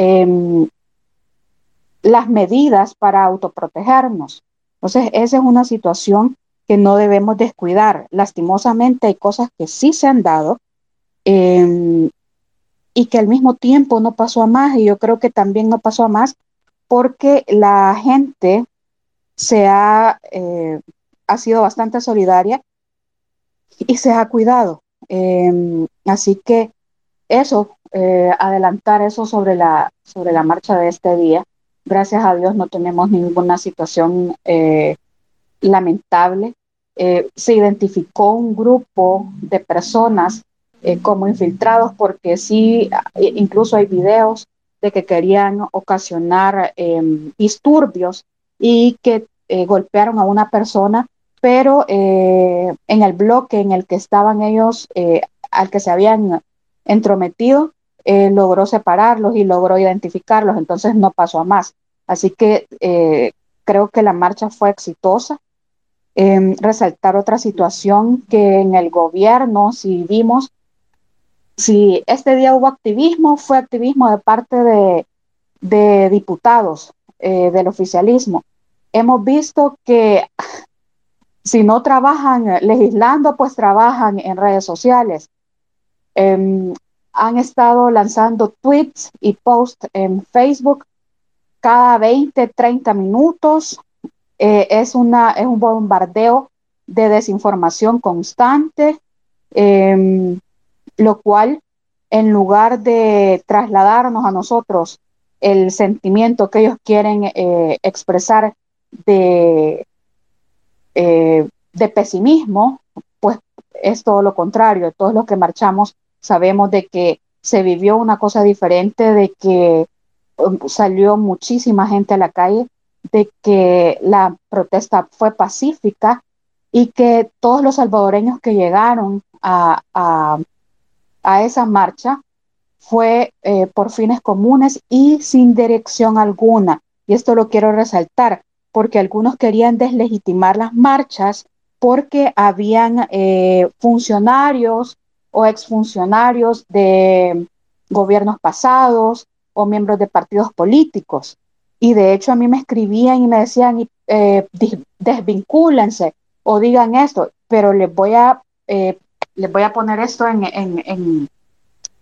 em, las medidas para autoprotegernos. Entonces, esa es una situación que no debemos descuidar. Lastimosamente hay cosas que sí se han dado em, y que al mismo tiempo no pasó a más y yo creo que también no pasó a más porque la gente se ha, eh, ha sido bastante solidaria y se ha cuidado. Em, así que eso, eh, adelantar eso sobre la, sobre la marcha de este día. Gracias a Dios no tenemos ninguna situación eh, lamentable. Eh, se identificó un grupo de personas como infiltrados porque sí, incluso hay videos de que querían ocasionar em, disturbios y que golpearon a una persona pero en el bloque en el que estaban ellos, al que se habían entrometido, eh, logró separarlos y logró identificarlos, entonces no pasó a más. Así que creo que la marcha fue exitosa. Em, resaltar otra situación que en el gobierno, si vimos, si este día hubo activismo, fue activismo de parte de, diputados del oficialismo. Hemos visto que si no trabajan legislando, pues trabajan en redes sociales. Em, han estado lanzando tweets y posts en Facebook cada 20, 30 minutos. Eh, es, una, es un bombardeo de desinformación constante, em, lo cual en lugar de trasladarnos a nosotros el sentimiento que ellos quieren eh, expresar de eh, de pesimismo, pues es todo lo contrario. Todos los que marchamos sabemos de que se vivió una cosa diferente, de que um, salió muchísima gente a la calle, de que la protesta fue pacífica y que todos los salvadoreños que llegaron a, esa marcha fue eh, por fines comunes y sin dirección alguna. Y esto lo quiero resaltar porque algunos querían deslegitimar las marchas porque habían eh, funcionarios o exfuncionarios de gobiernos pasados o miembros de partidos políticos. Y de hecho a mí me escribían y me decían, eh, desvincúlense o digan esto, pero les voy a, eh, les voy a poner esto en, en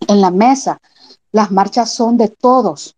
la mesa. Las marchas son de todos,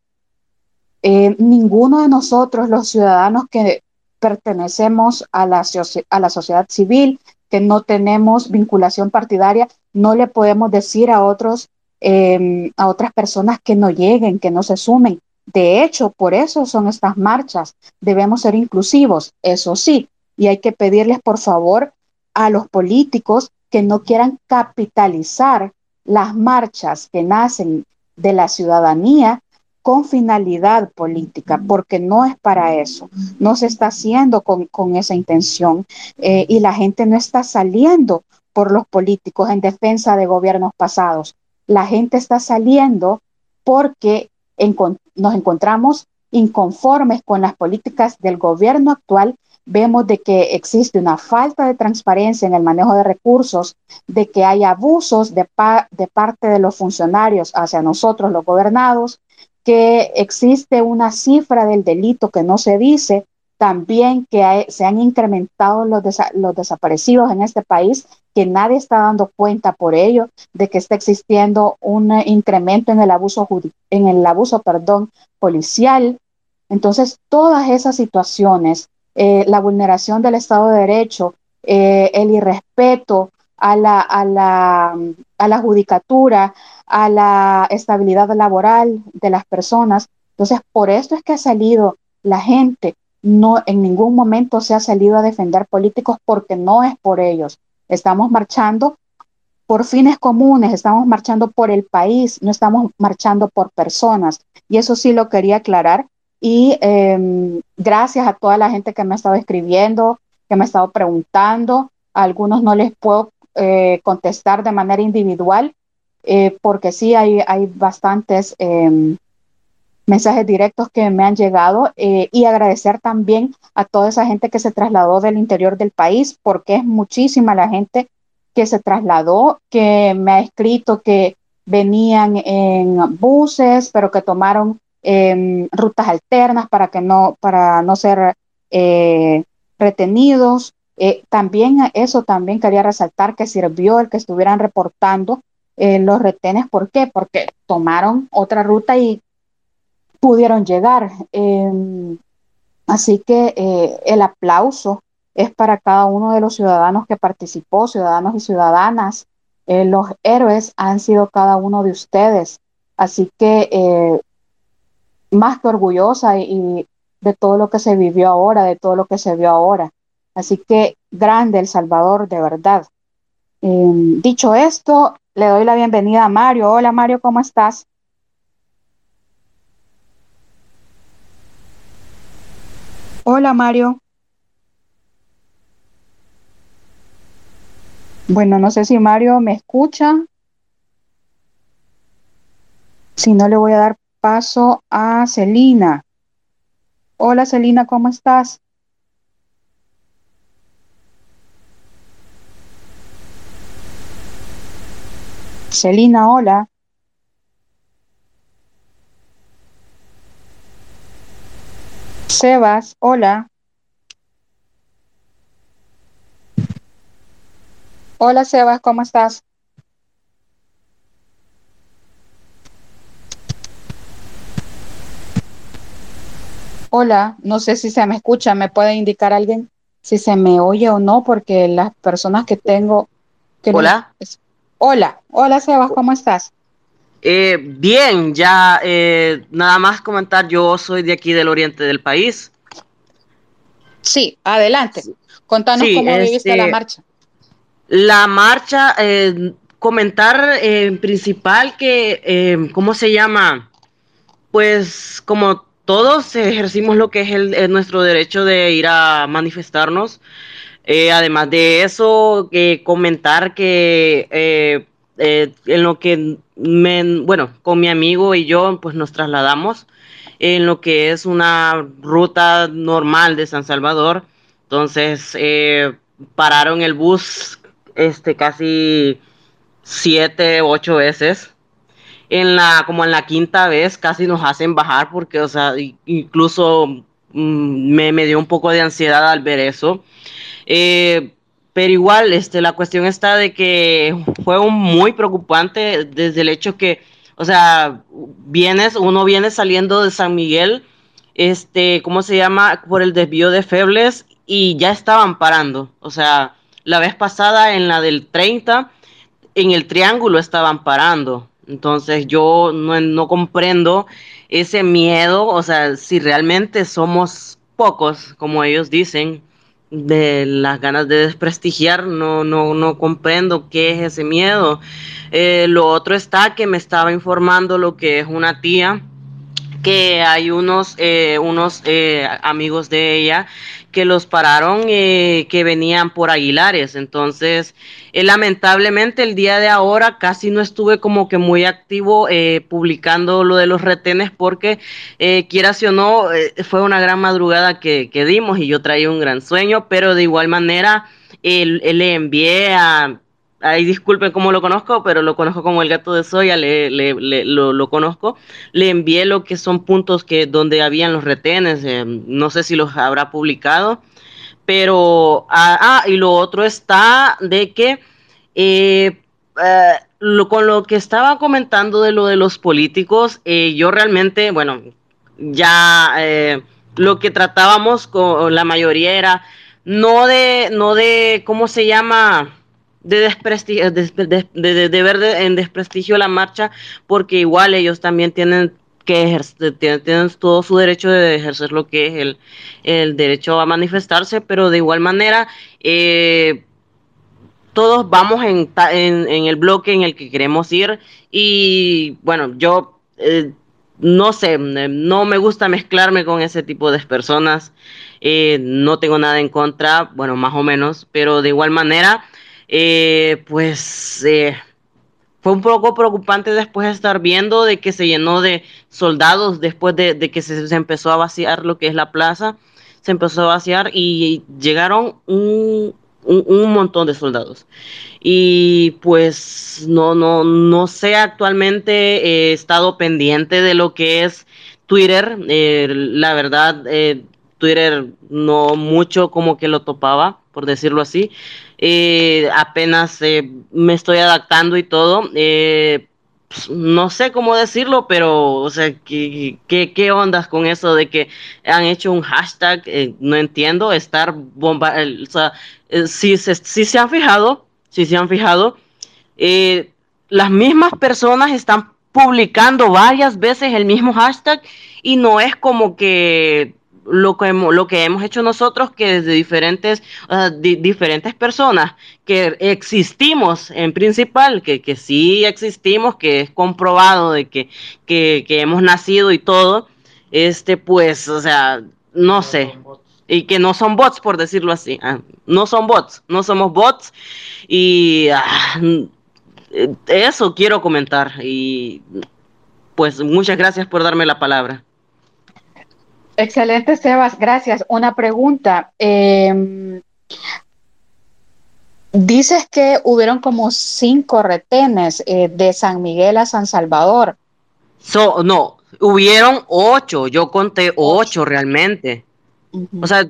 eh, ninguno de nosotros, los ciudadanos que pertenecemos a la, a la sociedad civil, que no tenemos vinculación partidaria, no le podemos decir a otros, em, a otras personas que no lleguen, que no se sumen. De hecho, por eso son estas marchas. Debemos ser inclusivos, eso sí, y hay que pedirles, por favor, a los políticos que no quieran capitalizar las marchas que nacen de la ciudadanía con finalidad política, porque no es para eso, no se está haciendo con, esa intención eh, y la gente no está saliendo por los políticos en defensa de gobiernos pasados. La gente está saliendo porque nos encontramos inconformes con las políticas del gobierno actual, vemos de que existe una falta de transparencia en el manejo de recursos, de que hay abusos de, de parte de los funcionarios hacia nosotros, los gobernados, que existe una cifra del delito que no se dice, también que se han incrementado los, desaparecidos en este país, que nadie está dando cuenta por ello de que está existiendo un incremento en el abuso, en el abuso perdón, policial. Entonces, todas esas situaciones, eh, la vulneración del Estado de Derecho, eh, el irrespeto a la, a la, a la judicatura, a la estabilidad laboral de las personas. Entonces, por esto es que ha salido la gente, no en ningún momento se ha salido a defender políticos porque no es por ellos. Estamos marchando por fines comunes, estamos marchando por el país, no estamos marchando por personas. Y eso sí lo quería aclarar. Y em, gracias a toda la gente que me ha estado escribiendo, que me ha estado preguntando. A algunos no les puedo eh, contestar de manera individual, eh, porque sí hay, hay bastantes em, mensajes directos que me han llegado eh, y agradecer también a toda esa gente que se trasladó del interior del país, porque es muchísima la gente que se trasladó, que me ha escrito que venían en buses, pero que tomaron em, rutas alternas para que no, para no ser retenidos. Eh, también eso también quería resaltar que sirvió el que estuvieran reportando eh, los retenes. ¿Por qué? Porque tomaron otra ruta y pudieron llegar. Em, así que el aplauso es para cada uno de los ciudadanos que participó, ciudadanos y ciudadanas. los héroes han sido cada uno de ustedes. Así que más que orgullosa y, de todo lo que se vivió ahora, de todo lo que se vio ahora. Así que grande El Salvador, de verdad. Em, dicho esto, le doy la bienvenida a Mario. Hola Mario, ¿cómo estás? Hola Mario. Bueno, no sé si Mario me escucha. Si no, le voy a dar paso a Celina. Hola Celina, ¿cómo estás? Celina, hola. Sebas, hola. Hola Sebas, ¿cómo estás? Hola, no sé si se me escucha, ¿me puede indicar alguien si se me oye o no? Porque las personas que tengo... Que hola. Hola, hola Sebas, ¿cómo estás? Eh, bien, ya eh, nada más comentar, yo soy de aquí del oriente del país. Sí, adelante. Contanos cómo viviste la este, marcha. La marcha, eh, comentar en principal que, ¿cómo se llama? Pues como todos ejercimos lo que es, nuestro derecho de ir a manifestarnos. Eh, además de eso, comentar que eh, eh, en lo que, bueno, con mi amigo y yo, pues nos trasladamos en lo que es una ruta normal de San Salvador. Entonces, pararon el bus este, casi siete, ocho veces en la, como en la quinta vez casi nos hacen bajar porque, o sea, incluso me, me, dio un poco de ansiedad al ver eso. Eh, pero igual, este, la cuestión está de que fue un muy preocupante desde el hecho que, o sea, vienes, uno viene saliendo de San Miguel, este, ¿cómo se llama? Por el desvío de Febles y ya estaban parando. O sea, la vez pasada en la del 30, en el triángulo estaban parando. Entonces yo no, comprendo ese miedo, o sea, si realmente somos pocos, como ellos dicen, de las ganas de desprestigiar, no, no, no comprendo qué es ese miedo. Eh, lo otro está que me estaba informando lo que es una tía que hay unos, eh, unos eh, amigos de ella que los pararon eh, que venían por Aguilares. Entonces, lamentablemente el día de ahora casi no estuve como que muy activo publicando lo de los retenes porque, quieras o no, fue una gran madrugada que, que, dimos y yo traía un gran sueño, pero de igual manera le envié a Ahí disculpen cómo lo conozco, pero lo conozco como el gato de soya, le, le, lo, conozco. Le envié lo que son puntos que donde habían los retenes, eh, no sé si los habrá publicado, pero, ah, ah y lo otro está de que eh, eh, lo, con lo que estaba comentando de lo de los políticos, yo realmente, bueno, ya lo que tratábamos con la mayoría era no de, no de, ¿cómo se llama? De, desprestigio, de, de, ver en desprestigio la marcha, porque igual ellos también tienen que tienen, todo su derecho de ejercer lo que es el, el derecho a manifestarse, pero de igual manera, eh, todos vamos en, en, en, el bloque en el que queremos ir y bueno, yo eh, no sé, no me gusta mezclarme con ese tipo de personas, eh, no tengo nada en contra, bueno, más o menos, pero de igual manera, eh, pues eh, fue un poco preocupante después de estar viendo de que se llenó de soldados después de, que se, empezó a vaciar lo que es la plaza, se empezó a vaciar y llegaron un, montón de soldados. Y pues no, no, no sé actualmente, he estado pendiente de lo que es Twitter, eh, la verdad, eh, Twitter no mucho como que lo topaba, por decirlo así. Eh, apenas eh, me estoy adaptando y todo. Eh, pues, no sé cómo decirlo, pero, o sea, ¿qué, qué, qué ondas con eso de que han hecho un hashtag? No entiendo, estar bomba, o sea, si, se, si se han fijado, si se han fijado, las mismas personas están publicando varias veces el mismo hashtag y no es como que lo que hemos, lo que hemos hecho nosotros, que desde diferentes, uh, di, diferentes personas que existimos en principal, que, que sí existimos, que es comprobado de que, que, que hemos nacido y todo, este pues, o sea, no, no sé. Y que no son bots, por decirlo así. Ah, no son bots, no somos bots. Y ah, eso quiero comentar. Y pues muchas gracias por darme la palabra. Excelente, Sebas, gracias. Una pregunta. Eh, dices que hubieron como cinco retenes eh, de San Miguel a San Salvador. So, no, hubieron ocho, yo conté ocho, ocho realmente. Uh -huh. O sea,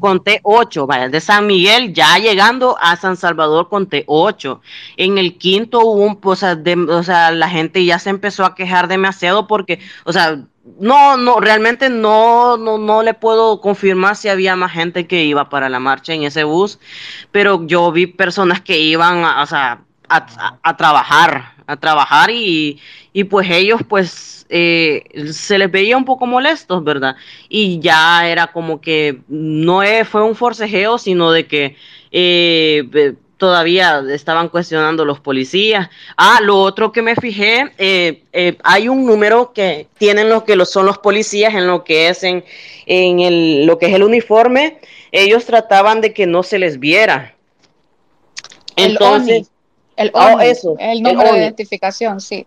conté ocho, vaya, de San Miguel ya llegando a San Salvador conté ocho. En el quinto hubo un, o sea, de, o sea, la gente ya se empezó a quejar demasiado porque, o sea, no, no, realmente no, no, no le puedo confirmar si había más gente que iba para la marcha en ese bus, pero yo vi personas que iban, a, o sea, a, a, a trabajar, a trabajar y, y pues ellos pues eh, se les veía un poco molestos, ¿verdad? Y ya era como que no fue un forcejeo, sino de que eh, todavía estaban cuestionando los policías. Ah, lo otro que me fijé, eh, eh, hay un número que tienen lo que son los policías en lo que es en, en el, lo que es el uniforme. Ellos trataban de que no se les viera. Entonces, el, ONI, oh, eso, el número el de identificación, sí.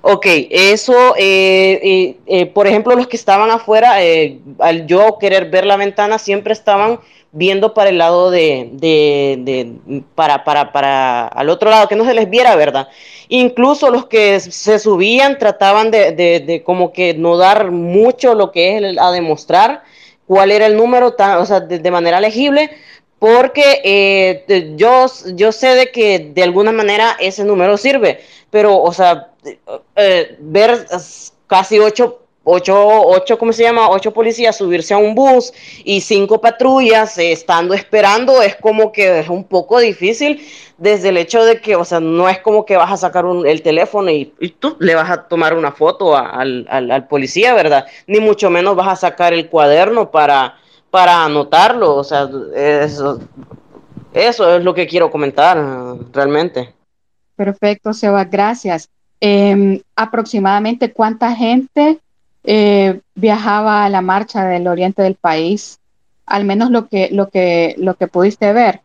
Ok, eso, eh, eh, eh, por ejemplo, los que estaban afuera, al yo querer ver la ventana, siempre estaban viendo para el lado de, de, de, para, para, para, al otro lado, que no se les viera, ¿verdad? Incluso los que se subían trataban de, de, de como que no dar mucho lo que es el, a demostrar cuál era el número, tan, o sea, de manera legible, porque eh, yo, yo sé de que de alguna manera ese número sirve, pero, o sea, eh, ver casi ocho, ocho, ocho, ¿cómo se llama? Ocho policías subirse a un bus y cinco patrullas eh, estando esperando es como que es un poco difícil desde el hecho de que, o sea, no es como que vas a sacar un, el teléfono y, y, tú le vas a tomar una foto al, al policía, ¿verdad? Ni mucho menos vas a sacar el cuaderno para para anotarlo, o sea, eso, eso es lo que quiero comentar realmente. Perfecto, Seba, gracias. Eh, aproximadamente cuánta gente eh, viajaba a la marcha del oriente del país, al menos lo que, lo que, lo que pudiste ver.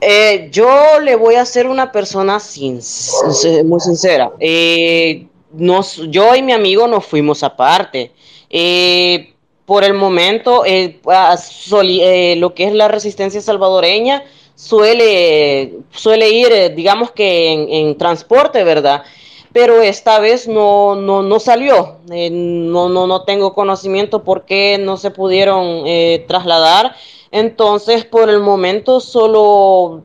Eh, yo le voy a ser una persona sin, muy sincera. Eh, nos, yo y mi amigo nos fuimos aparte. Eh, por el momento, eh, eh, lo que es la resistencia salvadoreña suele, suele ir, eh, digamos que en, transporte, ¿verdad? Pero esta vez no, no, no salió. No, no, no tengo conocimiento por qué no se pudieron trasladar. Entonces, por el momento, solo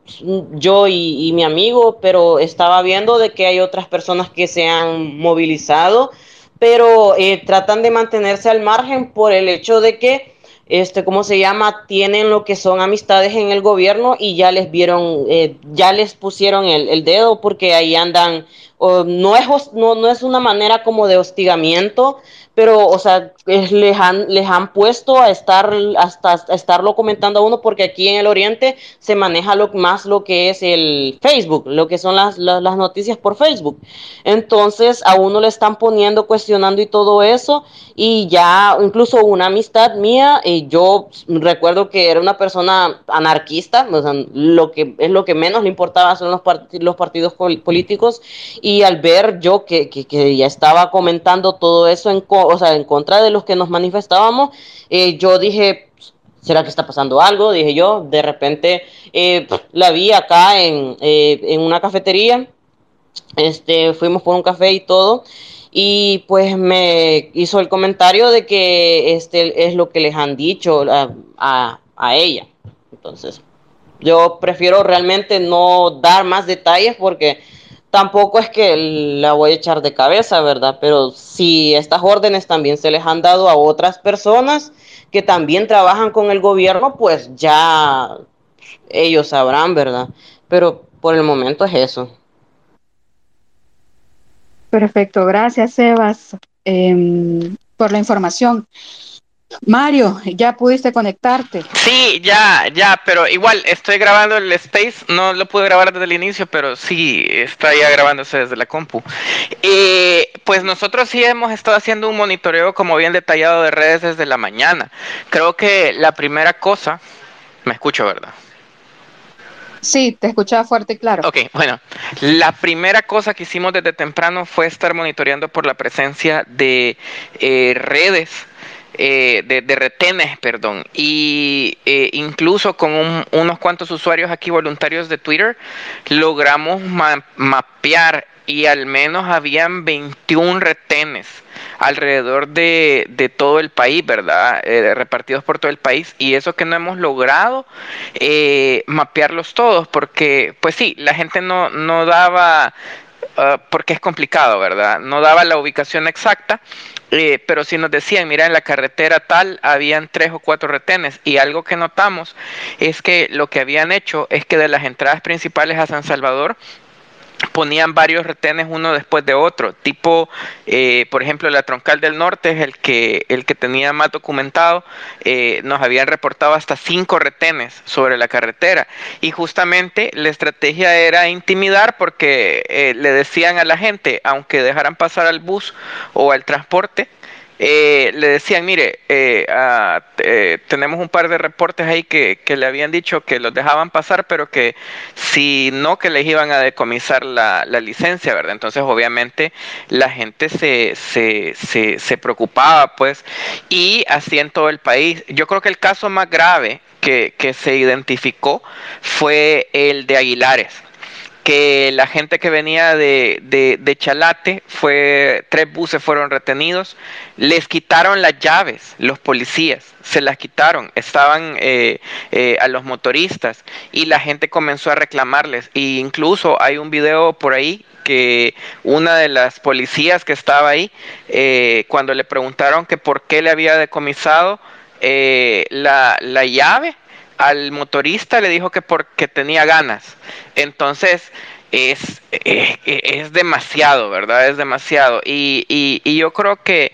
yo y, y, mi amigo, pero estaba viendo de que hay otras personas que se han movilizado pero eh, tratan de mantenerse al margen por el hecho de que, este, ¿cómo se llama? Tienen lo que son amistades en el gobierno y ya les vieron, eh, ya les pusieron el, el, dedo porque ahí andan, oh, no, es, no, no es una manera como de hostigamiento, pero, o sea, es, les, han, les han puesto a estar, hasta a estarlo comentando a uno, porque aquí en el Oriente se maneja lo, más lo que es el Facebook, lo que son las, las, las, noticias por Facebook. Entonces, a uno le están poniendo, cuestionando y todo eso, y ya, incluso una amistad mía, eh, yo recuerdo que era una persona anarquista, o sea, lo que es lo que menos le importaba son los, part los partidos políticos, y al ver yo que, que, que ya estaba comentando todo eso en o sea, en contra de los que nos manifestábamos, eh, yo dije, ¿será que está pasando algo? Dije yo, de repente eh, la vi acá en, eh, en, una cafetería, este, fuimos por un café y todo, y pues me hizo el comentario de que este es lo que les han dicho a, a, ella. Entonces, yo prefiero realmente no dar más detalles porque tampoco es que la voy a echar de cabeza, ¿verdad? Pero si estas órdenes también se les han dado a otras personas que también trabajan con el gobierno, pues ya ellos sabrán, ¿verdad? Pero por el momento es eso. Perfecto, gracias Sebas em, por la información. Mario, ¿ya pudiste conectarte? Sí, ya, ya, pero igual estoy grabando el Space, no lo pude grabar desde el inicio, pero sí está ya grabándose desde la compu. Eh, pues nosotros sí hemos estado haciendo un monitoreo como bien detallado de redes desde la mañana. Creo que la primera cosa, me escucho, ¿verdad? Sí, te escuchaba fuerte y claro. Ok, bueno, la primera cosa que hicimos desde temprano fue estar monitoreando por la presencia de eh, redes. Eh, de, retenes, perdón, y eh, incluso con unos cuantos usuarios aquí voluntarios de Twitter logramos mapear y al menos habían 21 retenes alrededor de, de todo el país, ¿verdad? Eh, repartidos por todo el país. Y eso que no hemos logrado eh, mapearlos todos, porque pues sí, la gente no, no daba, ah, porque es complicado, ¿verdad? No daba la ubicación exacta. Eh, pero si nos decían, mira, en la carretera tal habían tres o cuatro retenes y algo que notamos es que lo que habían hecho es que de las entradas principales a San Salvador ponían varios retenes uno después de otro, tipo, eh, por ejemplo, la troncal del norte es el que, el que tenía más documentado, eh, nos habían reportado hasta cinco retenes sobre la carretera. Y justamente la estrategia era intimidar porque eh, le decían a la gente, aunque dejaran pasar al bus o al transporte, eh, le decían, mire, eh, ah, eh, tenemos un par de reportes ahí que, le habían dicho que los dejaban pasar, pero que si no, que les iban a decomisar la, licencia, ¿verdad? Entonces, obviamente, la gente se, se, se, se, preocupaba, pues, y así en todo el país. Yo creo que el caso más grave que, que se identificó fue el de Aguilares que la gente que venía de, de, Chalate, fue, tres buses fueron retenidos, les quitaron las llaves, los policías, se las quitaron, estaban eh, eh, a los motoristas y la gente comenzó a reclamarles. E incluso hay un video por ahí que una de las policías que estaba ahí, eh, cuando le preguntaron que por qué le había decomisado la, la llave, al motorista le dijo que porque tenía ganas. Entonces, es, eh, es, demasiado, ¿verdad? Es demasiado. Y, y, y, yo creo que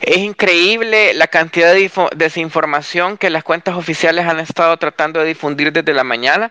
es increíble la cantidad de desinformación que las cuentas oficiales han estado tratando de difundir desde la mañana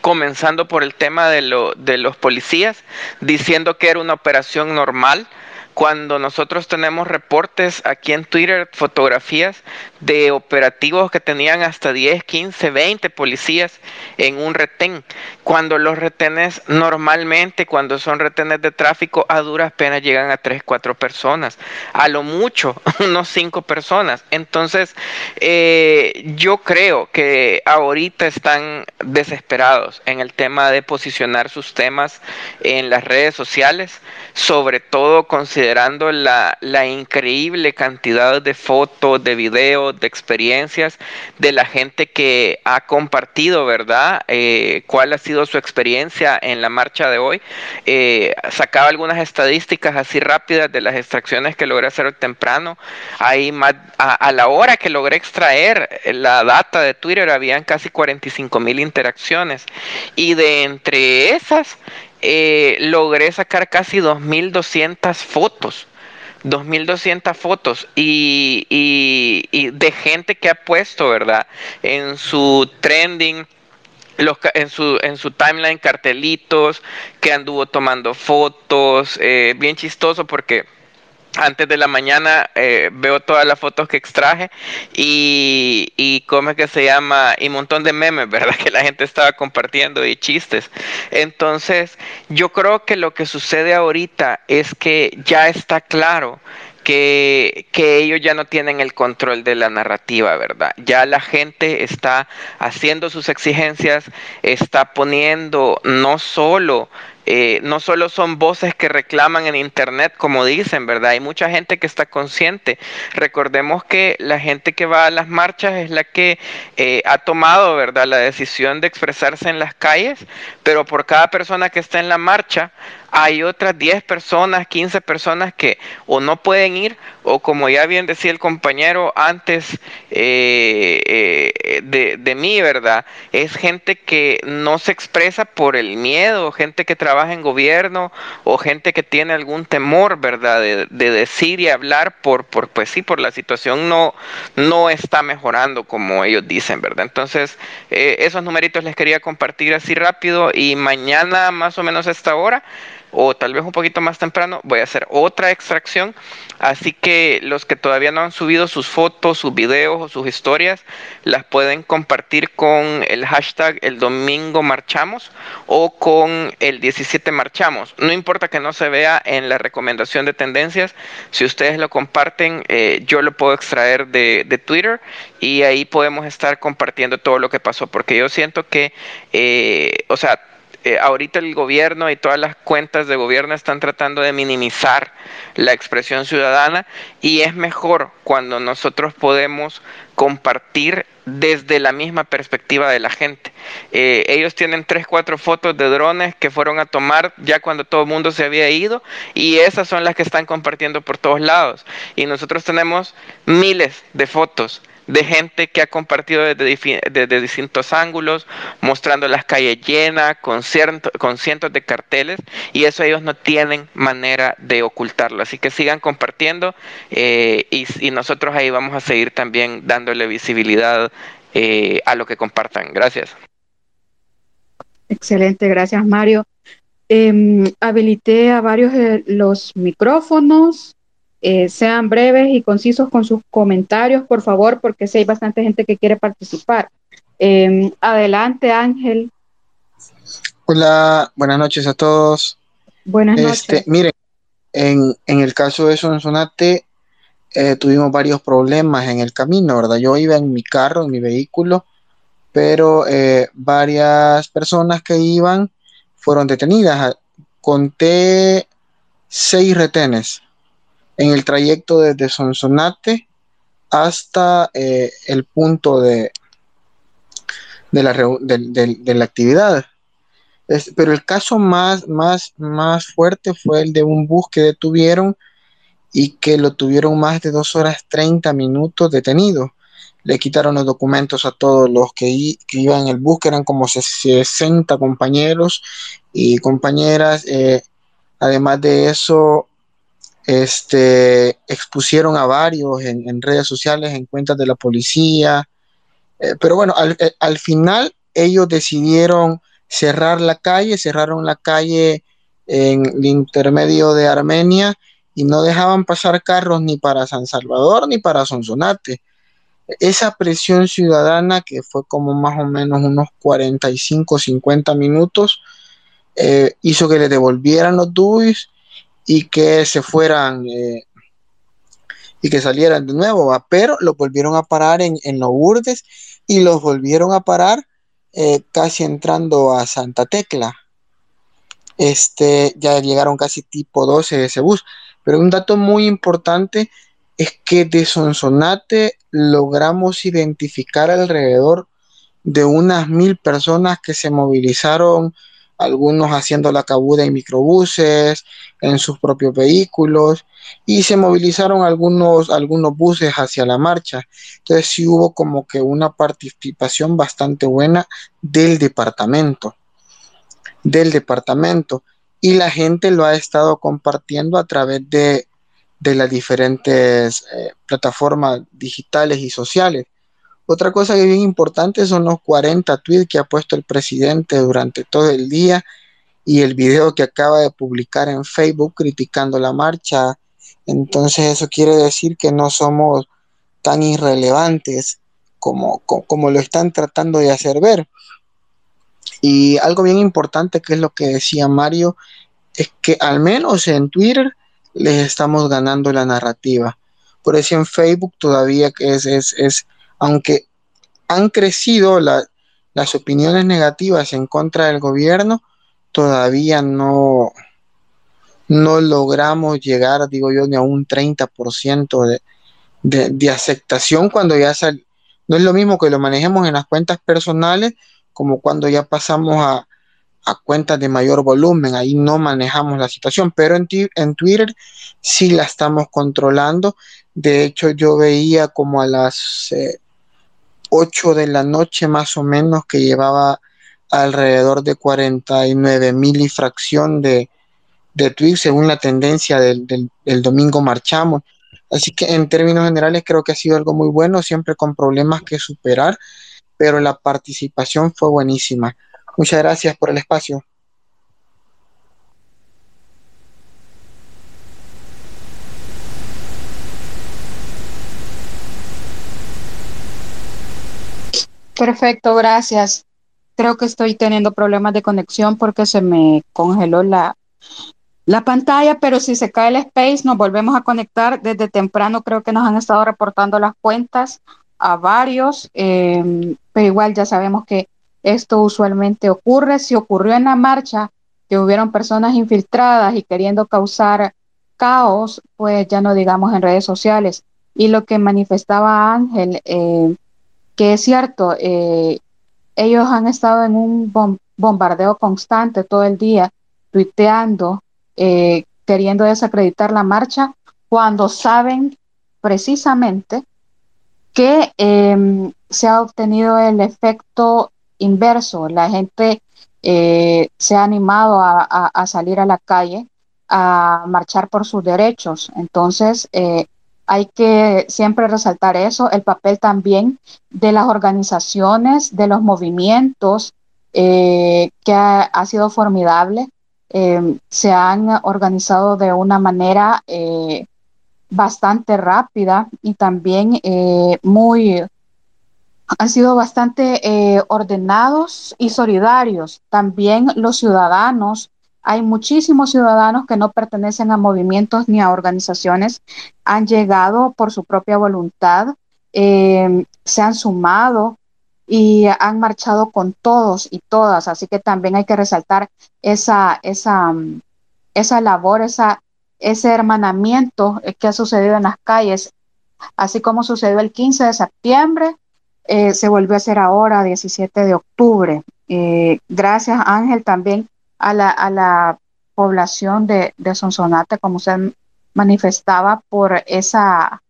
comenzando por el tema de, lo, de los policías, diciendo que era una operación normal, cuando nosotros tenemos reportes aquí en Twitter, fotografías de operativos que tenían hasta 10, 15, 20 policías en un retén, cuando los retenes normalmente, cuando son retenes de tráfico, a duras penas llegan a 3, 4 personas, a lo mucho unos 5 personas. Entonces, eh, yo creo que ahorita están desesperados en el tema de posicionar sus temas en las redes sociales, sobre todo considerando la, la increíble cantidad de fotos, de videos, de experiencias de la gente que ha compartido, ¿verdad? Eh, ¿Cuál ha sido su experiencia en la marcha de hoy? Eh, sacaba algunas estadísticas así rápidas de las extracciones que logré hacer temprano. Ahí a, la hora que logré extraer la data de Twitter, habían casi 45 mil interacciones. Y de entre esas, eh, logré sacar casi 2.200 fotos. 2.200 fotos y, y, de gente que ha puesto, ¿verdad? En su trending, los, en, su, en su timeline cartelitos, que anduvo tomando fotos, eh, bien chistoso porque antes de la mañana eh, veo todas las fotos que extraje y, y cómo es que se llama y un montón de memes, ¿verdad? Que la gente estaba compartiendo y chistes. Entonces, yo creo que lo que sucede ahorita es que ya está claro que, que, ellos ya no tienen el control de la narrativa, ¿verdad? Ya la gente está haciendo sus exigencias, está poniendo no solo eh, no solo son voces que reclaman en Internet, como dicen, ¿verdad? Hay mucha gente que está consciente. Recordemos que la gente que va a las marchas es la que eh, ha tomado, ¿verdad?, la decisión de expresarse en las calles, pero por cada persona que está en la marcha, hay otras 10 personas, 15 personas que o no pueden ir o como ya bien decía el compañero antes eh, eh, de, de, mí, ¿verdad? Es gente que no se expresa por el miedo, gente que trabaja en gobierno o gente que tiene algún temor, ¿verdad? De, decir y hablar por, por, pues sí, por la situación no, no está mejorando como ellos dicen, ¿verdad? Entonces, eh, esos numeritos les quería compartir así rápido y mañana más o menos a esta hora o tal vez un poquito más temprano voy a hacer otra extracción. Así que los que todavía no han subido sus fotos, sus videos o sus historias, las pueden compartir con el hashtag el domingo marchamos o con el 17 marchamos. No importa que no se vea en la recomendación de tendencias, si ustedes lo comparten, eh, yo lo puedo extraer de, Twitter y ahí podemos estar compartiendo todo lo que pasó, porque yo siento que, eh, o sea, eh, ahorita el gobierno y todas las cuentas de gobierno están tratando de minimizar la expresión ciudadana y es mejor cuando nosotros podemos compartir desde la misma perspectiva de la gente. Eh, ellos tienen tres, cuatro fotos de drones que fueron a tomar ya cuando todo el mundo se había ido y esas son las que están compartiendo por todos lados. Y nosotros tenemos miles de fotos de gente que ha compartido desde, distintos ángulos, mostrando las calles llenas, con, con cientos de carteles, y eso ellos no tienen manera de ocultarlo. Así que sigan compartiendo eh, y, nosotros ahí vamos a seguir también dándole visibilidad eh, a lo que compartan. Gracias. Excelente, gracias Mario. Em, habilité a varios de los micrófonos. Eh, sean breves y concisos con sus comentarios, por favor, porque sé hay bastante gente que quiere participar. Em, adelante, Ángel. Hola, buenas noches a todos. Buenas este, noches. Miren, en, el caso de Sonsonate eh, tuvimos varios problemas en el camino, ¿verdad? Yo iba en mi carro, en mi vehículo, pero eh, varias personas que iban fueron detenidas. Conté seis retenes en el trayecto desde Sonsonate hasta eh, el punto de, de, la, de, la actividad. pero el caso más, más, más fuerte fue el de un bus que detuvieron y que lo tuvieron más de dos horas 30 minutos detenido. Le quitaron los documentos a todos los que, iban en el bus, que eran como 60 compañeros y compañeras. Eh, además de eso, este, expusieron a varios en, redes sociales, en cuentas de la policía, eh, pero bueno, eh, al, final ellos decidieron cerrar la calle, cerraron la calle en el intermedio de Armenia y no dejaban pasar carros ni para San Salvador ni para Sonsonate. Esa presión ciudadana, que fue como más o menos unos 45, 50 minutos, eh, hizo que le devolvieran los DUIs y que se fueran eh, y que salieran de nuevo, pero los volvieron a parar en, en Lourdes y los volvieron a parar eh, casi entrando a Santa Tecla. Este, ya llegaron casi tipo 12 de ese bus. Pero un dato muy importante es que de Sonsonate logramos identificar alrededor de unas mil personas que se movilizaron algunos haciendo la cabuda en microbuses, en sus propios vehículos, y se movilizaron algunos, algunos buses hacia la marcha. Entonces sí hubo como que una participación bastante buena del departamento, del departamento, y la gente lo ha estado compartiendo a través de, las diferentes eh, plataformas digitales y sociales. Otra cosa que es bien importante son los 40 tweets que ha puesto el presidente durante todo el día y el video que acaba de publicar en Facebook criticando la marcha. Entonces eso quiere decir que no somos tan irrelevantes como, como, lo están tratando de hacer ver. Y algo bien importante que es lo que decía Mario, es que al menos en Twitter les estamos ganando la narrativa. Por eso en Facebook todavía es, es, es aunque han crecido las opiniones negativas en contra del gobierno, todavía no, no logramos llegar, digo yo, ni a un 30% de, de, aceptación cuando ya sal, no es lo mismo que lo manejemos en las cuentas personales como cuando ya pasamos a, a cuentas de mayor volumen, ahí no manejamos la situación, pero en, en Twitter sí la estamos controlando. De hecho, yo veía como a las eh, 8 de la noche más o menos que llevaba alrededor de 49 mil y fracción de, de tweets según la tendencia del, del, del, domingo marchamos. Así que en términos generales creo que ha sido algo muy bueno, siempre con problemas que superar, pero la participación fue buenísima. Muchas gracias por el espacio. Perfecto, gracias. Creo que estoy teniendo problemas de conexión porque se me congeló la, la pantalla, pero si se cae el space nos volvemos a conectar. Desde temprano creo que nos han estado reportando las cuentas a varios, eh, pero igual ya sabemos que esto usualmente ocurre. Si ocurrió en la marcha que hubieron personas infiltradas y queriendo causar caos, pues ya no digamos en redes sociales. Y lo que manifestaba Ángel, eh, que es cierto, eh, ellos han estado en un bom bombardeo constante todo el día, tuiteando, eh, queriendo desacreditar la marcha, cuando saben precisamente que eh, se ha obtenido el efecto inverso. La gente eh, se ha animado a, a, a, salir a la calle a marchar por sus derechos. Entonces, eh, hay que siempre resaltar eso, el papel también de las organizaciones, de los movimientos, eh, que ha, sido formidable. Eh, se han organizado de una manera eh, bastante rápida y también muy han sido bastante eh, ordenados y solidarios. También los ciudadanos, hay muchísimos ciudadanos que no pertenecen a movimientos ni a organizaciones, han llegado por su propia voluntad, eh, se han sumado y han marchado con todos y todas. Así que también hay que resaltar esa, esa, esa labor, esa, ese hermanamiento que ha sucedido en las calles, así como sucedió el 15 de septiembre eh, se volvió a hacer ahora, 17 de octubre. Eh, gracias, Ángel, también a la, a la población de, de, Sonsonate, como usted manifestaba, por esa,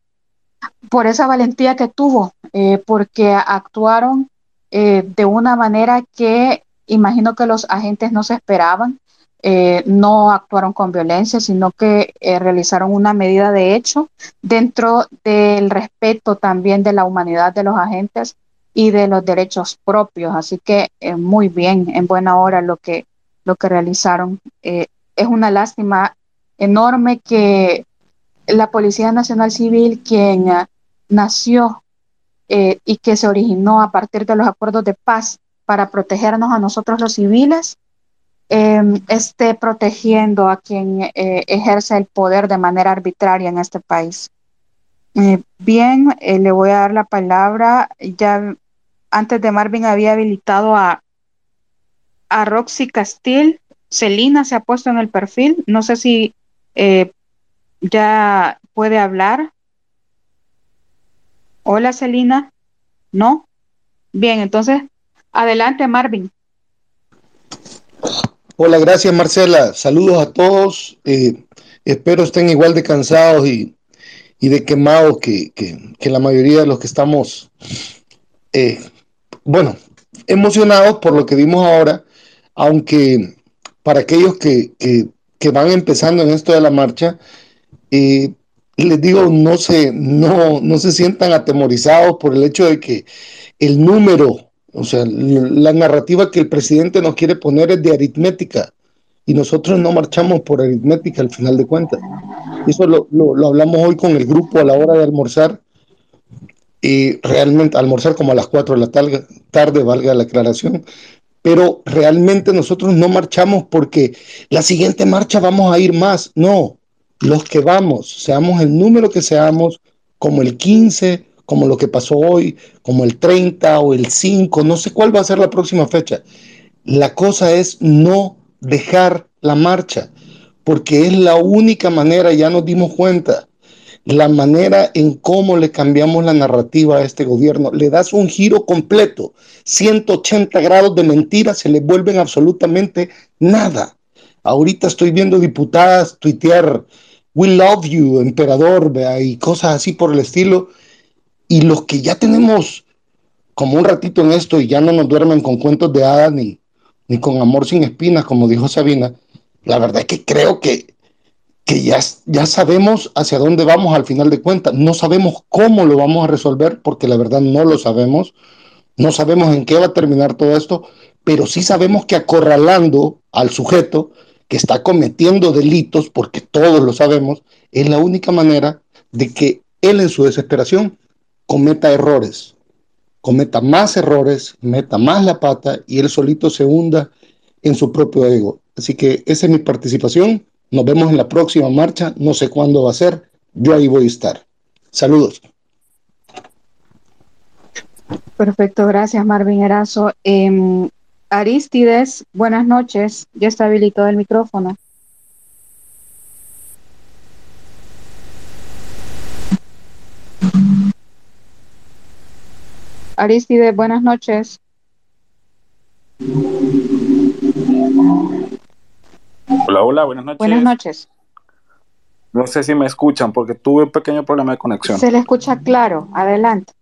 por esa valentía que tuvo, eh, porque actuaron eh, de una manera que imagino que los agentes no se esperaban. Eh, no actuaron con violencia, sino que eh, realizaron una medida de hecho dentro del respeto también de la humanidad de los agentes y de los derechos propios. Así que muy bien, en buena hora lo que, lo que realizaron. Eh, es una lástima enorme que la Policía Nacional Civil, quien uh, nació y que se originó a partir de los acuerdos de paz para protegernos a nosotros los civiles, eh, esté protegiendo a quien eh, ejerce el poder de manera arbitraria en este país. Eh, bien, eh, le voy a dar la palabra. Ya antes de Marvin había habilitado a, a Roxy Castil. Celina se ha puesto en el perfil. No sé si eh, ya puede hablar. Hola, Celina. ¿No? Bien, entonces, adelante, Marvin. Hola, gracias Marcela. Saludos a todos. Eh, espero estén igual de cansados y, y de quemados que, que, que, la mayoría de los que estamos, eh, bueno, emocionados por lo que vimos ahora, aunque para aquellos que, que, que van empezando en esto de la marcha, eh, les digo, no se, no, no se sientan atemorizados por el hecho de que el número o sea, la narrativa que el presidente nos quiere poner es de aritmética y nosotros no marchamos por aritmética al final de cuentas. Eso lo, lo, lo hablamos hoy con el grupo a la hora de almorzar y realmente almorzar como a las 4 de la tarde, tarde, valga la aclaración, pero realmente nosotros no marchamos porque la siguiente marcha vamos a ir más, no, los que vamos, seamos el número que seamos, como el 15, como lo que pasó hoy, como el 30 o el 5, no sé cuál va a ser la próxima fecha. La cosa es no dejar la marcha, porque es la única manera, ya nos dimos cuenta, la manera en cómo le cambiamos la narrativa a este gobierno. Le das un giro completo, 180 grados de mentiras, se le vuelven absolutamente nada. Ahorita estoy viendo diputadas tuitear, we love you, emperador, y cosas así por el estilo. Y los que ya tenemos como un ratito en esto y ya no nos duermen con cuentos de hadas ni, ni con amor sin espinas, como dijo Sabina, la verdad es que creo que que ya, ya sabemos hacia dónde vamos al final de cuentas. No sabemos cómo lo vamos a resolver, porque la verdad no lo sabemos. No sabemos en qué va a terminar todo esto, pero sí sabemos que acorralando al sujeto que está cometiendo delitos, porque todos lo sabemos, es la única manera de que él en su desesperación cometa errores, cometa más errores, meta más la pata y él solito se hunda en su propio ego. Así que esa es mi participación nos vemos en la próxima marcha, no sé cuándo va a ser, yo ahí voy a estar. Saludos. Perfecto, gracias Marvin Erazo. Em, Aristides, buenas noches, ya está habilitado el micrófono. Aristides, buenas noches. Hola, hola, buenas noches. Buenas noches. No sé si me escuchan porque tuve un pequeño problema de conexión. Se le escucha claro, adelante.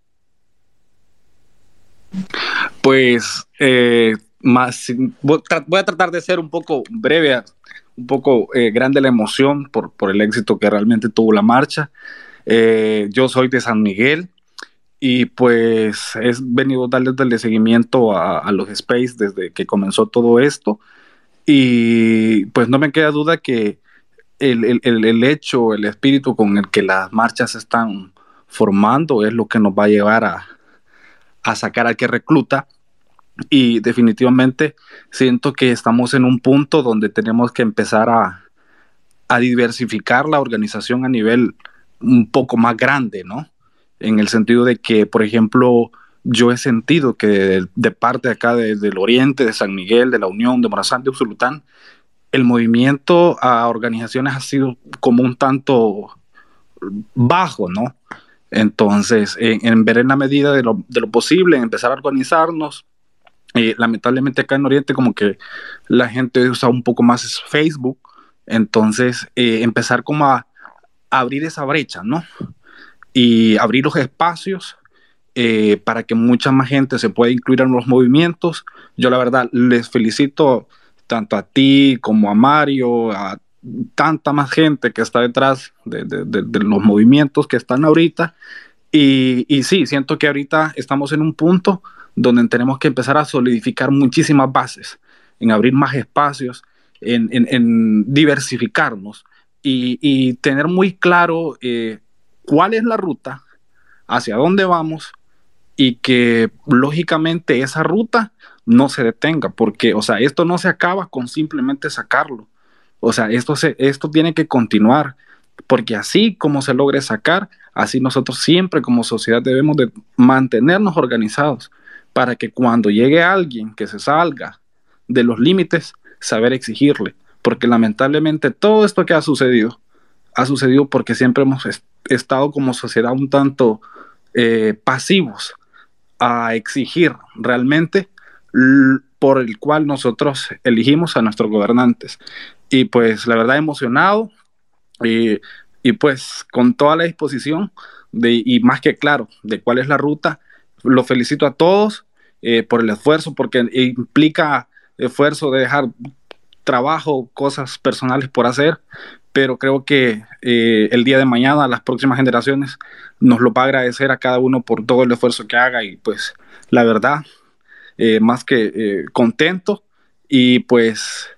Pues eh, más, voy a tratar de ser un poco breve, un poco eh, grande la emoción por, por, el éxito que realmente tuvo la marcha. Eh, yo soy de San Miguel y pues he venido darle seguimiento a, a los Space desde que comenzó todo esto. Y pues no me queda duda que el, el, el, hecho, el espíritu con el que las marchas están formando es lo que nos va a llevar a, a sacar al que recluta. Y definitivamente siento que estamos en un punto donde tenemos que empezar a, a diversificar la organización a nivel un poco más grande, ¿no? En el sentido de que, por ejemplo, yo he sentido que de, parte acá, del oriente, de San Miguel, de la Unión, de Morazán, de Usulután, el movimiento a organizaciones ha sido como un tanto bajo, ¿no? Entonces, en, ver en la medida de lo, posible, empezar a organizarnos. Eh, lamentablemente acá en Oriente como que la gente usa un poco más Facebook, entonces eh, empezar como a abrir esa brecha, ¿no? Y abrir los espacios eh, para que mucha más gente se pueda incluir en los movimientos. Yo la verdad les felicito tanto a ti como a Mario, a tanta más gente que está detrás de, los movimientos que están ahorita. Y, y, sí, siento que ahorita estamos en un punto donde tenemos que empezar a solidificar muchísimas bases, en abrir más espacios, en, diversificarnos y, tener muy claro eh, cuál es la ruta, hacia dónde vamos y que lógicamente esa ruta no se detenga, porque, o sea, esto no se acaba con simplemente sacarlo. O sea, esto, se, esto tiene que continuar, porque así como se logre sacar, así nosotros siempre como sociedad debemos de mantenernos organizados para que cuando llegue alguien que se salga de los límites, saber exigirle, porque lamentablemente todo esto que ha sucedido, ha sucedido porque siempre hemos estado como sociedad un tanto eh, pasivos a exigir realmente por el cual nosotros elegimos a nuestros gobernantes. Y pues la verdad emocionado y, pues con toda la disposición de, y más que claro de cuál es la ruta, lo felicito a todos eh, por el esfuerzo, porque implica esfuerzo de dejar trabajo, cosas personales por hacer, pero creo que eh, el día de mañana las próximas generaciones nos lo va a agradecer a cada uno por todo el esfuerzo que haga y pues la verdad, eh, más que eh, contento y pues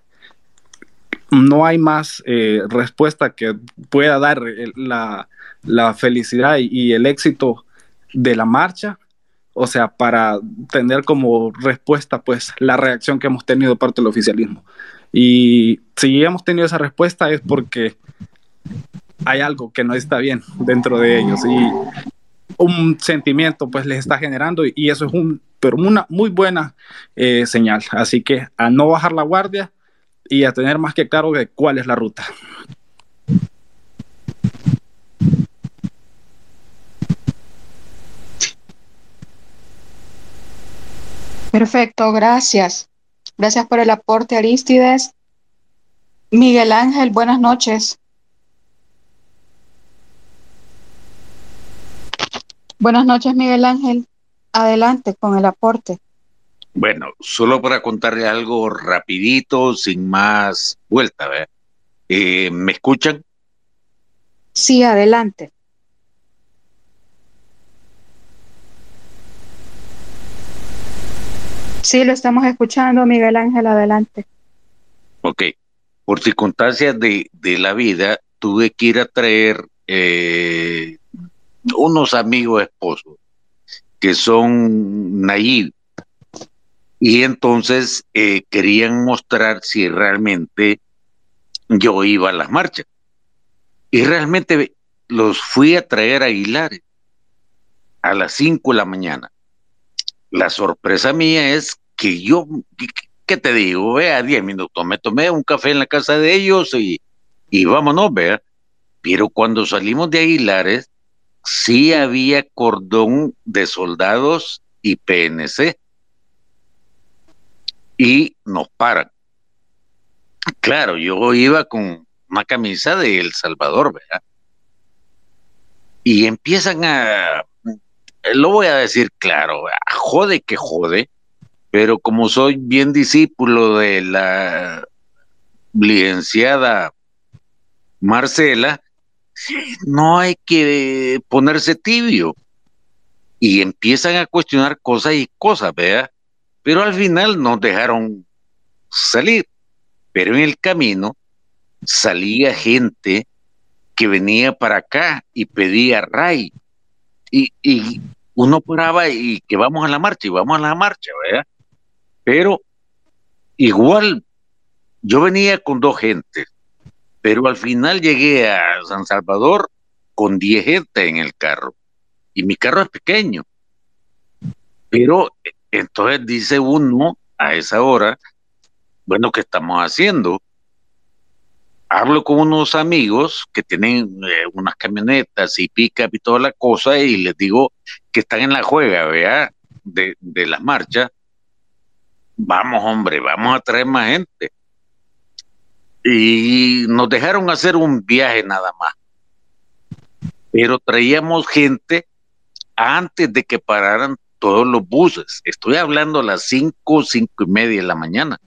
no hay más respuesta que pueda dar la, la felicidad y, el éxito de la marcha o sea, para tener como respuesta, pues, la reacción que hemos tenido parte del oficialismo. Y si hemos tenido esa respuesta es porque hay algo que no está bien dentro de ellos y un sentimiento pues les está generando y eso es un, pero una muy buena eh, señal. Así que a no bajar la guardia y a tener más que claro de cuál es la ruta. Perfecto, gracias. Gracias por el aporte, Aristides. Miguel Ángel, buenas noches. Buenas noches, Miguel Ángel. Adelante con el aporte. Bueno, solo para contarle algo rapidito, sin más vuelta, eh, ¿Me escuchan? Sí, adelante. Sí, lo estamos escuchando, Miguel Ángel, adelante. Ok, por circunstancias de, la vida, tuve que ir a traer eh, unos amigos esposos que son naive y entonces eh, querían mostrar si realmente yo iba a las marchas. Y realmente los fui a traer a Aguilares a las 5 de la mañana. La sorpresa mía es que yo, ¿qué te digo? Vea, 10 minutos, me tomé un café en la casa de ellos y, y vámonos, vea. Pero cuando salimos de Aguilares, sí había cordón de soldados y PNC y nos paran. Claro, yo iba con una camisa de El Salvador, ¿verdad? Y empiezan a, lo voy a decir claro, jode que jode, pero como soy bien discípulo de la licenciada Marcela, no hay que ponerse tibio. Y empiezan a cuestionar cosas y cosas, ¿verdad? Pero al final nos dejaron salir. Pero en el camino salía gente que venía para acá y pedía ray. Y, y uno paraba y que vamos a la marcha y vamos a la marcha, ¿verdad? Pero igual yo venía con dos gentes, pero al final llegué a San Salvador con diez gente en el carro. Y mi carro es pequeño. Pero entonces dice uno a esa hora, bueno, ¿qué estamos haciendo? Hablo con unos amigos que tienen eh, unas camionetas y pick y toda la cosa y les digo que están en la juega, vea, de, de las marchas. Vamos, hombre, vamos a traer más gente. Y nos dejaron hacer un viaje nada más. Pero traíamos gente antes de que pararan todos los buses. Estoy hablando a las cinco, cinco y media de la mañana.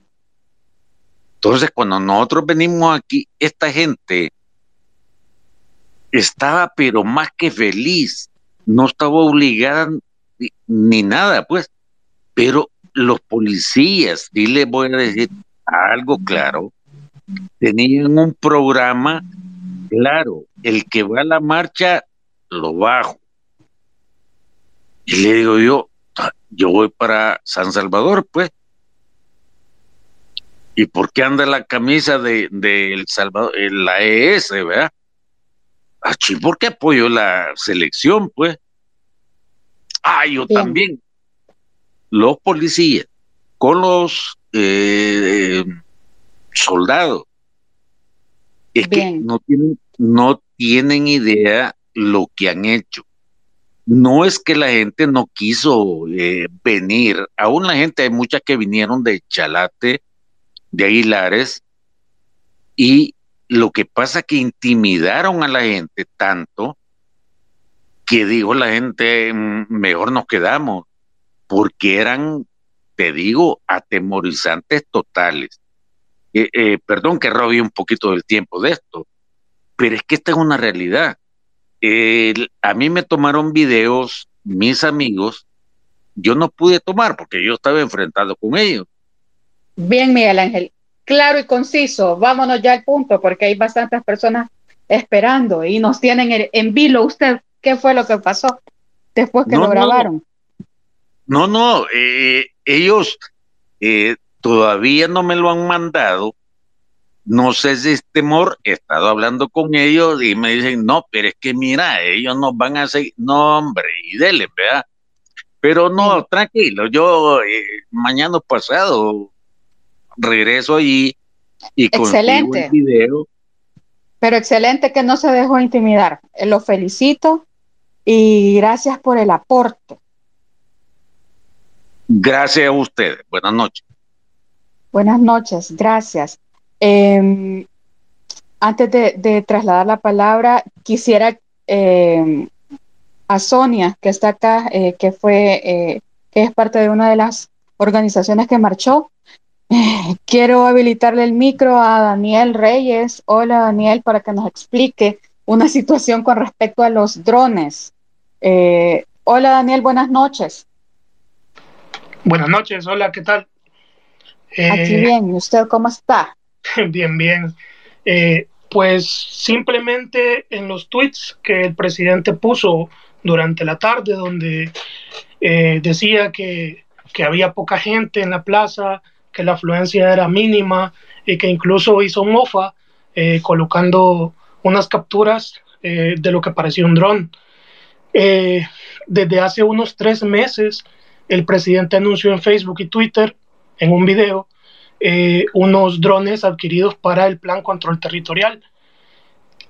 Entonces, cuando nosotros venimos aquí, esta gente estaba pero más que feliz, no estaba obligada ni, nada, pues, pero los policías, y les voy a decir algo claro, tenían un programa claro, el que va a la marcha lo bajo, y le digo yo, ah, yo voy para San Salvador, pues. ¿Y por qué anda la camisa de, El Salvador, la ES, verdad? Ah, ¿por qué apoyo la selección, pues? Ah, yo también. Los policías con los eh, soldados. Es que no tienen, no tienen idea lo que han hecho no es que la gente no quiso eh, venir, aún la gente, hay muchas que vinieron de Chalate, de Aguilares, y lo que pasa que intimidaron a la gente tanto que dijo la gente, mm, mejor nos quedamos, porque eran, te digo, atemorizantes totales. Eh, eh, perdón que robé un poquito del tiempo de esto, pero es que esta es una realidad a mí me tomaron videos mis amigos, yo no pude tomar porque yo estaba enfrentado con ellos. Bien, Miguel Ángel, claro y conciso, vámonos ya al punto porque hay bastantes personas esperando y nos tienen en vilo. ¿Usted qué fue lo que pasó después que lo grabaron? No, no, eh, ellos eh, todavía no me lo han mandado no sé si es temor, he estado hablando con ellos y me dicen, no, pero es que mira, ellos nos van a seguir, no, hombre, y dele, ¿verdad? Pero no, tranquilo, yo eh, mañana pasado regreso allí y excelente. el video. Pero excelente que no se dejó intimidar. Eh, lo felicito y gracias por el aporte. Gracias a ustedes. Buenas noches. Buenas noches, gracias. Em, antes de, trasladar la palabra, quisiera em, a Sonia, que está acá, eh, que fue, eh, que es parte de una de las organizaciones que marchó. Quiero habilitarle el micro a Daniel Reyes. Hola Daniel, para que nos explique una situación con respecto a los drones. Eh, hola Daniel, buenas noches. Buenas noches, hola, ¿qué tal? Aquí bien, ¿y usted cómo está? Bien, bien. pues simplemente en los tweets que el presidente puso durante la tarde, donde eh, decía que, había poca gente en la plaza, que la afluencia era mínima y que incluso hizo mofa eh, colocando unas capturas eh, de lo que parecía un dron. desde hace unos tres meses, el presidente anunció en Facebook y Twitter, en un video, unos drones adquiridos para el Plan Control Territorial.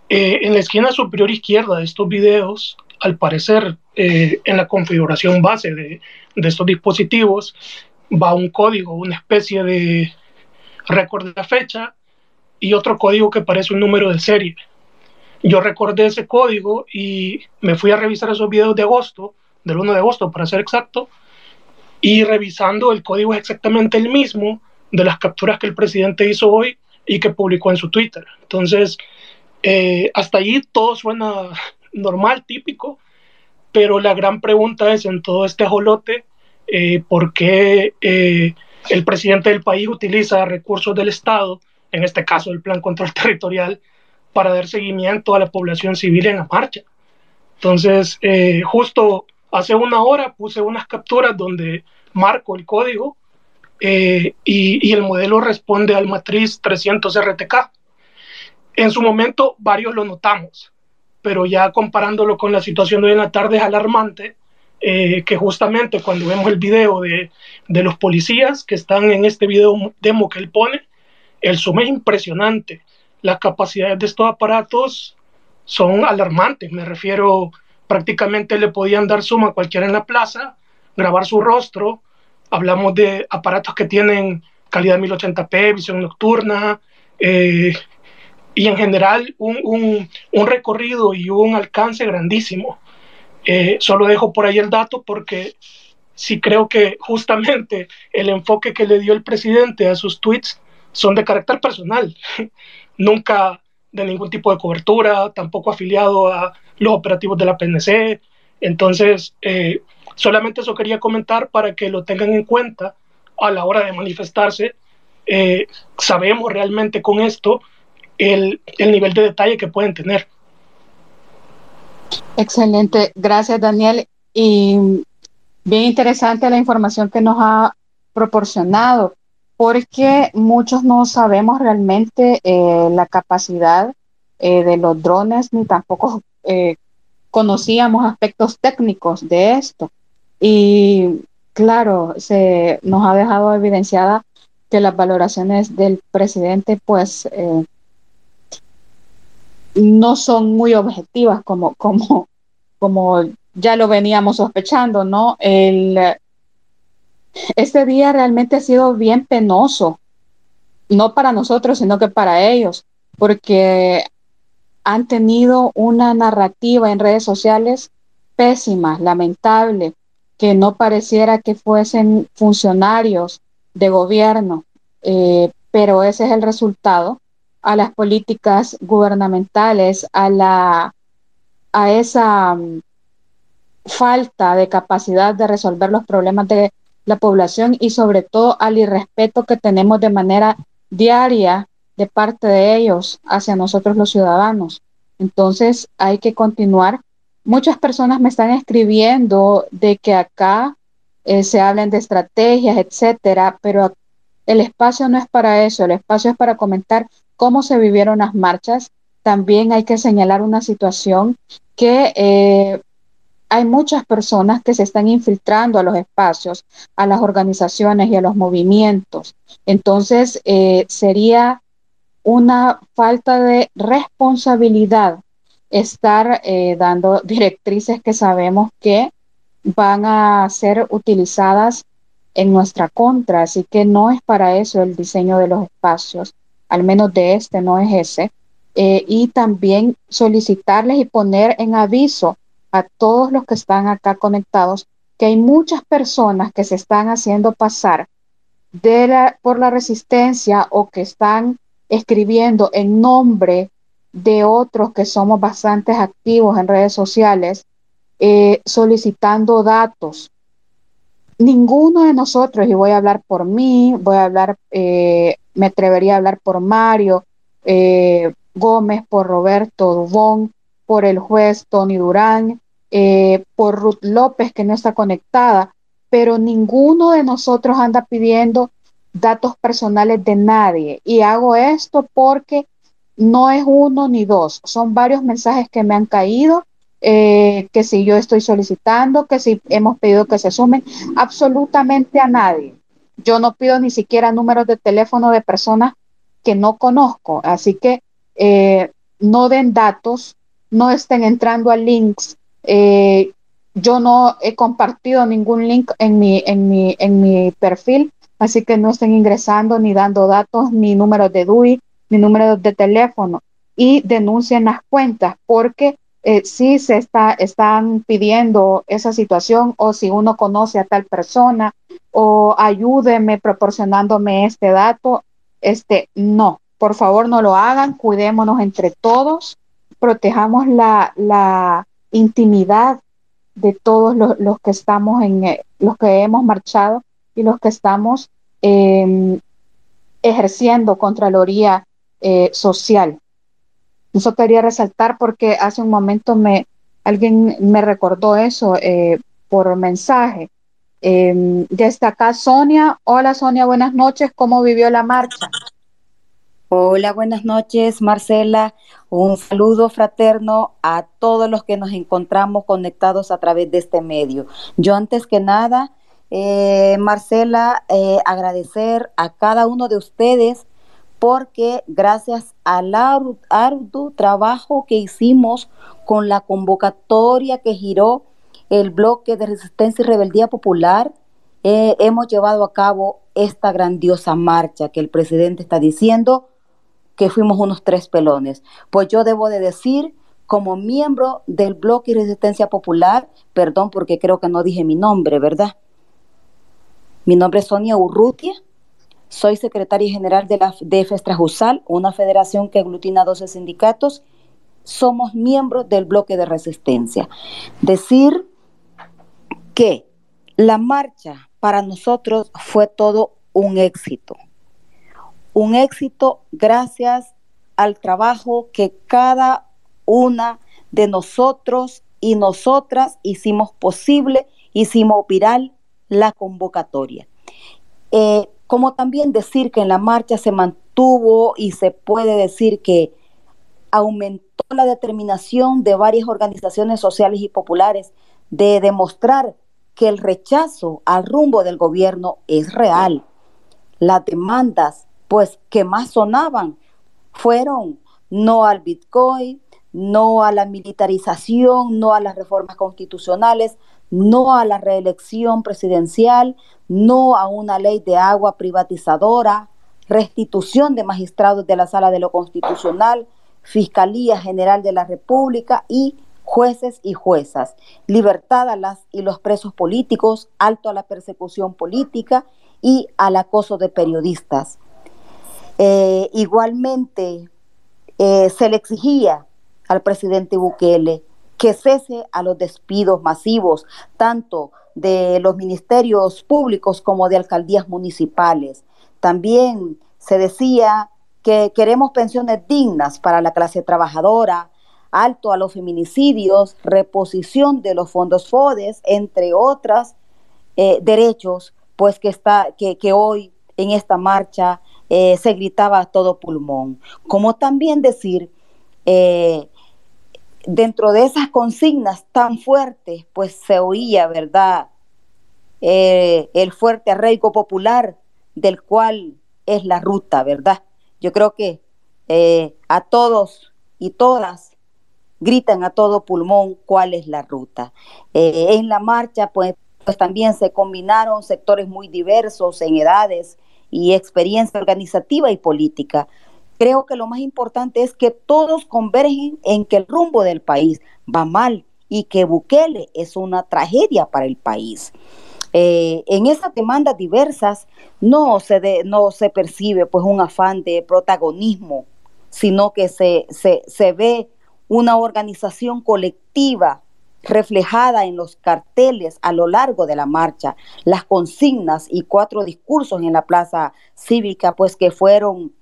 en la esquina superior izquierda de estos videos al parecer, eh, en la configuración base de, estos dispositivos va un código, una especie de récord de fecha y otro código que parece un número de serie. Yo recordé ese código y me fui a revisar esos videos de agosto, del 1 de agosto para ser exacto, y revisando el código es exactamente el mismo de las capturas que el presidente hizo hoy y que publicó en su Twitter. Entonces, eh, hasta allí todo suena normal, típico, pero la gran pregunta es en todo este ajolote, eh, ¿por qué eh, el presidente del país utiliza recursos del Estado, en este caso el Plan Control Territorial, para dar seguimiento a la población civil en la marcha? Entonces, eh, justo hace una hora puse unas capturas donde marco el código y, y, el modelo responde al matriz 300 RTK. En su momento, varios lo notamos pero ya comparándolo con la situación de hoy en la tarde es alarmante, eh, que justamente cuando vemos el video de, de, los policías que están en este video demo que él pone, el zoom es impresionante. Las capacidades de estos aparatos son alarmantes, me refiero, prácticamente le podían dar zoom a cualquiera en la plaza, grabar su rostro, hablamos de aparatos que tienen calidad 1080p, visión nocturna, eh, y en general un, recorrido y un alcance grandísimo. Eh, solo dejo por ahí el dato porque sí creo que justamente el enfoque que le dio el presidente a sus tweets son de carácter personal, nunca de ningún tipo de cobertura, tampoco afiliado a los operativos de la PNC. Entonces, eh, solamente eso quería comentar para que lo tengan en cuenta a la hora de manifestarse. Eh, sabemos realmente con esto el, nivel de detalle que pueden tener. Excelente, gracias Daniel. Y bien interesante la información que nos ha proporcionado, porque muchos no sabemos realmente eh, la capacidad eh, de los drones, ni tampoco eh, conocíamos aspectos técnicos de esto. Y claro, se nos ha dejado evidenciada que las valoraciones del presidente, pues, no son muy objetivas como, como, como ya lo veníamos sospechando, ¿no? El, este día realmente ha sido bien penoso, no para nosotros, sino que para ellos, porque han tenido una narrativa en redes sociales pésima, lamentable, que no pareciera que fuesen funcionarios de gobierno, eh, pero ese es el resultado a las políticas gubernamentales, a, la, a esa mm, falta de capacidad de resolver los problemas de la población y sobre todo al irrespeto que tenemos de manera diaria de parte de ellos hacia nosotros los ciudadanos. Entonces hay que continuar. Muchas personas me están escribiendo de que acá eh, se hablen de estrategias, etcétera, pero el espacio no es para eso, el espacio es para comentar cómo se vivieron las marchas. También hay que señalar una situación que eh, hay muchas personas que se están infiltrando a los espacios, a las organizaciones y a los movimientos. Entonces, eh, sería una falta de responsabilidad estar eh, dando directrices que sabemos que van a ser utilizadas en nuestra contra, así que no es para eso el diseño de los espacios, al menos de este no es ese. Eh, y también solicitarles y poner en aviso a todos los que están acá conectados que hay muchas personas que se están haciendo pasar por la resistencia o que están escribiendo en nombre de otros que somos bastante activos en redes sociales, eh, solicitando datos. Ninguno de nosotros, y voy a hablar por mí, voy a hablar, eh, me atrevería a hablar por Mario eh, Gómez, por Roberto Dubón, por el juez Tony Durán, por Ruth López, que no está conectada, pero ninguno de nosotros anda pidiendo datos personales de nadie. Y hago esto porque no es uno ni dos, son varios mensajes que me han caído, eh, que si yo estoy solicitando, que si hemos pedido que se sumen, absolutamente a nadie. Yo no pido ni siquiera números de teléfono de personas que no conozco, así que eh, no den datos, no estén entrando a links. Eh, yo no he compartido ningún link en mi, en mi, en mi perfil Así que no estén ingresando ni dando datos, ni números de DUI, ni números de teléfono y denuncien las cuentas porque eh, si se está, están pidiendo esa situación o si uno conoce a tal persona o ayúdeme proporcionándome este dato, este no, por favor no lo hagan, cuidémonos entre todos, protejamos la, la intimidad de todos los, los, que estamos en, eh, los que hemos marchado y los que estamos em, ejerciendo Contraloría eh, Social. Eso quería resaltar porque hace un momento me, alguien me recordó eso eh, por mensaje. Eh, Sonia. Hola, Sonia, buenas noches. ¿Cómo vivió la marcha? Hola, buenas noches, Marcela. Un saludo fraterno a todos los que nos encontramos conectados a través de este medio. Yo antes que nada eh, Marcela, eh, agradecer a cada uno de ustedes porque gracias al arduo trabajo que hicimos con la convocatoria que giró el bloque de resistencia y rebeldía popular, eh, hemos llevado a cabo esta grandiosa marcha que el presidente está diciendo que fuimos unos tres pelones. Pues yo debo de decir, como miembro del bloque de resistencia popular, perdón porque creo que no dije mi nombre, ¿verdad? Mi nombre es Sonia Urrutia, soy secretaria general de la de Festrajusal, una federación que aglutina 12 sindicatos. Somos miembros del bloque de resistencia. Decir que la marcha para nosotros fue todo un éxito. Un éxito gracias al trabajo que cada una de nosotros y nosotras hicimos posible, hicimos viral la convocatoria. Eh, como también decir que en la marcha se mantuvo y se puede decir que aumentó la determinación de varias organizaciones sociales y populares de demostrar que el rechazo al rumbo del gobierno es real. Las demandas, pues, que más sonaban fueron no al Bitcoin, no a la militarización, no a las reformas constitucionales, no a la reelección presidencial, no a una ley de agua privatizadora, restitución de magistrados de la Sala de lo Constitucional, Fiscalía General de la República y jueces y juezas, libertad a las y los presos políticos, alto a la persecución política y al acoso de periodistas. Eh, igualmente, eh, se le exigía al presidente Bukele que cese a los despidos masivos, tanto de los ministerios públicos como de alcaldías municipales. También se decía que queremos pensiones dignas para la clase trabajadora, alto a los feminicidios, reposición de los fondos FODES, entre otros eh, derechos, pues que, está, que, hoy en esta marcha eh, se gritaba a todo pulmón. Como también decir eh, dentro de esas consignas tan fuertes, pues se oía, ¿verdad? El fuerte arraigo popular del cual es la ruta, ¿verdad? Yo creo que a todos y todas gritan a todo pulmón cuál es la ruta. Eh, en la marcha, pues, pues también se combinaron sectores muy diversos en edades y experiencia organizativa y política. Creo que lo más importante es que todos convergen en que el rumbo del país va mal y que Bukele es una tragedia para el país. Eh, en esas demandas diversas no se, no se percibe pues un afán de protagonismo, sino que se, se, se ve una organización colectiva reflejada en los carteles a lo largo de la marcha, las consignas y cuatro discursos en la plaza cívica, pues que fueron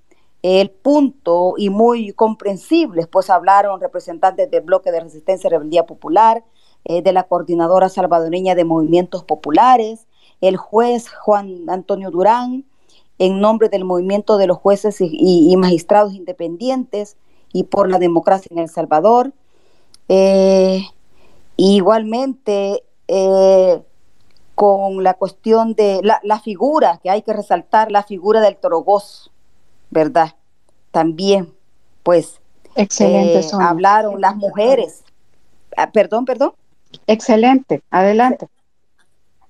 el punto y muy comprensibles, pues hablaron representantes del bloque de resistencia y rebeldía popular, eh, de la coordinadora salvadoreña de movimientos populares, el juez Juan Antonio Durán, en nombre del movimiento de los jueces y magistrados independientes, y por la democracia en El Salvador. Eh, igualmente, eh, con la cuestión de la, figura, que hay que resaltar, la figura del Torogoz, ¿verdad? También, pues, Excelente, eh, hablaron las mujeres. Ah, perdón, perdón. Excelente, adelante.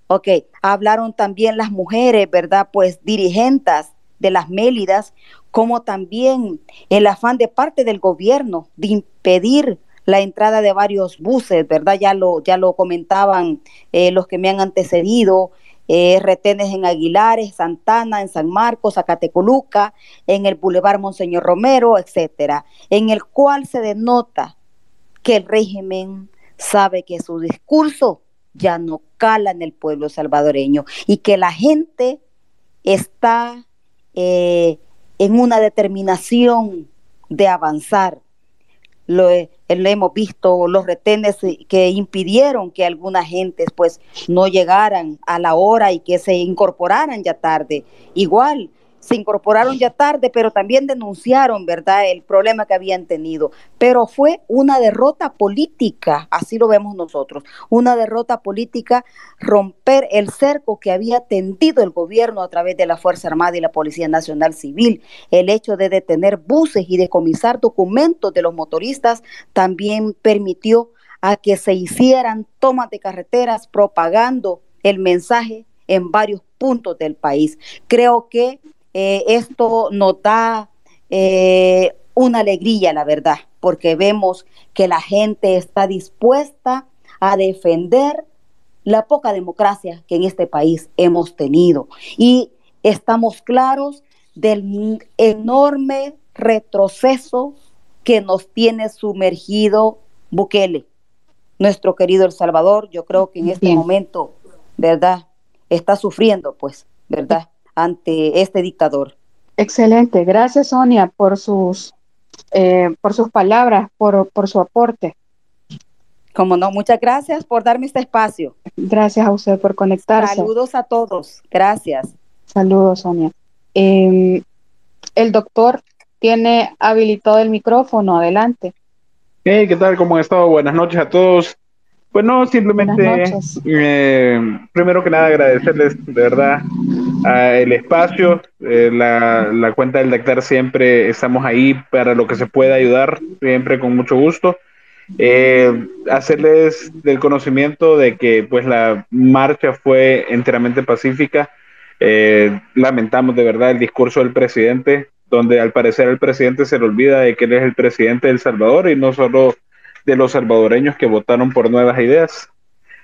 Ok, hablaron también las mujeres, ¿verdad? Pues dirigentes de las Mélidas, como también el afán de parte del gobierno de impedir la entrada de varios buses, ¿verdad? Ya lo, ya lo comentaban eh, los que me han antecedido, eh, retenes en Aguilares, Santana, en San Marcos, Zacatecoluca, en el Boulevard Monseñor Romero, etcétera, en el cual se denota que el régimen sabe que su discurso ya no cala en el pueblo salvadoreño y que la gente está eh, en una determinación de avanzar. Lo, hemos visto los retenes que impidieron que algunas gentes pues no llegaran a la hora y que se incorporaran ya tarde. Igual se incorporaron ya tarde, pero también denunciaron, ¿verdad?, el problema que habían tenido. Pero fue una derrota política, así lo vemos nosotros, una derrota política, romper el cerco que había tendido el gobierno a través de la Fuerza Armada y la Policía Nacional Civil. El hecho de detener buses y decomisar documentos de los motoristas también permitió a que se hicieran tomas de carreteras propagando el mensaje en varios puntos del país. Creo que eh, esto nos da eh, una alegría, la verdad, porque vemos que la gente está dispuesta a defender la poca democracia que en este país hemos tenido. Y estamos claros del enorme retroceso que nos tiene sumergido Bukele, nuestro querido El Salvador. Yo creo que en este momento, ¿verdad? Está sufriendo, pues, ¿verdad? Ante este dictador. Excelente, gracias Sonia por sus, eh, por sus palabras, por, por su aporte. Como no, muchas gracias por darme este espacio. Gracias a usted por conectarse. Saludos a todos, gracias. Saludos, Sonia. Em, el doctor tiene habilitado el micrófono, adelante. Hey, ¿qué tal? ¿Cómo han estado? Buenas noches a todos. Pues no, simplemente, eh, primero que nada, agradecerles de verdad el espacio, eh, la, cuenta del Dactar siempre estamos ahí para lo que se pueda ayudar, siempre con mucho gusto. Eh, hacerles del conocimiento de que pues la marcha fue enteramente pacífica. lamentamos de verdad el discurso del presidente, donde al parecer el presidente se le olvida de que él es el presidente del Salvador y no solo de los salvadoreños que votaron por nuevas ideas.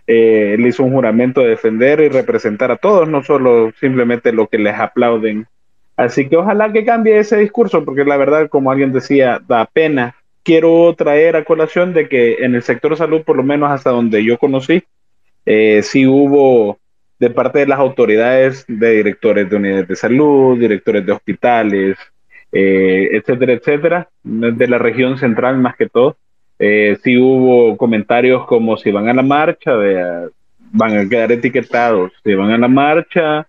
Eh, hizo un juramento de defender y representar a todos, no solo simplemente lo que les aplauden. Así que ojalá que cambie ese discurso, porque la verdad, como alguien decía, da pena. Quiero traer a colación de que en el sector salud, por lo menos hasta donde yo conocí, eh, sí hubo de parte de las autoridades, de directores de unidades de salud, directores de hospitales, eh, etcétera, etcétera, de la región central más que todo, eh, sí hubo comentarios como si van a la marcha, van a quedar etiquetados, si van a la marcha,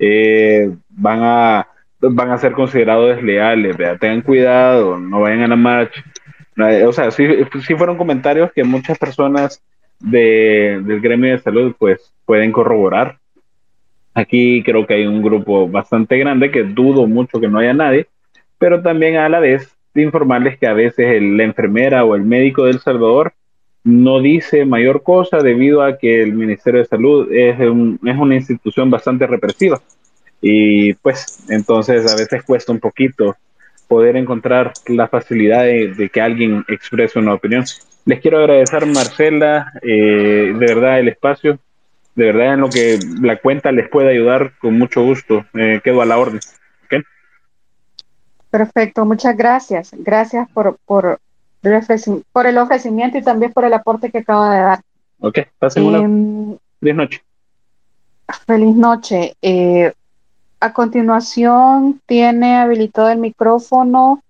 eh, van, a, van a ser considerados desleales, tengan cuidado, no vayan a la marcha. O sea, sí, sí fueron comentarios que muchas personas de, del gremio de salud pues pueden corroborar. Aquí creo que hay un grupo bastante grande que dudo mucho que no haya nadie, pero también a la vez informarles que a veces la enfermera o el médico del Salvador no dice mayor cosa debido a que el Ministerio de Salud es, es una institución bastante represiva. Y pues entonces a veces cuesta un poquito poder encontrar la facilidad de, que alguien exprese una opinión. Les quiero agradecer, Marcela, eh, de verdad el espacio, de verdad en lo que la cuenta les puede ayudar, con mucho gusto, eh, quedo a la orden. Perfecto, muchas gracias. Gracias por, por, por el ofrecimiento y también por el aporte que acaba de dar. Ok, pasen una em, feliz noche. Feliz noche. Eh, a continuación tiene habilitado el micrófono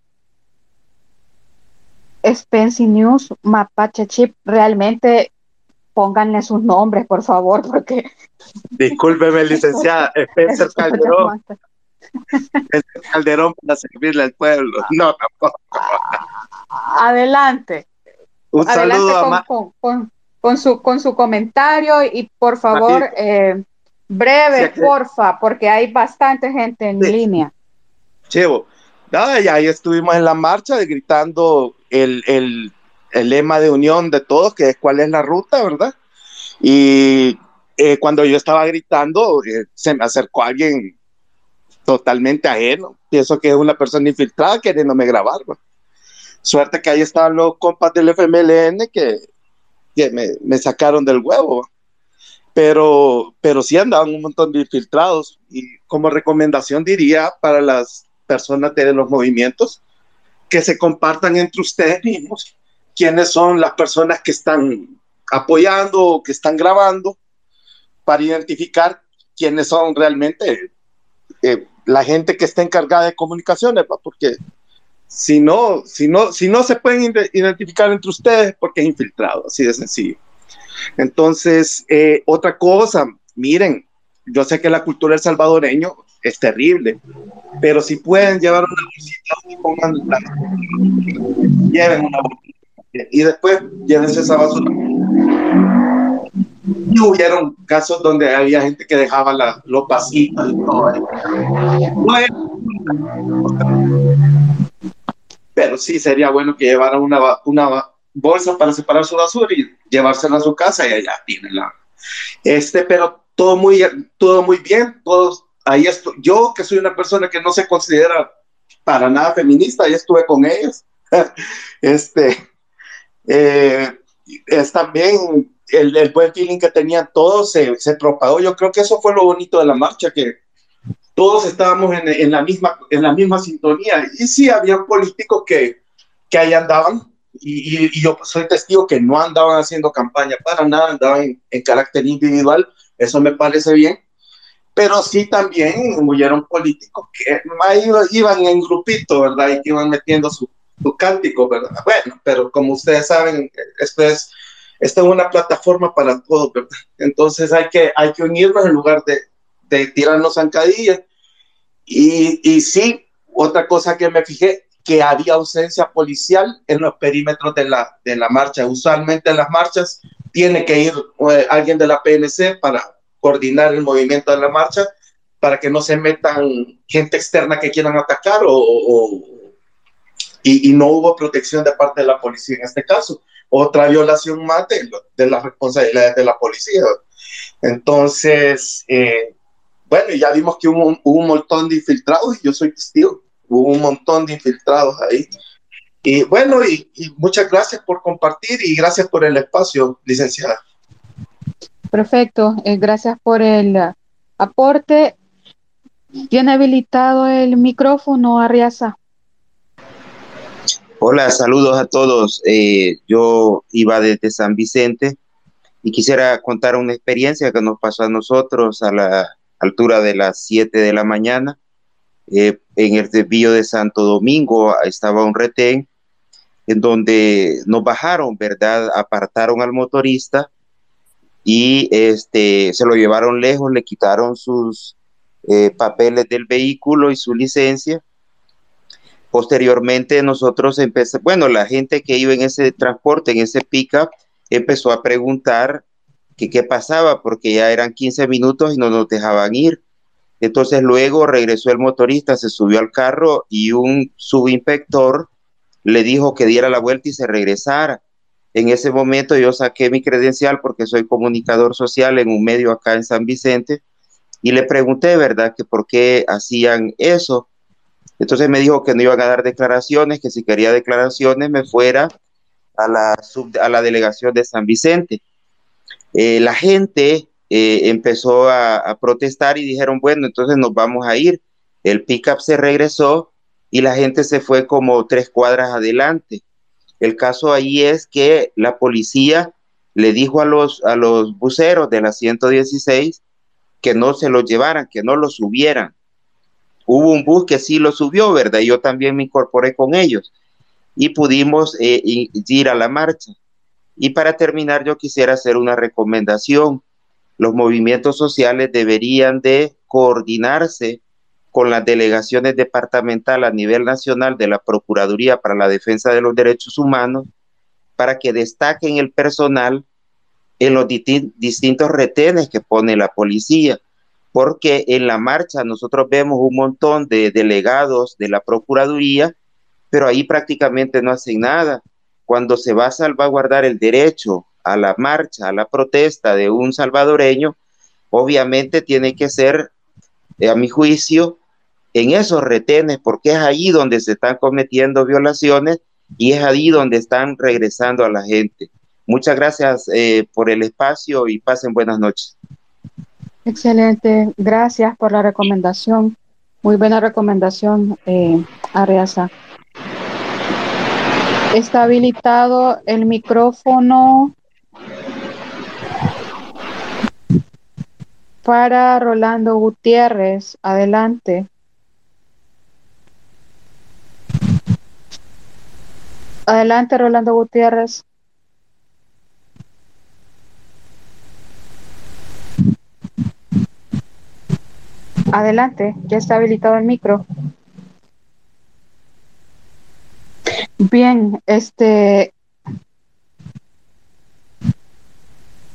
Spencer News, Mapache Chip. Realmente pónganle sus nombres, por favor, porque... Discúlpeme, licenciada, Spencer Calderón. Spencer Calderón para servirle al pueblo. No, tampoco. Adelante. Un saludo con, con, su, con su comentario y por favor... Eh, Breve, porfa, porque hay bastante gente en línea. Chevo, nada, ya ahí estuvimos en la marcha gritando el, el, el, lema de unión de todos, que es cuál es la ruta, ¿verdad? Y eh, cuando yo estaba gritando, eh, se me acercó alguien totalmente ajeno. Pienso que es una persona infiltrada queriéndome grabar. Suerte que ahí estaban los compas del FMLN que, que me, sacaron del huevo pero, pero sí andaban un montón de infiltrados y como recomendación diría para las personas de los movimientos que se compartan entre ustedes mismos quiénes son las personas que están apoyando o que están grabando para identificar quiénes son realmente eh, la gente que está encargada de comunicaciones, porque si no, si no, si no se pueden identificar entre ustedes, porque es infiltrado, así de sencillo. Entonces, eh, otra cosa, miren, yo sé que la cultura del salvadoreño es terrible, pero si pueden llevar una bolsita y pongan lleven una bolsita y después llévense esa basura. Y hubieron casos donde había gente que dejaba la, los vasitos y pero sí sería bueno que llevaran una, bolsa para separar su basura y llevársela a su casa y allá tiene la. Este, pero todo muy, todo muy bien, todos, ahí estoy. Yo que soy una persona que no se considera para nada feminista, ahí estuve con ellos. este, eh, es también el, buen feeling que tenían todos se, se, propagó. Yo creo que eso fue lo bonito de la marcha, que todos estábamos en, en la, misma, en la misma sintonía. Y sí, había políticos que, que ahí andaban, y, yo soy testigo que no andaban haciendo campaña para nada, andaban en, carácter individual, eso me parece bien, pero sí también hubieron políticos que iban en grupito, ¿verdad? Y que iban metiendo su, su cántico, ¿verdad? Bueno, pero como ustedes saben, esto es, esto es una plataforma para todos, ¿verdad? Entonces hay que, hay que unirnos en lugar de, de tirarnos zancadillas. Y, y sí, otra cosa que me fijé, que había ausencia policial en los perímetros de la, de la marcha. Usualmente en las marchas tiene que ir eh, alguien de la PNC para coordinar el movimiento de la marcha, para que no se metan gente externa que quieran atacar o, y, no hubo protección de parte de la policía en este caso. Otra violación más de, las responsabilidades de la policía. Entonces, eh, bueno, ya vimos que hubo, hubo un montón de infiltrados y yo soy testigo hubo un montón de infiltrados ahí. Y bueno, y, muchas gracias por compartir y gracias por el espacio, licenciada. Perfecto, eh, gracias por el aporte. ¿Tiene habilitado el micrófono, Arriaza? Hola, saludos a todos. Eh, yo iba desde San Vicente y quisiera contar una experiencia que nos pasó a nosotros a la altura de las 7 de la mañana. Eh, en el desvío de Santo Domingo estaba un retén en donde nos bajaron, ¿verdad? Apartaron al motorista y este, se lo llevaron lejos, le quitaron sus eh, papeles del vehículo y su licencia. Posteriormente nosotros empezamos, bueno, la gente que iba en ese transporte, en ese pickup, empezó a preguntar que qué pasaba porque ya eran 15 minutos y no nos dejaban ir. Entonces luego regresó el motorista, se subió al carro y un subinspector le dijo que diera la vuelta y se regresara. En ese momento yo saqué mi credencial porque soy comunicador social en un medio acá en San Vicente y le pregunté, ¿verdad?, que por qué hacían eso. Entonces me dijo que no iban a dar declaraciones, que si quería declaraciones me fuera a la, a la delegación de San Vicente. Eh, la gente eh, empezó a, protestar y dijeron, bueno, entonces nos vamos a ir. El pickup se regresó y la gente se fue como tres cuadras adelante. El caso ahí es que la policía le dijo a los, a los buceros de la 116 que no se lo llevaran, que no lo subieran. Hubo un bus que sí lo subió, ¿verdad? Yo también me incorporé con ellos y pudimos eh, ir a la marcha. Y para terminar, yo quisiera hacer una recomendación. Los movimientos sociales deberían de coordinarse con las delegaciones departamentales a nivel nacional de la Procuraduría para la Defensa de los Derechos Humanos para que destaquen el personal en los distintos retenes que pone la policía, porque en la marcha nosotros vemos un montón de delegados de la Procuraduría, pero ahí prácticamente no hacen nada. Cuando se va a salvaguardar el derecho a la marcha, a la protesta de un salvadoreño, obviamente tiene que ser, a mi juicio, en esos retenes, porque es ahí donde se están cometiendo violaciones y es ahí donde están regresando a la gente. Muchas gracias eh, por el espacio y pasen buenas noches. Excelente, gracias por la recomendación. Muy buena recomendación, eh, Areasa. Está habilitado el micrófono para Rolando Gutiérrez. Adelante. Adelante, Rolando Gutiérrez. Adelante, ya está habilitado el micro. Bien, este,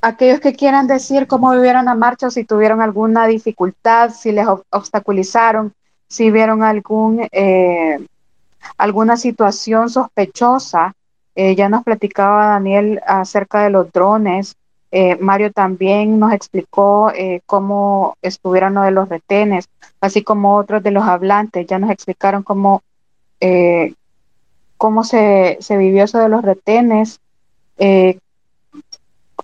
aquellos que quieran decir cómo vivieron la marcha, si tuvieron alguna dificultad, si les obstaculizaron, si vieron algún eh, alguna situación sospechosa. Eh, ya nos platicaba Daniel acerca de los drones. Eh, Mario también nos explicó eh, cómo estuvieron lo de los retenes, así como otros de los hablantes. Ya nos explicaron cómo, cómo se, se, vivió eso de los retenes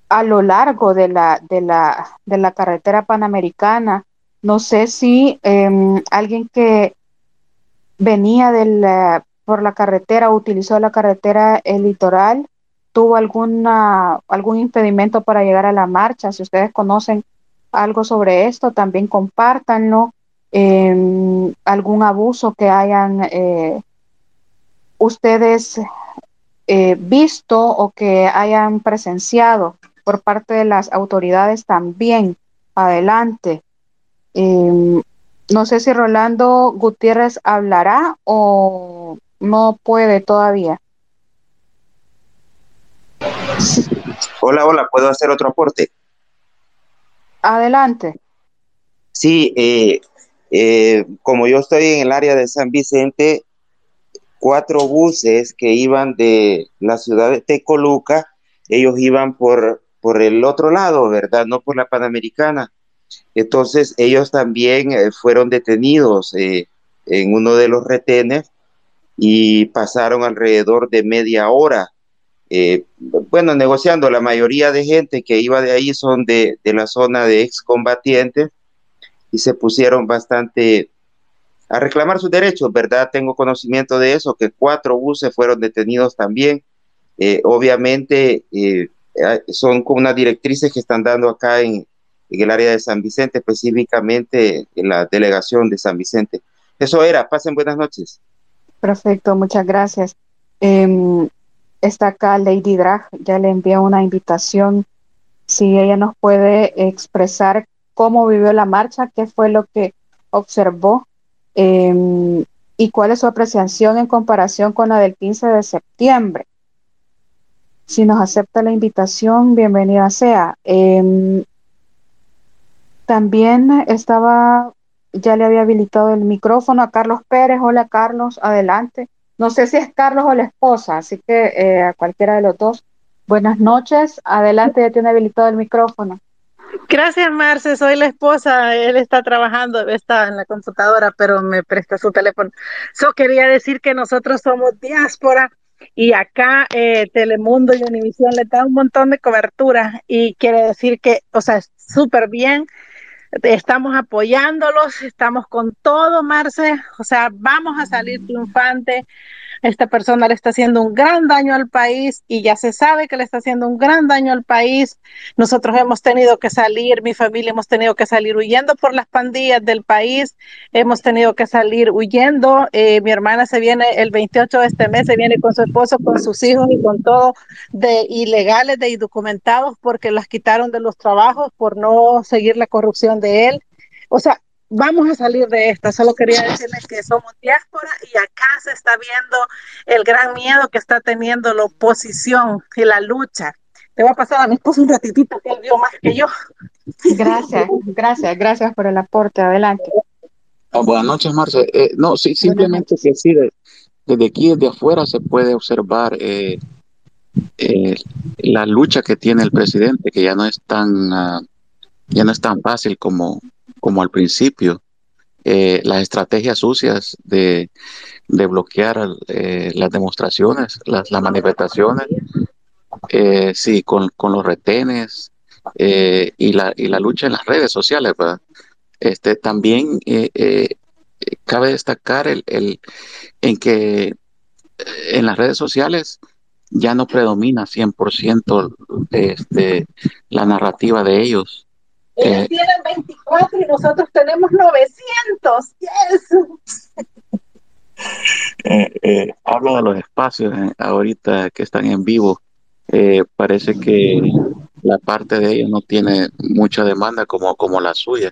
a lo largo de la, de la, de la carretera panamericana. No sé si em, alguien que venía del, por la carretera, utilizó la carretera el litoral, tuvo alguna, algún impedimento para llegar a la marcha. Si ustedes conocen algo sobre esto, también compártanlo. Em, algún abuso que hayan eh, ustedes eh, visto o que hayan presenciado por parte de las autoridades también. Adelante. Em, no sé si Rolando Gutiérrez hablará o no puede todavía. Hola, hola, ¿puedo hacer otro aporte? Adelante. Sí, eh, eh, como yo estoy en el área de San Vicente, cuatro buses que iban de la ciudad de Tecoluca, ellos iban por, por el otro lado, ¿verdad? No por la Panamericana. Entonces ellos también eh, fueron detenidos eh, en uno de los retenes y pasaron alrededor de media hora. Eh, bueno, negociando, la mayoría de gente que iba de ahí son de, de la zona de excombatientes y se pusieron bastante a reclamar sus derechos, ¿verdad? Tengo conocimiento de eso, que cuatro buses fueron detenidos también. obviamente son como unas directrices que están dando acá en, en el área de San Vicente, específicamente en la delegación de San Vicente. Eso era, pasen buenas noches. Perfecto, muchas gracias. Em, está acá Lady Drag, ya le envié una invitación. Si ella nos puede expresar cómo vivió la marcha, qué fue lo que observó em, y cuál es su apreciación en comparación con la del 15 de septiembre. Si nos acepta la invitación, bienvenida sea. Em, también estaba, ya le había habilitado el micrófono a Carlos Pérez. Hola Carlos, adelante. No sé si es Carlos o la esposa, así que eh, a cualquiera de los dos. Buenas noches, adelante, ya tiene habilitado el micrófono. Gracias, Marce. Soy la esposa. Él está trabajando, está en la computadora, pero me presta su teléfono. Solo quería decir que nosotros somos diáspora y acá eh, Telemundo y Univisión le dan un montón de cobertura y quiere decir que, o sea, súper bien. Estamos apoyándolos, estamos con todo, Marce. O sea, vamos a salir triunfante esta persona le está haciendo un gran daño al país y ya se sabe que le está haciendo un gran daño al país. Nosotros hemos tenido que salir, mi familia hemos tenido que salir huyendo por las pandillas del país, hemos tenido que salir huyendo. Eh, mi hermana se viene el 28 de este mes, se viene con su esposo, con sus hijos y con todo de ilegales, de indocumentados porque las quitaron de los trabajos por no seguir la corrupción de él. O sea, vamos a salir de esta. Solo quería decirles que somos diáspora y acá se está viendo el gran miedo que está teniendo la oposición y la lucha. Te voy a pasar a mi esposo un ratitito que él vio más que yo. Gracias, gracias, gracias por el aporte. Adelante. Ah, buenas noches, Marce. Eh, no, sí, simplemente que sí, desde aquí, desde afuera se puede observar eh, eh, la lucha que tiene el presidente, que ya no es tan, ah, ya no es tan fácil como, como al principio. Eh, las estrategias sucias de, bloquear eh, las demostraciones, las, manifestaciones, eh, sí, con, los retenes y, la, y la lucha en las redes sociales, Este, también cabe destacar el, el, en que en las redes sociales ya no predomina 100% este, la narrativa de ellos. Ellos eh, tienen 24 y nosotros tenemos 900. Yes. Eh, eh, hablo de los espacios ahorita que están en vivo. parece que la parte de ellos no tiene mucha demanda como, como la suya.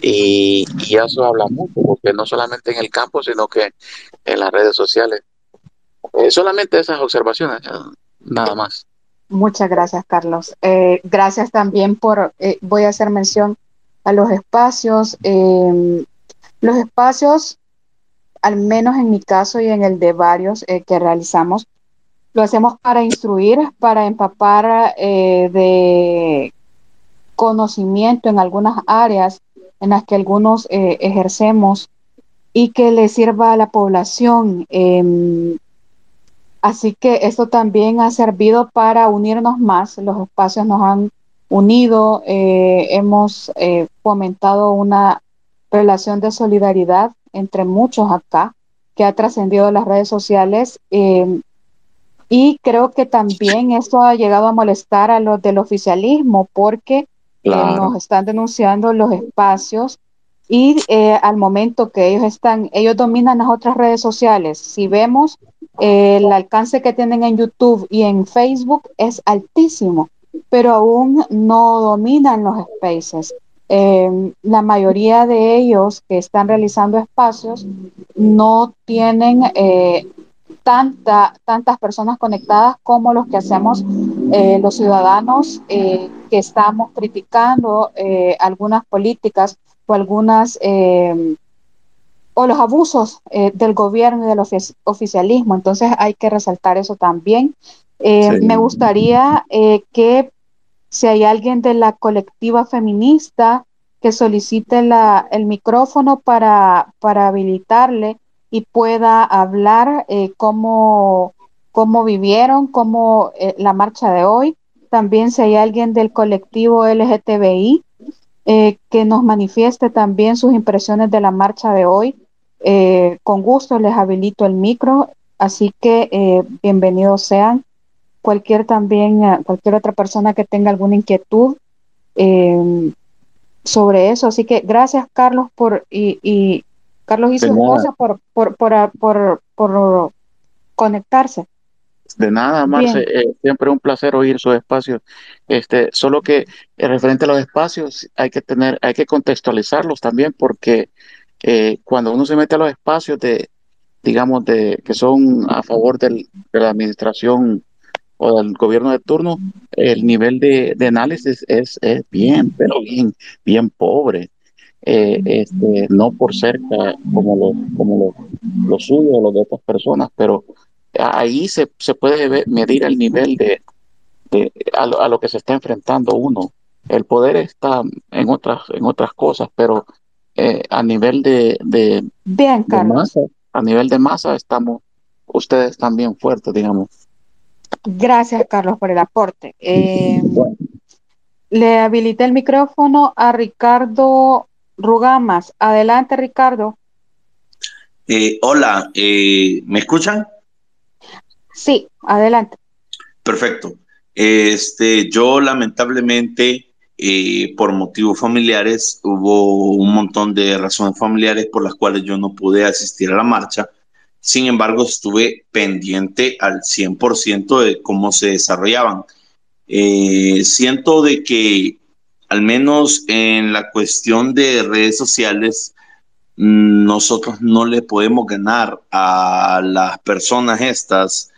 Y, y, eso habla mucho, porque no solamente en el campo, sino que en las redes sociales. solamente esas observaciones, nada más. Muchas gracias, Carlos. Eh, gracias también por, eh, voy a hacer mención a los espacios. Em, los espacios, al menos en mi caso y en el de varios eh, que realizamos, lo hacemos para instruir, para empapar de conocimiento en algunas áreas en las que algunos ejercemos y que le sirva a la población. Em, Así que esto también ha servido para unirnos más. Los espacios nos han unido, eh, hemos eh, fomentado una relación de solidaridad entre muchos acá que ha trascendido las redes sociales. Em, y creo que también esto ha llegado a molestar a los del oficialismo porque eh, nos están denunciando los espacios y al momento que ellos están, ellos dominan las otras redes sociales. Si vemos el alcance que tienen en YouTube y en Facebook es altísimo, pero aún no dominan los spaces. Em, la mayoría de ellos que están realizando espacios no tienen eh, tanta, tantas personas conectadas como los que hacemos eh, los ciudadanos eh, que estamos criticando algunas políticas o algunas em, o los abusos eh, del gobierno y del oficialismo. Entonces hay que resaltar eso también. Eh, me gustaría eh, que si hay alguien de la colectiva feminista que solicite la, el micrófono para, para habilitarle y pueda hablar cómo, cómo vivieron, cómo la marcha de hoy. También si hay alguien del colectivo LGTBI que nos manifieste también sus impresiones de la marcha de hoy eh, con gusto les habilito el micro, así que eh, bienvenidos sean. Cualquier también, eh, cualquier otra persona que tenga alguna inquietud sobre eso. Así que gracias, Carlos, por y, Carlos y su esposa por, por, por, por, conectarse. De nada, Marce, siempre un placer oír su espacio. Este, solo que referente a los espacios hay que tener, hay que contextualizarlos también porque eh, cuando uno se mete a los espacios de, digamos, de que son a favor de la administración o del gobierno de turno, el nivel de, análisis es, bien, pero bien, bien pobre. eh, este, no por cerca como lo, como lo, suyo o lo de otras personas, pero ahí se, se puede medir el nivel de, de a, lo, que se está enfrentando uno. El poder está en otras, en otras cosas, pero eh, a nivel de, de, masa, a nivel de masa estamos, ustedes también fuertes, digamos. Gracias, Carlos, por el aporte. Eh, le habilité el micrófono a Ricardo Rugamas. Adelante, Ricardo. Eh, hola, eh, ¿me escuchan? Sí, adelante. Perfecto. Este, yo lamentablemente, eh, por motivos familiares, hubo un montón de razones familiares por las cuales yo no pude asistir a la marcha. Sin embargo, estuve pendiente al 100% de cómo se desarrollaban. siento de que al menos en la cuestión de redes sociales, nosotros no le podemos ganar a las personas estas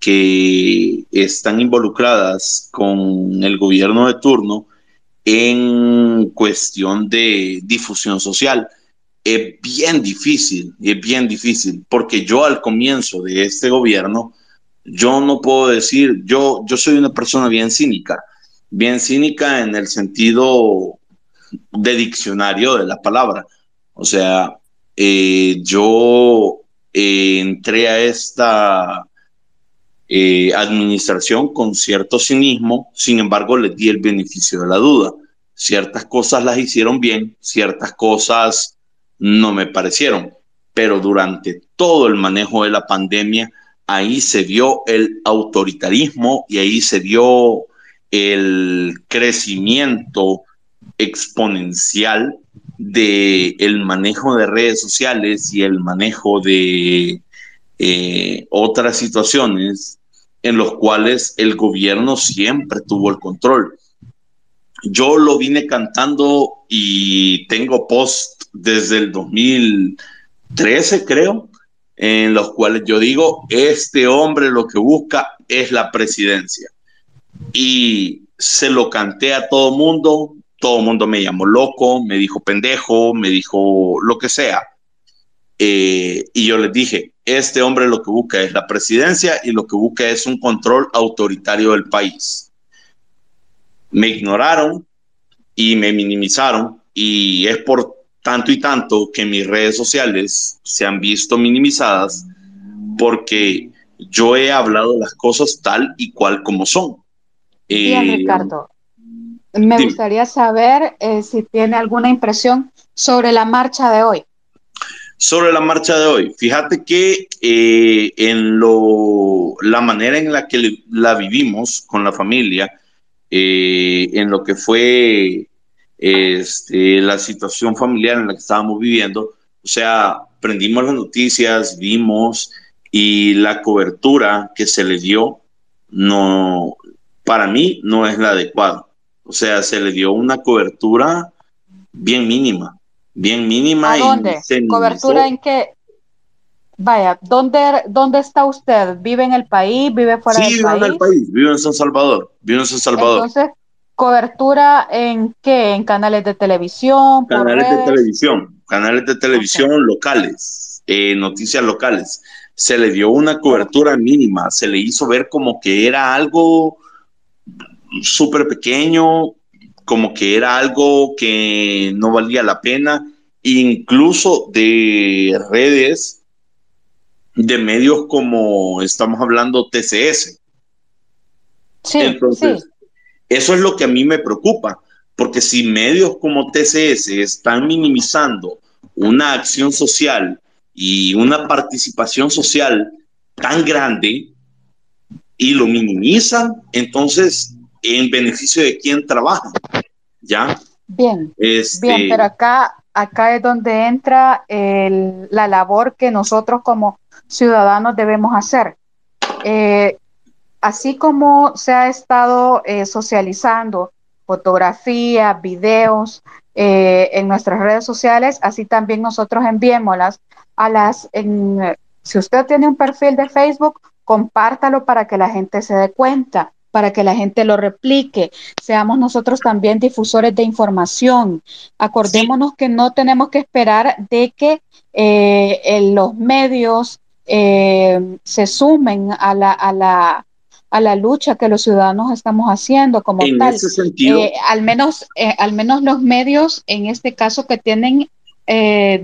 que están involucradas con el gobierno de turno en cuestión de difusión social. Es bien difícil, es bien difícil, porque yo al comienzo de este gobierno, yo no puedo decir, yo, yo soy una persona bien cínica bien cínica en el sentido de diccionario de la palabra. O sea, eh, yo eh, entré a esta eh, administración con cierto cinismo, sin embargo, les di el beneficio de la duda. Ciertas cosas las hicieron bien, ciertas cosas no me parecieron, pero durante todo el manejo de la pandemia, ahí se vio el autoritarismo y ahí se vio el crecimiento exponencial de el manejo de redes sociales y el manejo de eh, otras situaciones en los cuales el gobierno siempre tuvo el control. Yo lo vine cantando y tengo post desde el 2013, creo, en los cuales yo digo, este hombre lo que busca es la presidencia y se lo canté a todo mundo, todo mundo me llamó loco, me dijo pendejo, me dijo lo que sea. Eh, y yo les dije, este hombre lo que busca es la presidencia y lo que busca es un control autoritario del país. Me ignoraron y me minimizaron y es por tanto y tanto que mis redes sociales se han visto minimizadas porque yo he hablado las cosas tal y cual como son. Bien, eh, Ricardo. Me gustaría saber eh, si tiene alguna impresión sobre la marcha de hoy. Sobre la marcha de hoy, fíjate que eh, en lo, la manera en la que la vivimos con la familia, en lo que fue este, la situación familiar en la que estábamos viviendo, o sea, prendimos las noticias, vimos y la cobertura que se le dio no, para mí no es la adecuada. O sea, se le dio una cobertura bien mínima, bien mínima. ¿A dónde? ¿Cobertura en qué? Vaya, ¿dónde, ¿dónde está usted? ¿Vive en el país? ¿Vive fuera del país? Sí, vive en el país, vive en San Salvador, vive en San Salvador. Entonces, ¿cobertura en qué? ¿En canales de televisión? Canales de televisión, canales de televisión locales, eh, noticias locales. Se le dio una cobertura mínima, se le hizo ver como que era algo súper pequeño, como que era algo que no valía la pena, incluso de redes, de medios como estamos hablando TCS. Sí, Entonces, eso es lo que a mí me preocupa, porque si medios como TCS están minimizando una acción social y una participación social tan grande y lo minimizan, entonces en beneficio de quien trabaja. ¿Ya? Bien, este, bien, pero acá, acá es donde entra la labor que nosotros como ciudadanos debemos hacer. Eh, así como se ha estado eh, socializando fotografías, videos eh, en nuestras redes sociales, así también nosotros enviémoslas a las, si usted tiene un perfil de Facebook, compártalo para que la gente se dé cuenta para que la gente lo replique. Seamos nosotros también difusores de información. Acordémonos que no tenemos que esperar de que eh, los medios eh, se sumen a la, a la a la lucha que los ciudadanos estamos haciendo como en tal. Ese sentido, eh, al menos, al menos los medios, en este caso, que tienen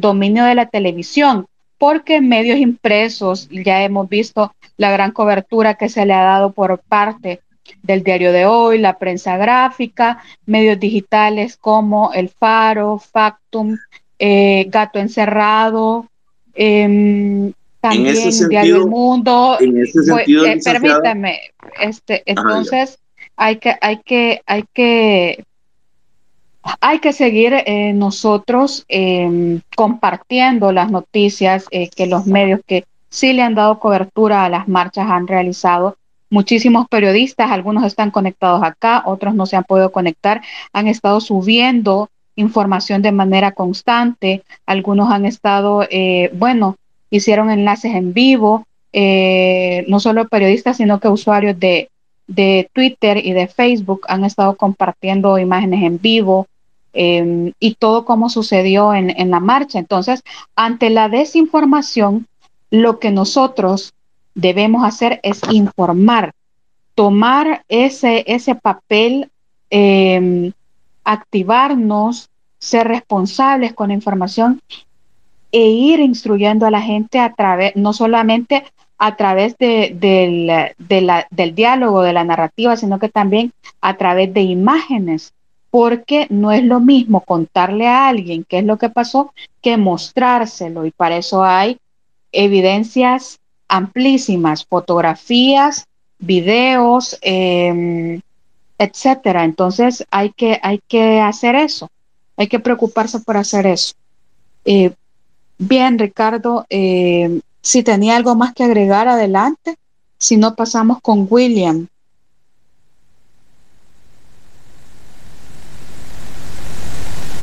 dominio de la televisión, porque medios impresos ya hemos visto la gran cobertura que se le ha dado por parte del diario de hoy, la prensa gráfica, medios digitales como El Faro, Factum, eh, Gato Encerrado, eh, también sentido, Diario El Mundo. En ese sentido, eh, permítame, este, entonces hay que, hay que, hay que, hay que seguir eh, nosotros em, compartiendo las noticias eh, que los medios que sí le han dado cobertura a las marchas han realizado muchísimos periodistas, algunos están conectados acá, otros no se han podido conectar, han estado subiendo información de manera constante, algunos han estado, eh, bueno, hicieron enlaces en vivo, eh, no solo periodistas, sino que usuarios de, de Twitter y de Facebook han estado compartiendo imágenes en vivo eh, y todo como sucedió en, en la marcha. Entonces, ante la desinformación, lo que nosotros debemos hacer es informar, tomar ese, ese papel, eh, activarnos, ser responsables con la información e ir instruyendo a la gente a través, no solamente a través de, de del diálogo, de la narrativa, sino que también a través de imágenes, porque no es lo mismo contarle a alguien qué es lo que pasó que mostrárselo, y para eso hay evidencias amplísimas, fotografías, videos, eh, etcétera. Entonces hay que, hay que hacer eso, hay que preocuparse por hacer eso. Eh, bien, Ricardo, eh, si tenía algo más que agregar, adelante. Si no, pasamos con William.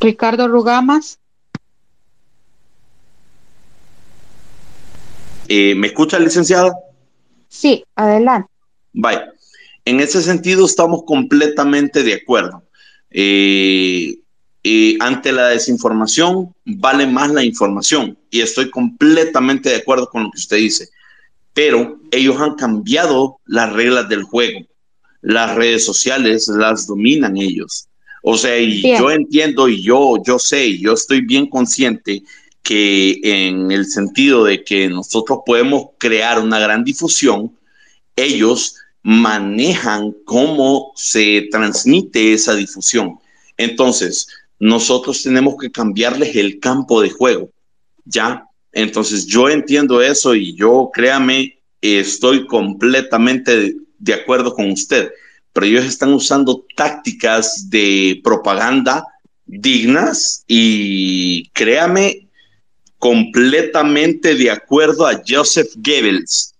Ricardo Rugamas. Eh, ¿Me escucha, licenciada? Sí, adelante. Vaya, en ese sentido estamos completamente de acuerdo. Eh, eh, ante la desinformación vale más la información y estoy completamente de acuerdo con lo que usted dice, pero ellos han cambiado las reglas del juego. Las redes sociales las dominan ellos. O sea, y yo entiendo y yo, yo sé, y yo estoy bien consciente que en el sentido de que nosotros podemos crear una gran difusión, ellos manejan cómo se transmite esa difusión. Entonces, nosotros tenemos que cambiarles el campo de juego, ¿ya? Entonces, yo entiendo eso y yo, créame, estoy completamente de acuerdo con usted, pero ellos están usando tácticas de propaganda dignas y créame, completamente de acuerdo a Joseph Goebbels.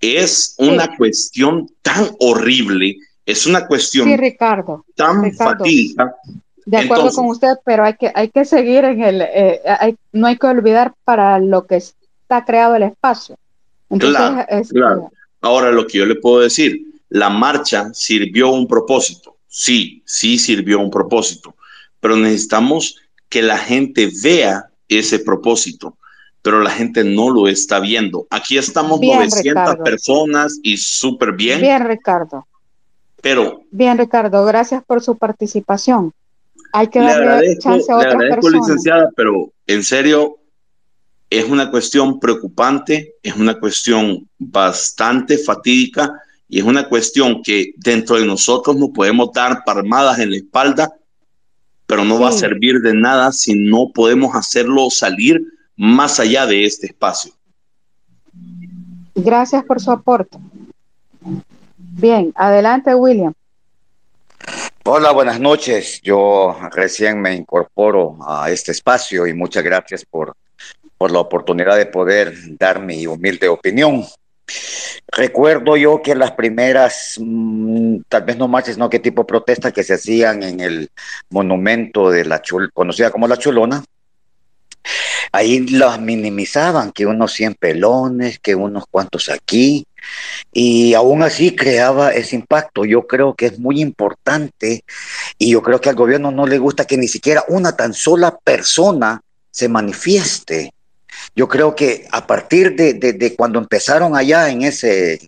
Es una sí. cuestión tan horrible, es una cuestión sí, Ricardo, tan Ricardo, fatídica. De acuerdo Entonces, con usted, pero hay que, hay que seguir en el, eh, hay, no hay que olvidar para lo que está creado el espacio. Entonces, claro, es, claro. Ahora lo que yo le puedo decir, la marcha sirvió un propósito, sí, sí sirvió un propósito, pero necesitamos que la gente vea ese propósito, pero la gente no lo está viendo. Aquí estamos bien, 900 Ricardo. personas y súper bien. Bien, Ricardo. Pero. Bien, Ricardo, gracias por su participación. Hay que darle chance a otras le agradezco, personas. licenciada, pero en serio, es una cuestión preocupante, es una cuestión bastante fatídica y es una cuestión que dentro de nosotros nos podemos dar palmadas en la espalda, pero no sí. va a servir de nada si no podemos hacerlo salir más allá de este espacio. Gracias por su aporte. Bien, adelante, William. Hola, buenas noches. Yo recién me incorporo a este espacio y muchas gracias por, por la oportunidad de poder dar mi humilde opinión. Recuerdo yo que las primeras, mmm, tal vez no marchas, no qué tipo de protestas que se hacían en el monumento de la Chul, conocida como la Chulona, ahí las minimizaban, que unos 100 pelones, que unos cuantos aquí, y aún así creaba ese impacto. Yo creo que es muy importante y yo creo que al gobierno no le gusta que ni siquiera una tan sola persona se manifieste. Yo creo que a partir de, cuando empezaron allá en ese,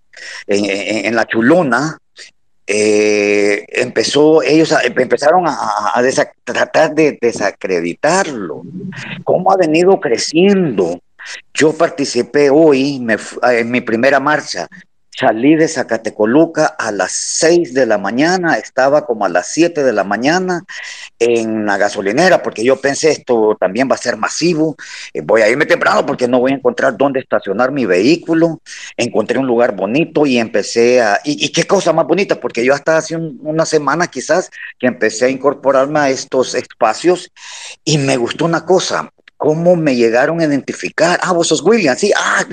en, la chulona, eh, empezó, ellos empezaron a, tratar de desacreditarlo. ¿Cómo ha venido creciendo? Yo participé hoy en mi primera marcha Salí de Zacatecoluca a las 6 de la mañana, estaba como a las 7 de la mañana en la gasolinera, porque yo pensé esto también va a ser masivo, eh, voy a irme temprano porque no voy a encontrar dónde estacionar mi vehículo, encontré un lugar bonito y empecé a... Y, qué cosa más bonita, porque yo hasta hace una semana quizás que empecé a incorporarme a estos espacios y me gustó una cosa, cómo me llegaron a identificar. Ah, vos sos William, sí, ah,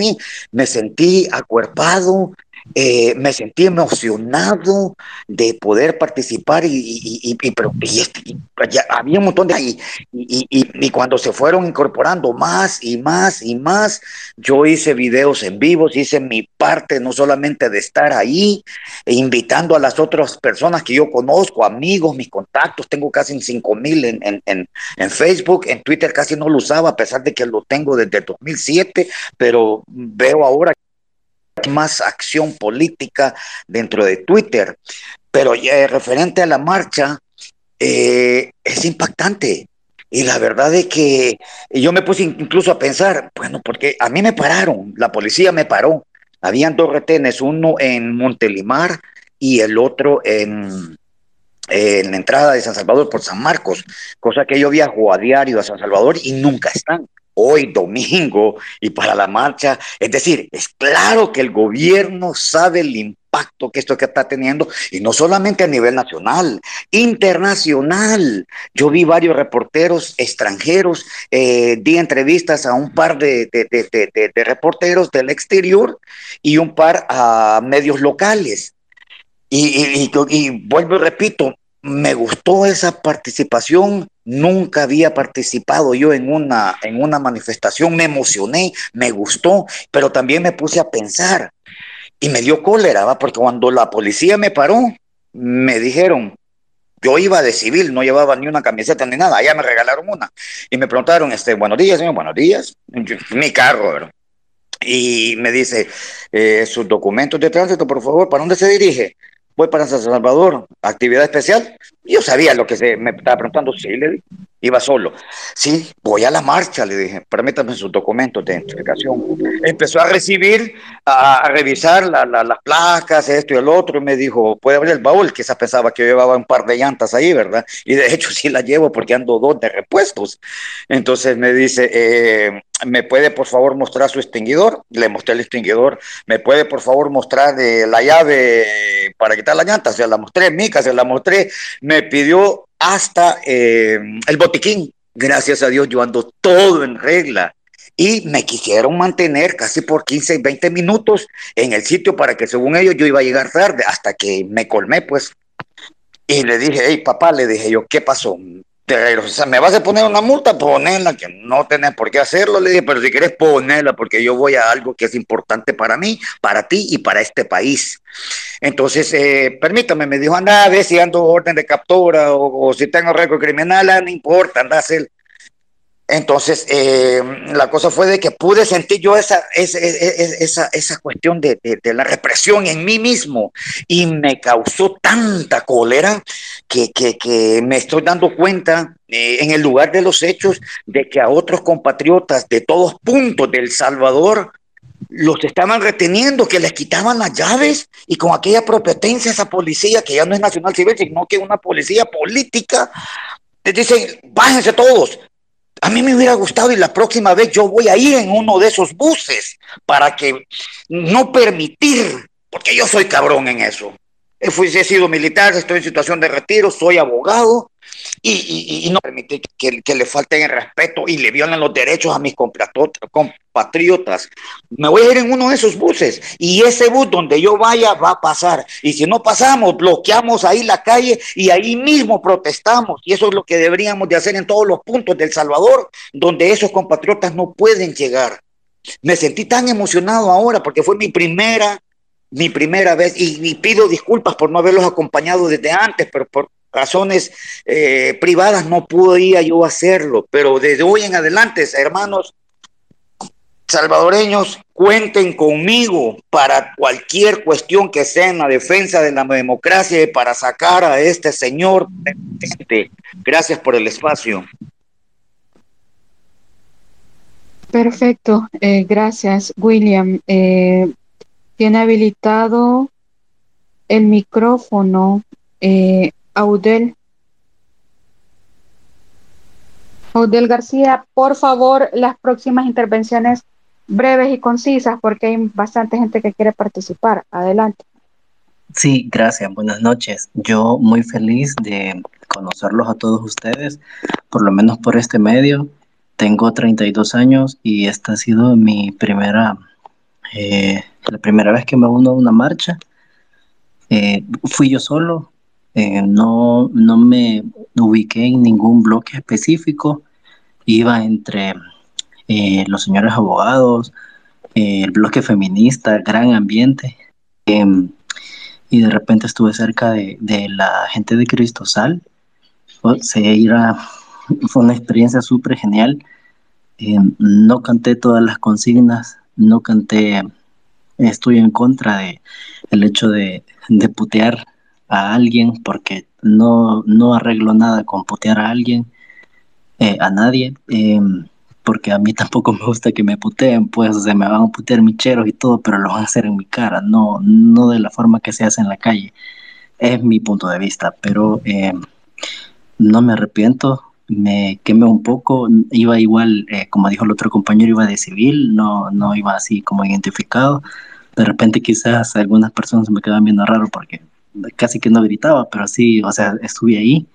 me sentí acuerpado, eh, me sentí emocionado de poder participar y, pero este, había un montón de ahí y, cuando se fueron incorporando más y más y más yo hice videos en vivos hice mi parte no solamente de estar ahí e invitando a las otras personas que yo conozco amigos mis contactos tengo casi 5 mil en, en, en Facebook en Twitter casi no lo usaba a pesar de que lo tengo desde 2007 pero veo ahora más acción política dentro de Twitter. Pero eh, referente a la marcha, eh, es impactante. Y la verdad es que yo me puse incluso a pensar, bueno, porque a mí me pararon, la policía me paró. Habían dos retenes, uno en Montelimar y el otro en, en la entrada de San Salvador por San Marcos, cosa que yo viajo a diario a San Salvador y nunca están hoy domingo y para la marcha. Es decir, es claro que el gobierno sabe el impacto que esto que está teniendo y no solamente a nivel nacional, internacional. Yo vi varios reporteros extranjeros, eh, di entrevistas a un par de, reporteros del exterior y un par a medios locales. Y, vuelvo y repito, me gustó esa participación, nunca había participado yo en una, en una manifestación, me emocioné, me gustó, pero también me puse a pensar y me dio cólera, porque cuando la policía me paró, me dijeron, yo iba de civil, no llevaba ni una camiseta ni nada, allá me regalaron una y me preguntaron, este, buenos días, señor, buenos días, mi carro. Y me dice, eh, sus documentos de tránsito, por favor, ¿para dónde se dirige? Voy para San Salvador, actividad especial. Yo sabía lo que se me estaba preguntando, sí, le dije, iba solo. Sí, voy a la marcha, le dije, permítame sus documentos de identificación. Empezó a recibir, a, revisar las placas, esto y el otro, y me dijo, puede abrir el baúl, quizás pensaba que yo llevaba un par de llantas ahí, ¿verdad? Y de hecho sí la llevo porque ando dos de repuestos. Entonces me dice, eh, ¿me puede por favor mostrar su extinguidor? Le mostré el extinguidor. ¿Me puede por favor mostrar eh, la llave para quitar la llanta? Se la mostré, Mica, se la mostré. Pidió hasta eh, el botiquín. Gracias a Dios yo ando todo en regla. Y me quisieron mantener casi por 15, 20 minutos en el sitio para que según ellos yo iba a llegar tarde, hasta que me colmé pues. Y le dije, hey papá, le dije yo, ¿qué pasó? Me vas a poner una multa, ponela, que no tenés por qué hacerlo, le dije, pero si quieres ponerla, porque yo voy a algo que es importante para mí, para ti y para este país. Entonces, eh, permítame, me dijo, anda a ver si ando orden de captura o, si tengo récord criminal, ah, no importa, anda a hacer entonces, eh, la cosa fue de que pude sentir yo esa, esa, esa, cuestión de, de, la represión en mí mismo y me causó tanta cólera que, que, que me estoy dando cuenta eh, en el lugar de los hechos de que a otros compatriotas de todos puntos del Salvador los estaban reteniendo, que les quitaban las llaves y con aquella propetencia esa policía que ya no es nacional civil, sino que es una policía política, les dicen, bájense todos, a mí me hubiera gustado y la próxima vez yo voy a ir en uno de esos buses para que no permitir, porque yo soy cabrón en eso. He, sido militar, estoy en situación de retiro, soy abogado y, no permitir que, le falten el respeto y le violen los derechos a mis compatriotas. Me voy a ir en uno de esos buses y ese bus donde yo vaya va a pasar. Y si no pasamos, bloqueamos ahí la calle y ahí mismo protestamos. Y eso es lo que deberíamos de hacer en todos los puntos del Salvador, donde esos compatriotas no pueden llegar. Me sentí tan emocionado ahora porque fue mi primera mi primera vez y, pido disculpas por no haberlos acompañado desde antes, pero por razones eh, privadas no podía yo hacerlo. Pero desde hoy en adelante, hermanos salvadoreños, cuenten conmigo para cualquier cuestión que sea en la defensa de la democracia y para sacar a este señor. Gracias por el espacio. Perfecto, eh, gracias, William. Eh, tiene habilitado el micrófono eh, Audel. Audel García, por favor, las próximas intervenciones breves y concisas porque hay bastante gente que quiere participar. Adelante. Sí, gracias. Buenas noches. Yo muy feliz de conocerlos a todos ustedes, por lo menos por este medio. Tengo 32 años y esta ha sido mi primera, eh, la primera vez que me uno a una marcha. Eh, fui yo solo, eh, no, no me ubiqué en ningún bloque específico, iba entre los señores abogados, el bloque feminista, gran ambiente. Em, y de repente estuve cerca de, la gente de Cristosal. Se era, fue una experiencia súper genial. Em, no canté todas las consignas, no canté, estoy en contra de el hecho de, de putear a alguien porque no, no arreglo nada con putear a alguien, eh, a nadie. Em, porque a mí tampoco me gusta que me puteen, pues se me van a putear micheros y todo, pero lo van a hacer en mi cara, no, no de la forma que se hace en la calle. Es mi punto de vista, pero eh, no me arrepiento, me quemé un poco, iba igual, eh, como dijo el otro compañero, iba de civil, no, no iba así como identificado. De repente quizás algunas personas me quedaban viendo raro porque casi que no gritaba, pero sí, o sea, estuve ahí.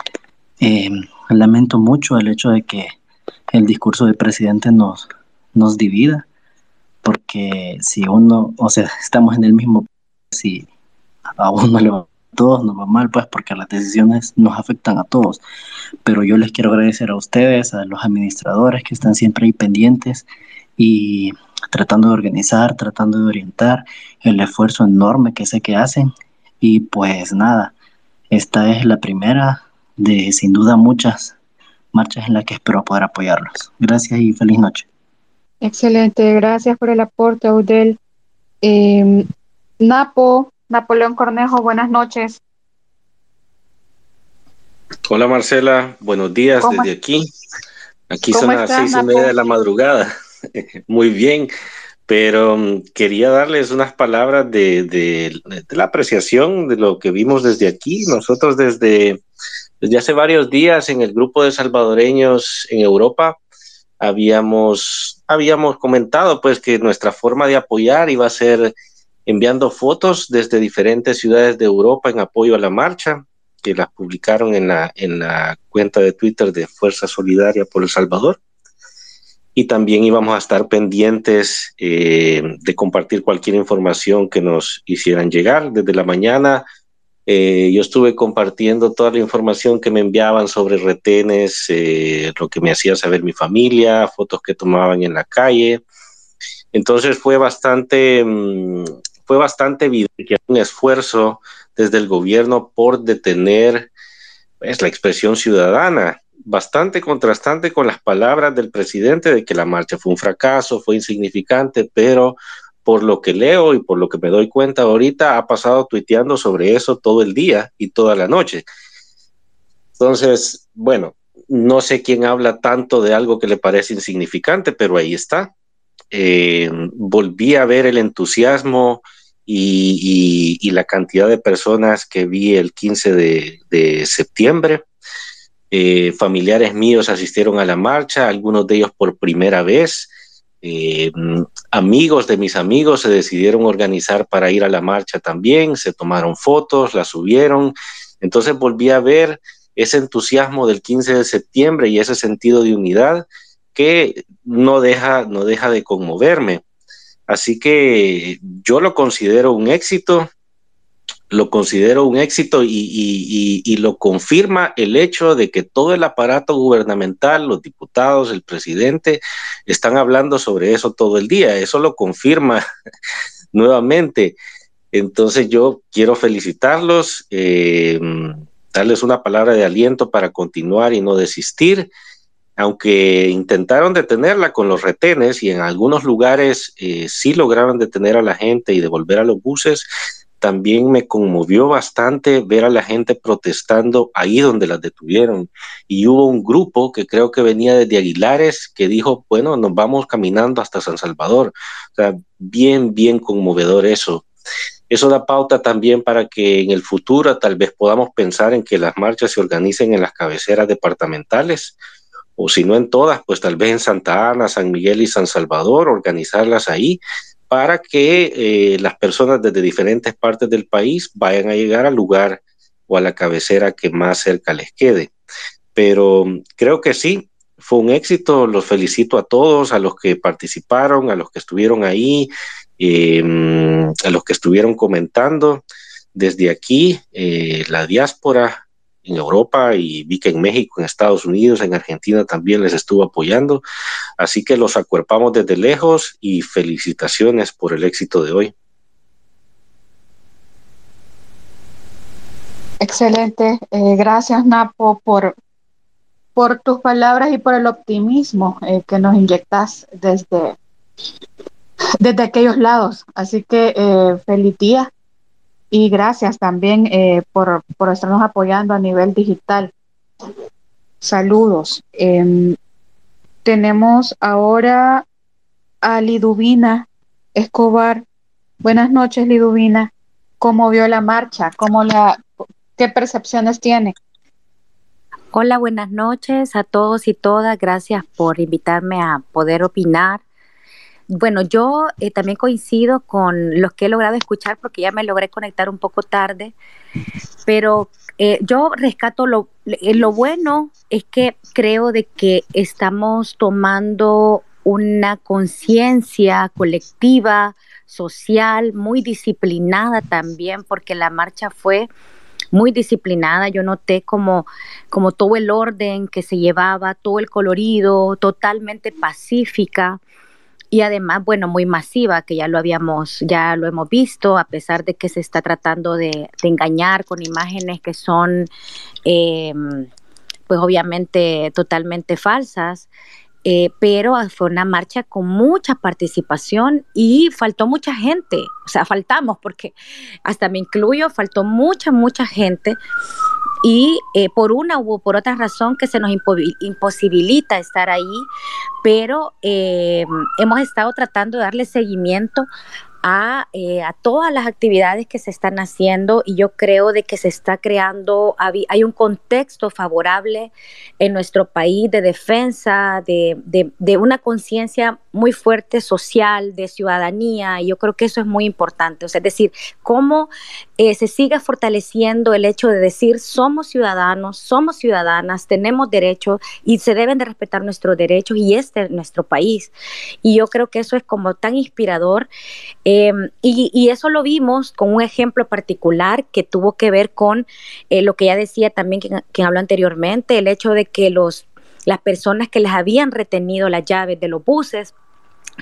Eh, lamento mucho el hecho de que el discurso del presidente nos, nos divida, porque si uno, o sea, estamos en el mismo, si a uno le va a todos nos va mal, pues porque las decisiones nos afectan a todos. Pero yo les quiero agradecer a ustedes, a los administradores que están siempre ahí pendientes y tratando de organizar, tratando de orientar el esfuerzo enorme que sé que hacen. Y pues nada, esta es la primera de sin duda muchas marchas en las que espero poder apoyarlos. Gracias y feliz noche. Excelente, gracias por el aporte, Audel. Em, Napo, Napoleón Cornejo, buenas noches. Hola Marcela, buenos días desde aquí. Aquí son las seis y media de la madrugada. Muy bien, pero mm, quería darles unas palabras de, de, la apreciación de lo que vimos desde aquí. Nosotros desde desde hace varios días en el grupo de salvadoreños en Europa habíamos, habíamos comentado pues que nuestra forma de apoyar iba a ser enviando fotos desde diferentes ciudades de Europa en apoyo a la marcha, que las publicaron en la, en la cuenta de Twitter de Fuerza Solidaria por El Salvador. Y también íbamos a estar pendientes eh, de compartir cualquier información que nos hicieran llegar. Desde la mañana eh, yo estuve compartiendo toda la información que me enviaban sobre retenes, eh, lo que me hacía saber mi familia, fotos que tomaban en la calle. Entonces fue bastante, mm, fue bastante evidente que un esfuerzo desde el gobierno por detener pues, la expresión ciudadana, bastante contrastante con las palabras del presidente de que la marcha fue un fracaso, fue insignificante, pero por lo que leo y por lo que me doy cuenta ahorita, ha pasado tuiteando sobre eso todo el día y toda la noche. Entonces, bueno, no sé quién habla tanto de algo que le parece insignificante, pero ahí está. Eh, volví a ver el entusiasmo y, la cantidad de personas que vi el 15 de, septiembre. Eh, familiares míos asistieron a la marcha, algunos de ellos por primera vez. Eh, amigos de mis amigos se decidieron organizar para ir a la marcha también, se tomaron fotos, la subieron. Entonces volví a ver ese entusiasmo del 15 de septiembre y ese sentido de unidad que no deja, no deja de conmoverme. Así que yo lo considero un éxito lo considero un éxito y, lo confirma el hecho de que todo el aparato gubernamental, los diputados, el presidente, están hablando sobre eso todo el día. Eso lo confirma nuevamente. Entonces yo quiero felicitarlos, eh, darles una palabra de aliento para continuar y no desistir aunque intentaron detenerla con los retenes y en algunos lugares eh, sí lograron detener a la gente y devolver a los buses, también me conmovió bastante ver a la gente protestando ahí donde las detuvieron. Y hubo un grupo que creo que venía desde Aguilares que dijo, bueno, nos vamos caminando hasta San Salvador. O sea, bien, bien conmovedor eso. Eso da pauta también para que en el futuro tal vez podamos pensar en que las marchas se organicen en las cabeceras departamentales o si no en todas, pues tal vez en Santa Ana, San Miguel y San Salvador, organizarlas ahí para que eh, las personas desde diferentes partes del país vayan a llegar al lugar o a la cabecera que más cerca les quede. Pero mm, creo que sí, fue un éxito, los felicito a todos, a los que participaron, a los que estuvieron ahí, eh, mm, a los que estuvieron comentando. Desde aquí, eh, la diáspora en Europa y vi que en México, en Estados Unidos, en Argentina también les estuvo apoyando. Así que los acuerpamos desde lejos y felicitaciones por el éxito de hoy. Excelente. Eh, gracias, Napo, por, por tus palabras y por el optimismo eh, que nos inyectas desde, desde aquellos lados. Así que eh, feliz día y gracias también eh, por, por, estarnos apoyando a nivel digital. Saludos. Em, tenemos ahora a Liduvina Escobar. Buenas noches, Liduvina. ¿Cómo vio la marcha? ¿Cómo la, ¿Qué percepciones tiene? Hola, buenas noches a todos y todas. Gracias por invitarme a poder opinar bueno, yo eh, también coincido con los que he logrado escuchar porque ya me logré conectar un poco tarde, pero eh, yo rescato lo, eh, lo bueno es que creo de que estamos tomando una conciencia colectiva, social, muy disciplinada también, porque la marcha fue muy disciplinada. Yo noté como, como todo el orden que se llevaba, todo el colorido, totalmente pacífica y además, bueno, muy masiva, que ya lo habíamos, ya lo hemos visto, a pesar de que se está tratando de, engañar con imágenes que son, em, pues obviamente totalmente falsas. Eh, pero fue una marcha con mucha participación y faltó mucha gente, o sea, faltamos porque hasta me incluyo, faltó mucha, mucha gente y eh, por una u por otra razón que se nos imposibilita estar ahí, pero eh, hemos estado tratando de darle seguimiento eh, a, todas las actividades que se están haciendo y yo creo de que se está creando, hay un contexto favorable en nuestro país de defensa, de, de, una conciencia muy fuerte social, de ciudadanía, y yo creo que eso es muy importante. O sea, es decir, cómo eh, se sigue fortaleciendo el hecho de decir somos ciudadanos, somos ciudadanas, tenemos derechos y se deben de respetar nuestros derechos y este es nuestro país. Y yo creo que eso es como tan inspirador. Em, y, eso lo vimos con un ejemplo particular que tuvo que ver con eh, lo que ya decía también quien, habló anteriormente, el hecho de que los, las personas que les habían retenido las llaves de los buses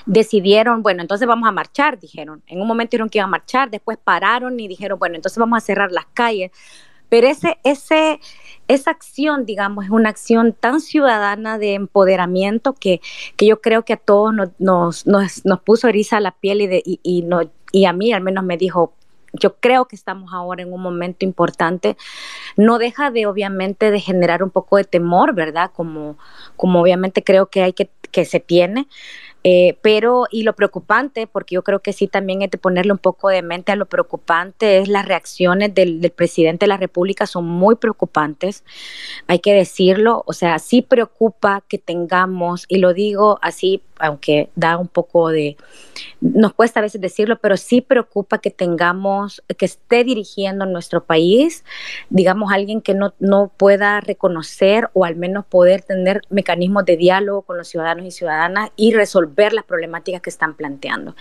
decidieron, bueno, entonces vamos a marchar, dijeron. En un momento dijeron que iban a marchar, después pararon y dijeron, bueno, entonces vamos a cerrar las calles. Pero ese, ese, esa acción, digamos, es una acción tan ciudadana de empoderamiento que, que yo creo que a todos nos, nos, nos, puso eriza la piel y, de, y, no, y a mí al menos me dijo, yo creo que estamos ahora en un momento importante. No deja de, obviamente, de generar un poco de temor, ¿verdad? Como, como obviamente creo que hay que, que se tiene. Eh, pero, y lo preocupante, porque yo creo que sí también hay que ponerle un poco de mente a lo preocupante, es las reacciones del, del, presidente de la República son muy preocupantes, hay que decirlo, o sea, sí preocupa que tengamos, y lo digo así aunque da un poco de, nos cuesta a veces decirlo, pero sí preocupa que tengamos, que esté dirigiendo nuestro país, digamos, alguien que no, no pueda reconocer o al menos poder tener mecanismos de diálogo con los ciudadanos y ciudadanas y resolver las problemáticas que están planteando.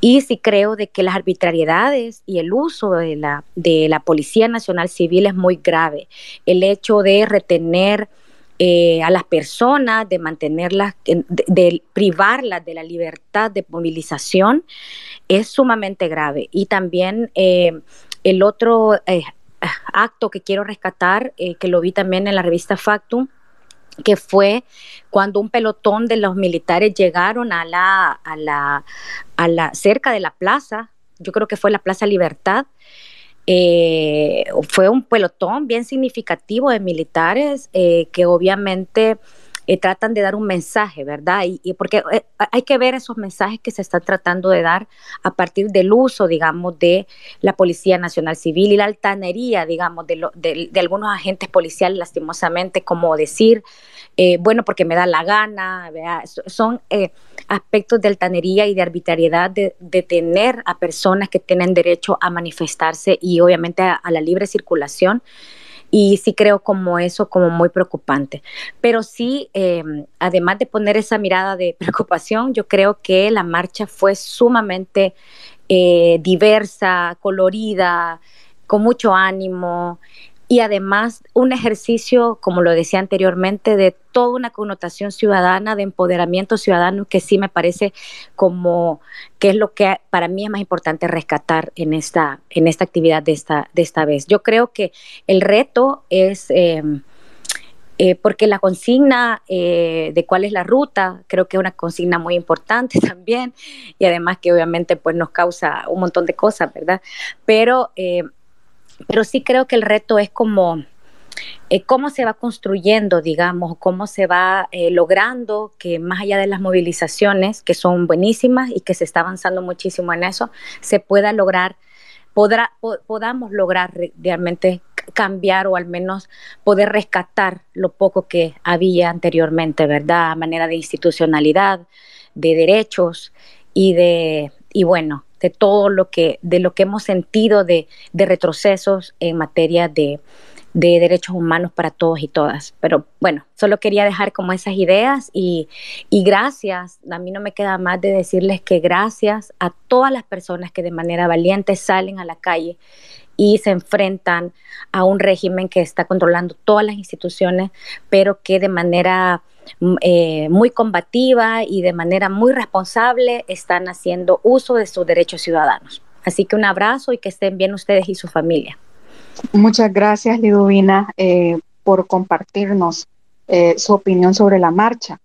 Y sí creo de que las arbitrariedades y el uso de la, de la Policía Nacional Civil es muy grave. El hecho de retener eh, a las personas, de mantenerlas, de, privarlas de la libertad de movilización, es sumamente grave. Y también eh, el otro eh, acto que quiero rescatar, que lo vi también en la revista Factum, que fue cuando un pelotón de los militares llegaron a la, a la, a la cerca de la plaza, yo creo que fue la Plaza Libertad, eh, fue un pelotón bien significativo de militares eh, que obviamente eh, tratan de dar un mensaje, ¿verdad? Y, porque hay que ver esos mensajes que se están tratando de dar a partir del uso, digamos, de la Policía Nacional Civil y la altanería, digamos, de, de algunos agentes policiales, lastimosamente, como decir, eh, bueno, porque me da la gana, son eh, aspectos de altanería y de arbitrariedad de, tener a personas que tienen derecho a manifestarse y obviamente a, la libre circulación y sí creo como eso como muy preocupante. Pero sí, em, además de poner esa mirada de preocupación, yo creo que la marcha fue sumamente eh, diversa, colorida, con mucho ánimo y además un ejercicio, como lo decía anteriormente, de toda una connotación ciudadana, de empoderamiento ciudadano, que sí me parece como que es lo que para mí es más importante rescatar en esta, en esta actividad de esta, de esta vez. Yo creo que el reto es... Em, eh, porque la consigna eh, de cuál es la ruta, creo que es una consigna muy importante también y además que obviamente pues nos causa un montón de cosas, ¿verdad? Pero eh, pero sí creo que el reto es como eh, cómo se va construyendo, digamos, cómo se va eh, logrando que más allá de las movilizaciones, que son buenísimas y que se está avanzando muchísimo en eso, se pueda lograr, podrá, podamos lograr realmente cambiar o al menos poder rescatar lo poco que había anteriormente, ¿verdad? A manera de institucionalidad, de derechos y de, y bueno, de todo lo que, de lo que hemos sentido de, retrocesos en materia de, derechos humanos para todos y todas. Pero bueno, solo quería dejar como esas ideas y, y, gracias, a mí no me queda más de decirles que gracias a todas las personas que de manera valiente salen a la calle y se enfrentan a un régimen que está controlando todas las instituciones, pero que de manera eh, muy combativa y de manera muy responsable están haciendo uso de sus derechos ciudadanos. Así que un abrazo y que estén bien ustedes y su familia. Muchas gracias, Liduvina, eh, por compartirnos eh, su opinión sobre la marcha.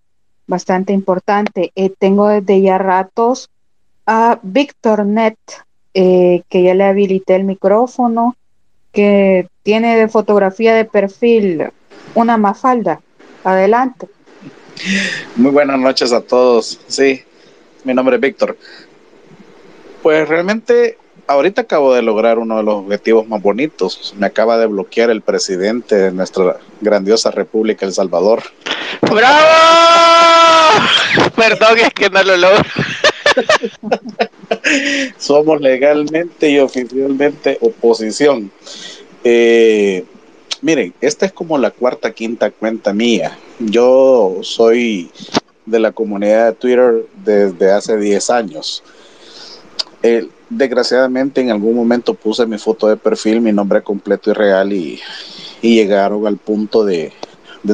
Bastante importante. tengo desde ya ratos a Víctor Net, que ya le habilité el micrófono, que tiene de fotografía de perfil una mafalda. Adelante. Muy buenas noches a todos. Sí, mi nombre es Víctor. Pues realmente ahorita acabo de lograr uno de los objetivos más bonitos. Me acaba de bloquear el presidente de nuestra grandiosa República El Salvador. ¡Bravo! Perdón, es que no lo logro. Somos legalmente y oficialmente oposición. Eh, Miren, esta es como la cuarta, quinta cuenta mía. Yo soy de la comunidad de Twitter desde hace 10 años. desgraciadamente en algún momento puse mi foto de perfil, mi nombre completo y real y, llegaron al punto de,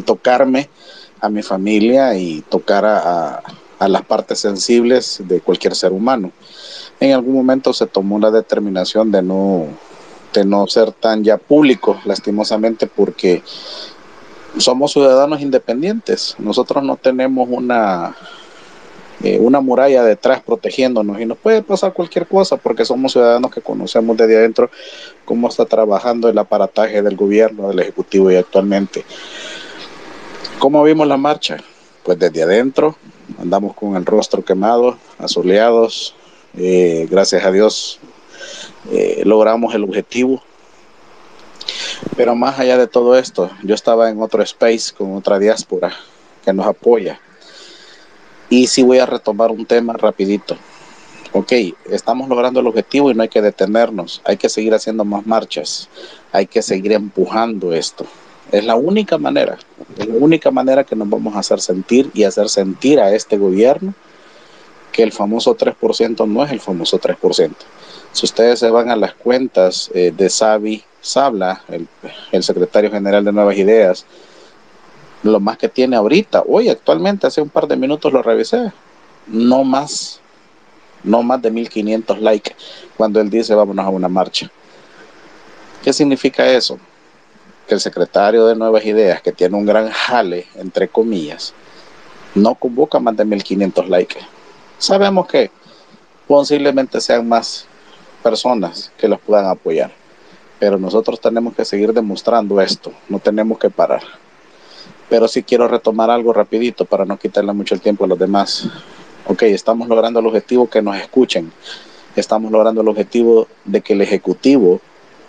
tocarme a mi familia y tocar a, a las partes sensibles de cualquier ser humano. En algún momento se tomó la determinación de no de no ser tan ya público, lastimosamente, porque somos ciudadanos independientes. Nosotros no tenemos una, eh, una muralla detrás protegiéndonos y nos puede pasar cualquier cosa porque somos ciudadanos que conocemos desde adentro cómo está trabajando el aparataje del gobierno, del Ejecutivo y actualmente. ¿Cómo vimos la marcha? Pues desde adentro andamos con el rostro quemado, asoleados. Eh, gracias a Dios eh, logramos el objetivo. Pero más allá de todo esto, yo estaba en otro space con otra diáspora que nos apoya. Y si voy a retomar un tema rapidito. Ok, estamos logrando el objetivo y no hay que detenernos. Hay que seguir haciendo más marchas. Hay que seguir empujando esto. Es la única manera, es la única manera que nos vamos a hacer sentir y hacer sentir a este gobierno que el famoso 3% no es el famoso 3%. Si ustedes se van a las cuentas eh, de Xavi Sabla, el, secretario general de Nuevas Ideas, lo más que tiene ahorita, hoy actualmente, hace un par de minutos lo revisé, no más, no más de 1500 likes cuando él dice vámonos a una marcha. ¿Qué significa eso? Que el secretario de Nuevas Ideas, que tiene un gran jale, entre comillas, no convoca más de 1500 likes. Sabemos que posiblemente sean más personas que los puedan apoyar, pero nosotros tenemos que seguir demostrando esto, no tenemos que parar. Pero sí quiero retomar algo rapidito para no quitarle mucho el tiempo a los demás. Ok, estamos logrando el objetivo que nos escuchen. Estamos logrando el objetivo de que el Ejecutivo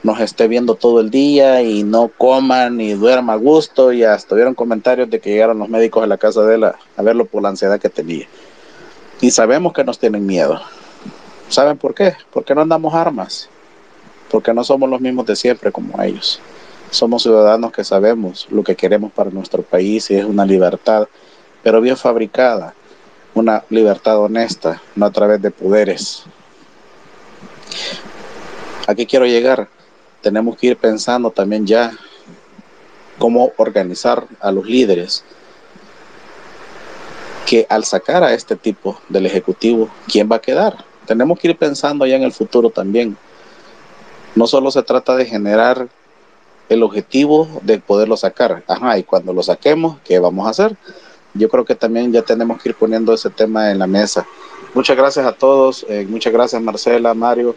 nos esté viendo todo el día y no coman ni duerma a gusto. Y hasta tuvieron comentarios de que llegaron los médicos a la casa de él a, a verlo por la ansiedad que tenía. Y sabemos que nos tienen miedo. ¿Saben por qué? Porque no andamos armas. Porque no somos los mismos de siempre como ellos. Somos ciudadanos que sabemos lo que queremos para nuestro país y es una libertad, pero bien fabricada, una libertad honesta, no a través de poderes. Aquí quiero llegar. Tenemos que ir pensando también ya cómo organizar a los líderes que al sacar a este tipo del Ejecutivo, ¿quién va a quedar? Tenemos que ir pensando ya en el futuro también. No solo se trata de generar el objetivo de poderlo sacar. Ajá, y cuando lo saquemos, ¿qué vamos a hacer? Yo creo que también ya tenemos que ir poniendo ese tema en la mesa. Muchas gracias a todos, eh, muchas gracias Marcela, Mario.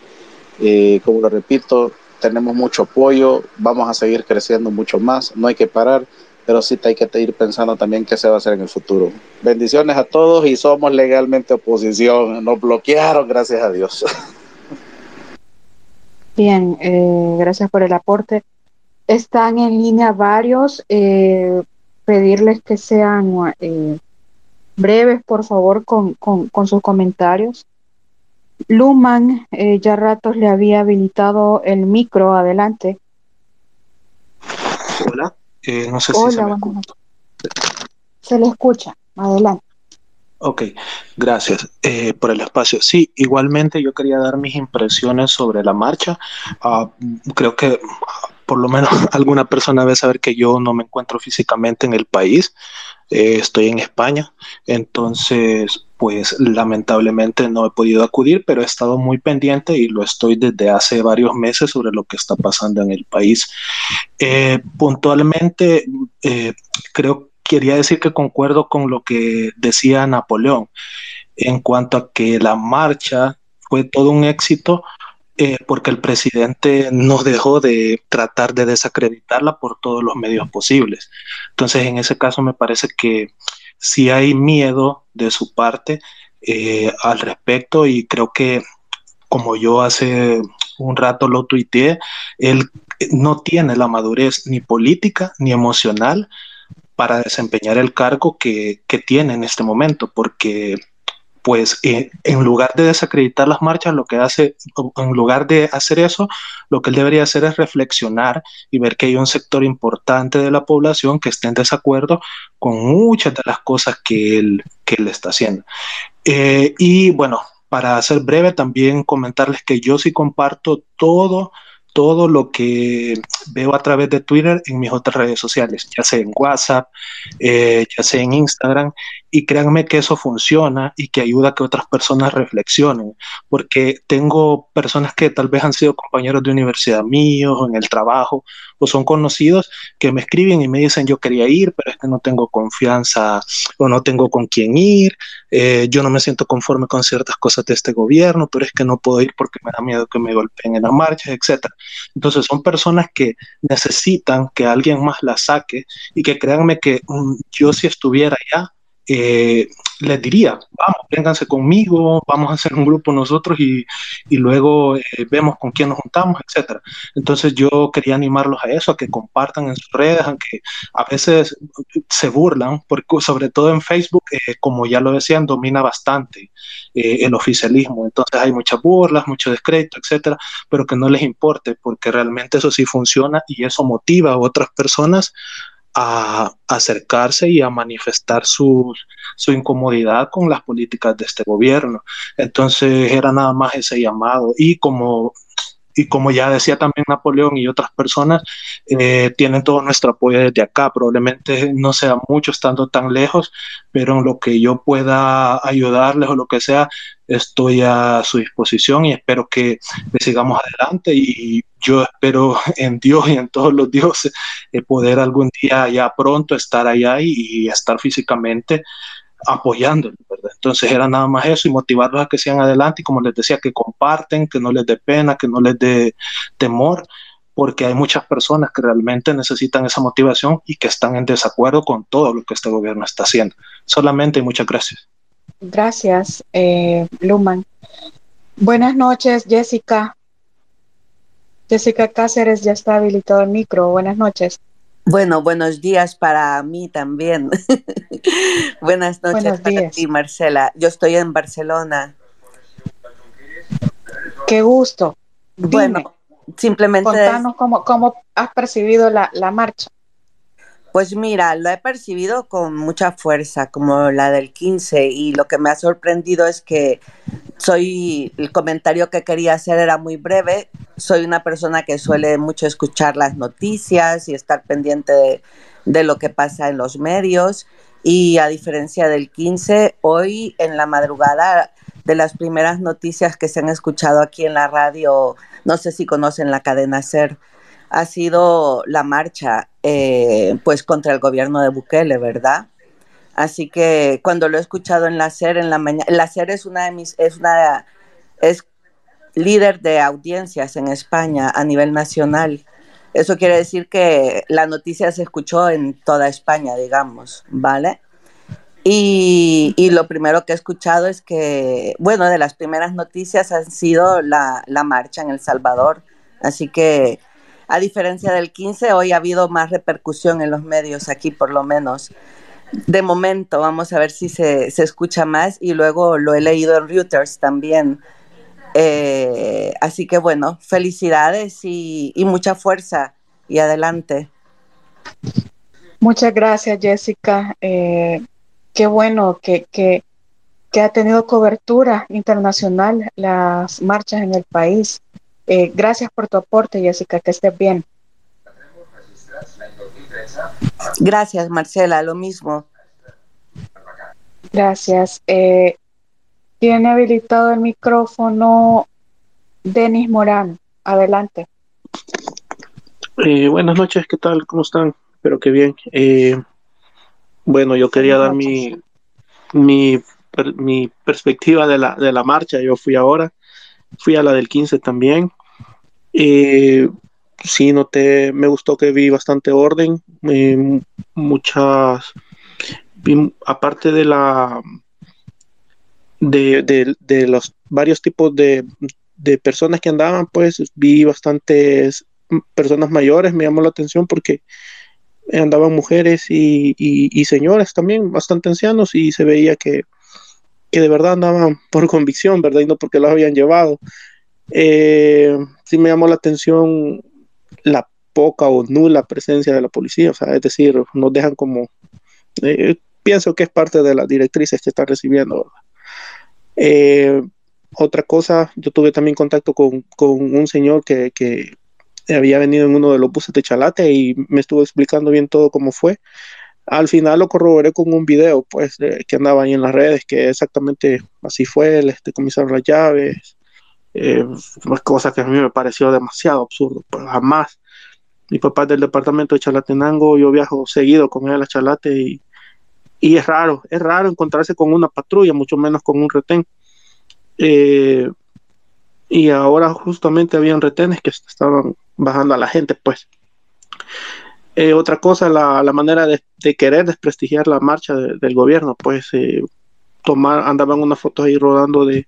Eh, como lo repito, tenemos mucho apoyo, vamos a seguir creciendo mucho más, no hay que parar, pero sí hay que ir pensando también qué se va a hacer en el futuro. Bendiciones a todos y somos legalmente oposición, nos bloquearon, gracias a Dios. Bien, eh, gracias por el aporte. Están en línea varios. Eh, pedirles que sean eh, breves, por favor, con, sus comentarios. Luman ya ratos le había habilitado el micro. Adelante. Hola, no sé si se, me se le escucha. Adelante. Ok, gracias por el espacio. Sí, igualmente yo quería dar mis impresiones sobre la marcha. Ah, creo que por lo menos alguna persona debe saber que yo no me encuentro físicamente en el país, eh, estoy en España, entonces pues lamentablemente no he podido acudir, pero he estado muy pendiente y lo estoy desde hace varios meses sobre lo que está pasando en el país. Eh, puntualmente, eh, creo, quería decir que concuerdo con lo que decía Napoleón en cuanto a que la marcha fue todo un éxito eh, porque el presidente no dejó de tratar de desacreditarla por todos los medios posibles. Entonces, en ese caso me parece que si hay miedo de su parte eh, al respecto y creo que como yo hace un rato lo tuiteé, él no tiene la madurez ni política ni emocional para desempeñar el cargo que, que tiene en este momento, porque pues eh, en lugar de desacreditar las marchas, lo que hace, en lugar de hacer eso, lo que él debería hacer es reflexionar y ver que hay un sector importante de la población que está en desacuerdo con muchas de las cosas que él, que él está haciendo. Eh, y bueno, para ser breve, también comentarles que yo sí comparto todo todo lo que veo a través de Twitter en mis otras redes sociales, ya sea en WhatsApp, eh, ya sea en Instagram, y créanme que eso funciona y que ayuda a que otras personas reflexionen, porque tengo personas que tal vez han sido compañeros de universidad míos en el trabajo o son conocidos que me escriben y me dicen yo quería ir, pero es que no tengo confianza o no tengo con quién ir, eh, yo no me siento conforme con ciertas cosas de este gobierno, pero es que no puedo ir porque me da miedo que me golpeen en las marchas, etc. Entonces son personas que necesitan que alguien más las saque y que créanme que mm, yo si estuviera allá, eh, les diría, vamos, vénganse conmigo, vamos a hacer un grupo nosotros y, y luego eh, vemos con quién nos juntamos, etc. Entonces yo quería animarlos a eso, a que compartan en sus redes, aunque a veces se burlan, porque sobre todo en Facebook, eh, como ya lo decían, domina bastante el oficialismo. Entonces hay muchas burlas, mucho descrédito, etc. Pero que no les importe, porque realmente eso sí funciona y eso motiva a otras personas a acercarse y a manifestar su, su, incomodidad con las políticas de este gobierno. Entonces era nada más ese llamado. Y como y como ya decía también Napoleón y otras personas, eh, tienen todo nuestro apoyo desde acá. Probablemente no sea mucho estando tan lejos, pero en lo que yo pueda ayudarles o lo que sea, estoy a su disposición y espero que sigamos adelante y yo espero en Dios y en todos los dioses eh, poder algún día ya pronto estar allá y, estar físicamente apoyándolos, ¿verdad? Entonces era nada más eso y motivarlos a que sigan adelante y como les decía, que comparten, que no les dé pena, que no les dé temor, porque hay muchas personas que realmente necesitan esa motivación y que están en desacuerdo con todo lo que este gobierno está haciendo. Solamente y muchas gracias. Gracias, eh, Luman. Buenas noches, Jessica. Jessica Cáceres ya está habilitado el micro. Buenas noches. Bueno, buenos días para mí también. Buenas noches para ti, Marcela. Yo estoy en Barcelona. Qué gusto. Bueno, simplemente... Contanos cómo, cómo has percibido la, la marcha. Pues mira, lo he percibido con mucha fuerza, como la del 15, y lo que me ha sorprendido es que soy, el comentario que quería hacer era muy breve, soy una persona que suele mucho escuchar las noticias y estar pendiente de, lo que pasa en los medios, y a diferencia del 15, hoy en la madrugada de las primeras noticias que se han escuchado aquí en la radio, no sé si conocen la cadena SER, ha sido la marcha eh, pues contra el gobierno de Bukele, ¿verdad? Así que cuando lo he escuchado en la SER en la mañana, la SER es una de mis, es una, es líder de audiencias en España a nivel nacional. Eso quiere decir que la noticia se escuchó en toda España, digamos, ¿vale? Y, y, lo primero que he escuchado es que, bueno, de las primeras noticias han sido la, la marcha en El Salvador. Así que a diferencia del 15, hoy ha habido más repercusión en los medios aquí por lo menos. De momento, vamos a ver si se, escucha más y luego lo he leído en Reuters también. Eh, así que bueno, felicidades y, mucha fuerza y adelante. Muchas gracias, Jessica. Eh, qué bueno que, que, ha tenido cobertura internacional las marchas en el país. Eh, gracias por tu aporte, Jessica, que estés bien. Gracias, Marcela, lo mismo. Gracias. Eh, tiene habilitado el micrófono Denis Morán. Adelante. Eh, buenas noches, ¿qué tal? ¿Cómo están? Espero que bien. bueno, yo quería dar mi, mi, mi perspectiva de la, de la marcha. Yo fui ahora fui a la del 15 también. Eh, sí, noté, me gustó que vi bastante orden, eh, muchas, aparte de la, de, de, los varios tipos de, de, personas que andaban, pues vi bastantes personas mayores, me llamó la atención porque andaban mujeres y, y, señores también, bastante ancianos, y se veía que que de verdad andaban por convicción, ¿verdad? Y no porque los habían llevado. Eh, sí me llamó la atención la poca o nula presencia de la policía, o sea, es decir, nos dejan como, eh, pienso que es parte de las directrices que están recibiendo. Eh, otra cosa, yo tuve también contacto con, un señor que, que, había venido en uno de los buses de Chalate y me estuvo explicando bien todo cómo fue. Al final lo corroboré con un video, pues, que andaba ahí en las redes, que exactamente así fue, le decomisaron las llaves, eh, cosa que a mí me pareció demasiado absurdo, pues jamás. Mi papá es del departamento de Chalatenango, yo viajo seguido con él a Chalate y, y es raro, es raro encontrarse con una patrulla, mucho menos con un retén. Eh, y ahora justamente habían retenes que estaban bajando a la gente, pues. Eh, otra cosa, la, la manera de, querer desprestigiar la marcha del gobierno, pues eh, tomar, andaban unas fotos ahí rodando de,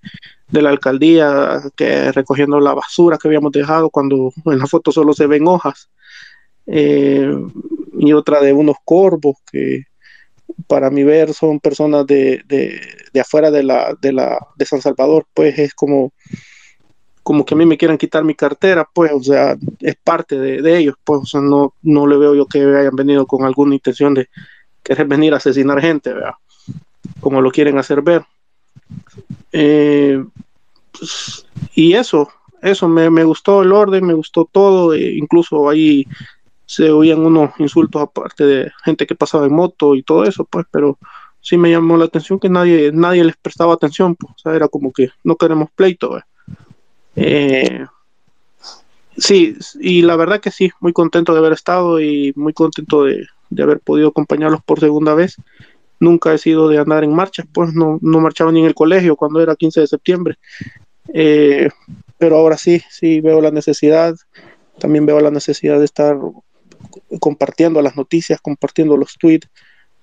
la alcaldía, que recogiendo la basura que habíamos dejado, cuando en la foto solo se ven hojas, eh, y otra de unos corvos que para mi ver son personas de, de, de afuera de la, de la de San Salvador, pues es como como que a mí me quieran quitar mi cartera, pues, o sea, es parte de, ellos, pues, o sea, no, no le veo yo que hayan venido con alguna intención de querer venir a asesinar gente, ¿verdad? Como lo quieren hacer ver. Eh, pues, y eso, eso, me, me, gustó el orden, me gustó todo, e incluso ahí se oían unos insultos aparte de gente que pasaba en moto y todo eso, pues, pero sí me llamó la atención que nadie, nadie les prestaba atención, pues, o sea, era como que no queremos pleito. Eh, sí, y la verdad que sí, muy contento de haber estado y muy contento de, de, haber podido acompañarlos por segunda vez. Nunca he sido de andar en marcha, pues no, no marchaba ni en el colegio cuando era 15 de septiembre. Eh, pero ahora sí, sí veo la necesidad, también veo la necesidad de estar compartiendo las noticias, compartiendo los tweets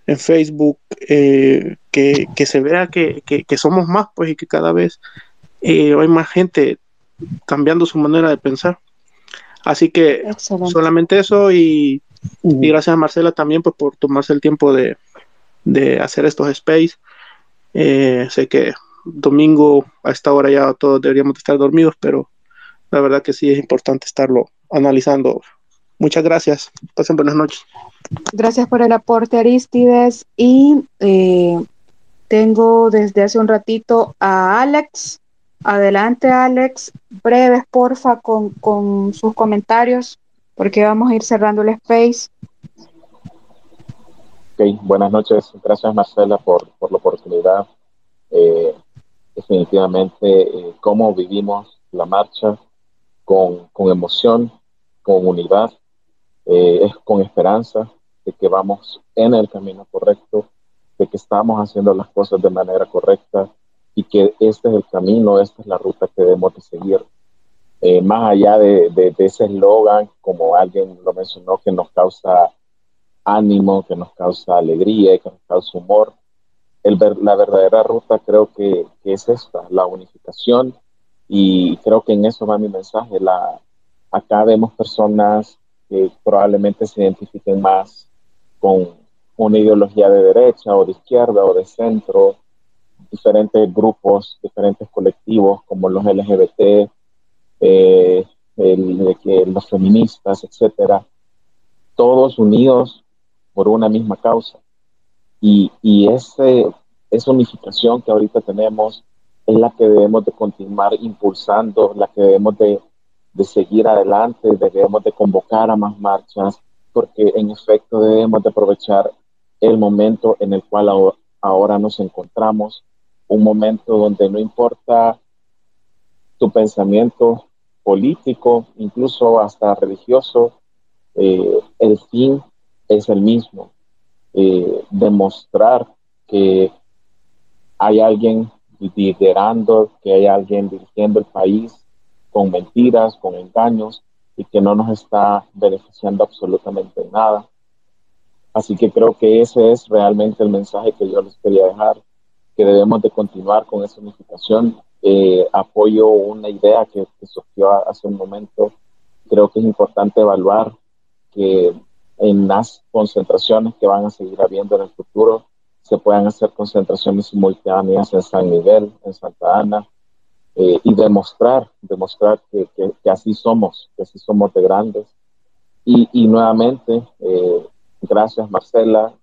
en Facebook, eh, que, que, se vea que, que, somos más, pues, y que cada vez hay más gente cambiando su manera de pensar. Así que solamente eso y, y, gracias a Marcela también pues, por tomarse el tiempo de, de hacer estos space. Eh, sé que domingo a esta hora ya todos deberíamos estar dormidos, pero la verdad que sí es importante estarlo analizando Muchas gracias. Pasen buenas noches. Gracias por el aporte, Aristides. Y eh, tengo desde hace un ratito a Alex. Adelante, Alex. Breves, porfa, con, con sus comentarios, porque vamos a ir cerrando el space. Ok, buenas noches. Gracias, Marcela, por, por la oportunidad. Eh, definitivamente, eh, cómo vivimos la marcha con, con emoción, con unidad eh, es con esperanza de que vamos en el camino correcto, de que estamos haciendo las cosas de manera correcta y que este es el camino, esta es la ruta que debemos de seguir. Eh, más allá de, de, ese eslogan, como alguien lo mencionó, que nos causa ánimo, que nos causa alegría, que nos causa humor, el la verdadera ruta creo que, que, es esta, la unificación, y creo que en eso va mi mensaje. La, acá vemos personas que probablemente se identifiquen más con una ideología de derecha o de izquierda o de centro, diferentes grupos, diferentes colectivos como los LGBT, eh, los feministas, etcétera, todos unidos por una misma causa. Y, y ese, esa unificación que ahorita tenemos es la que debemos de continuar impulsando, la que debemos de de seguir adelante, debemos de convocar a más marchas, porque en efecto debemos de aprovechar el momento en el cual ahora nos encontramos, un momento donde no importa tu pensamiento político, incluso hasta religioso, eh, el fin es el mismo, eh, demostrar que hay alguien liderando, que hay alguien dirigiendo el país, con mentiras, con engaños y que no nos está beneficiando absolutamente nada. Así que creo que ese es realmente el mensaje que yo les quería dejar, que debemos de continuar con esa unificación. Eh, apoyo una idea que, que surgió hace un momento. Creo que es importante evaluar que en las concentraciones que van a seguir habiendo en el futuro se puedan hacer concentraciones simultáneas en San Miguel, en Santa Ana, eh, y demostrar, demostrar que, que, así somos, que así somos de grandes. Y, y nuevamente, eh, gracias Marcela,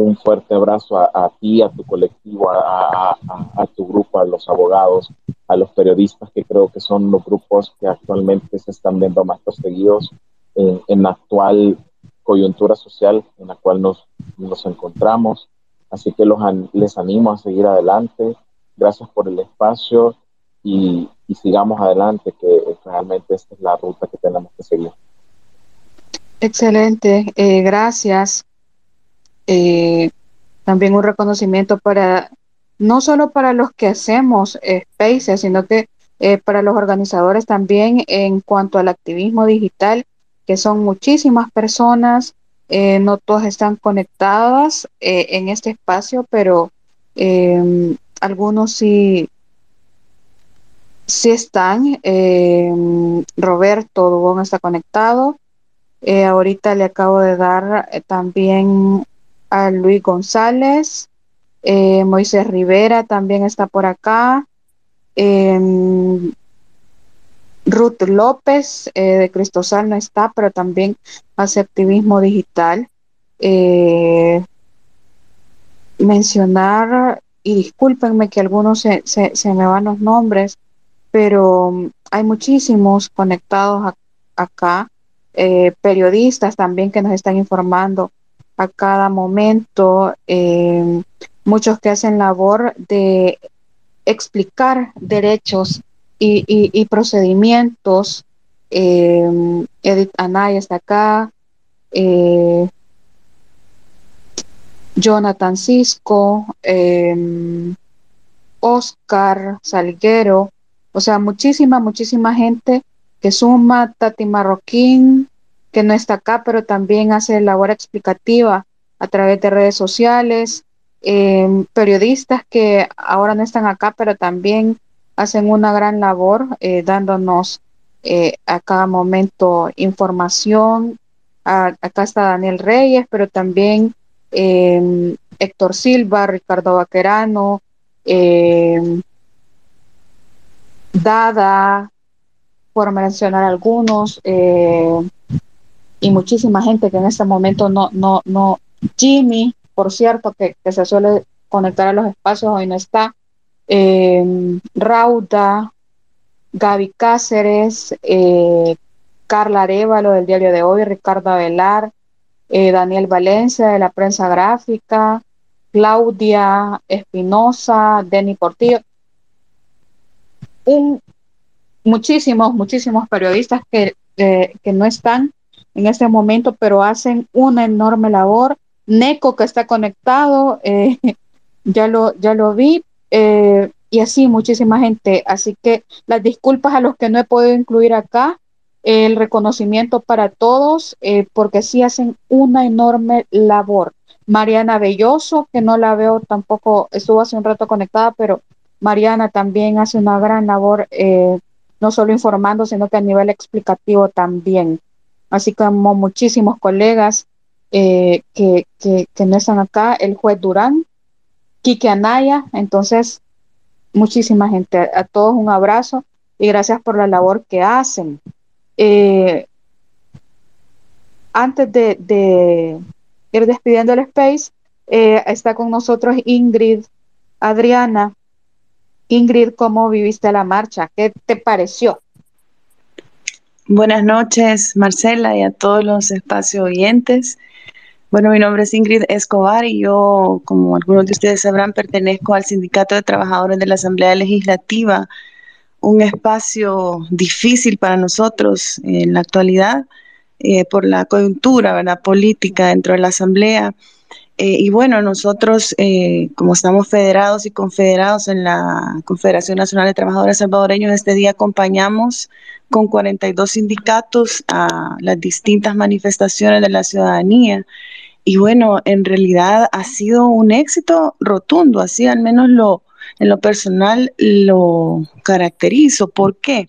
un fuerte abrazo a, a ti, a tu colectivo, a, a, a, tu grupo, a los abogados, a los periodistas, que creo que son los grupos que actualmente se están viendo más perseguidos en, en la actual coyuntura social en la cual nos, nos encontramos. Así que los, les animo a seguir adelante. Gracias por el espacio y, sigamos adelante, que realmente esta es la ruta que tenemos que seguir. Excelente, eh, gracias. Eh, también un reconocimiento para, no solo para los que hacemos Spaces, sino que eh, para los organizadores también en cuanto al activismo digital, que son muchísimas personas, no todas están conectadas en este espacio, pero algunos sí Sí están. Eh, Roberto Dubón está conectado. Eh, ahorita le acabo de dar eh, también a Luis González. Moisés Rivera también está por acá. Em, Ruth López de Cristosal no está, pero también hace activismo digital. mencionar, y discúlpenme que algunos se, se, se me van los nombres, pero mm, hay muchísimos conectados acá, eh, periodistas también que nos están informando a cada momento, eh, muchos que hacen labor de explicar derechos y, procedimientos. Eh, Edith Anaya está acá, Jonathan Cisco, Oscar Salguero, o sea, muchísima, muchísima gente que suma, Tati Marroquín, que no está acá, pero también hace labor explicativa a través de redes sociales, em, periodistas que ahora no están acá, pero también hacen una gran labor eh, dándonos eh, a cada momento información. acá está Daniel Reyes, pero también em, Héctor Silva, Ricardo Vaquerano, em, Dada, por mencionar algunos, eh, y muchísima gente que en este momento no, no, no, Jimmy, por cierto, que, se suele conectar a los espacios, hoy no está, eh, Rauda, Gaby Cáceres, eh, Carla Arevalo del diario de hoy, Ricardo Avelar, Daniel Valencia de la prensa gráfica, Claudia Espinosa, Denny Portillo, muchísimos, muchísimos periodistas que, que no están en este momento, pero hacen una enorme labor. Neco que está conectado, eh, ya, lo, ya lo vi, eh, y así muchísima gente. Así que las disculpas a los que no he podido incluir acá, el reconocimiento para todos, eh, porque sí hacen una enorme labor. Mariana Belloso, que no la veo tampoco, estuvo hace un rato conectada, pero Mariana también hace una gran labor, eh, no solo informando, sino que a nivel explicativo también. Así como muchísimos colegas eh, que, no están acá, el juez Durán, Quique Anaya, entonces muchísima gente. A, todos un abrazo y gracias por la labor que hacen. Eh, antes de, ir despidiendo el space, está con nosotros Ingrid Adriana. Ingrid, ¿cómo viviste la marcha? ¿Qué te pareció? Buenas noches, Marcela, y a todos los espacios oyentes. Bueno, mi nombre es Ingrid Escobar y yo, como algunos de ustedes sabrán, pertenezco al Sindicato de Trabajadores de la Asamblea Legislativa, un espacio difícil para nosotros en la actualidad eh, por la coyuntura política dentro de la Asamblea eh, y bueno, nosotros, eh, como estamos federados y confederados en la Confederación Nacional de Trabajadores Salvadoreños, este día acompañamos con 42 sindicatos a las distintas manifestaciones de la ciudadanía. Y bueno, en realidad ha sido un éxito rotundo, así al menos lo, en lo personal lo caracterizo. ¿Por qué?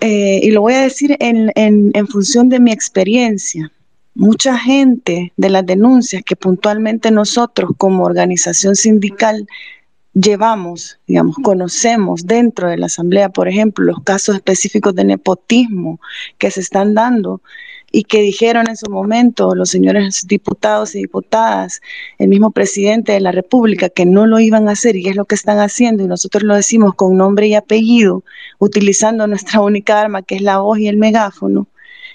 Eh, y lo voy a decir en, en función de mi experiencia mucha gente de las denuncias que puntualmente nosotros como organización sindical llevamos, digamos, conocemos dentro de la Asamblea, por ejemplo, los casos específicos de nepotismo que se están dando y que dijeron en su momento los señores diputados y diputadas, el mismo presidente de la República, que no lo iban a hacer y es lo que están haciendo y nosotros lo decimos con nombre y apellido, utilizando nuestra única arma que es la voz y el megáfono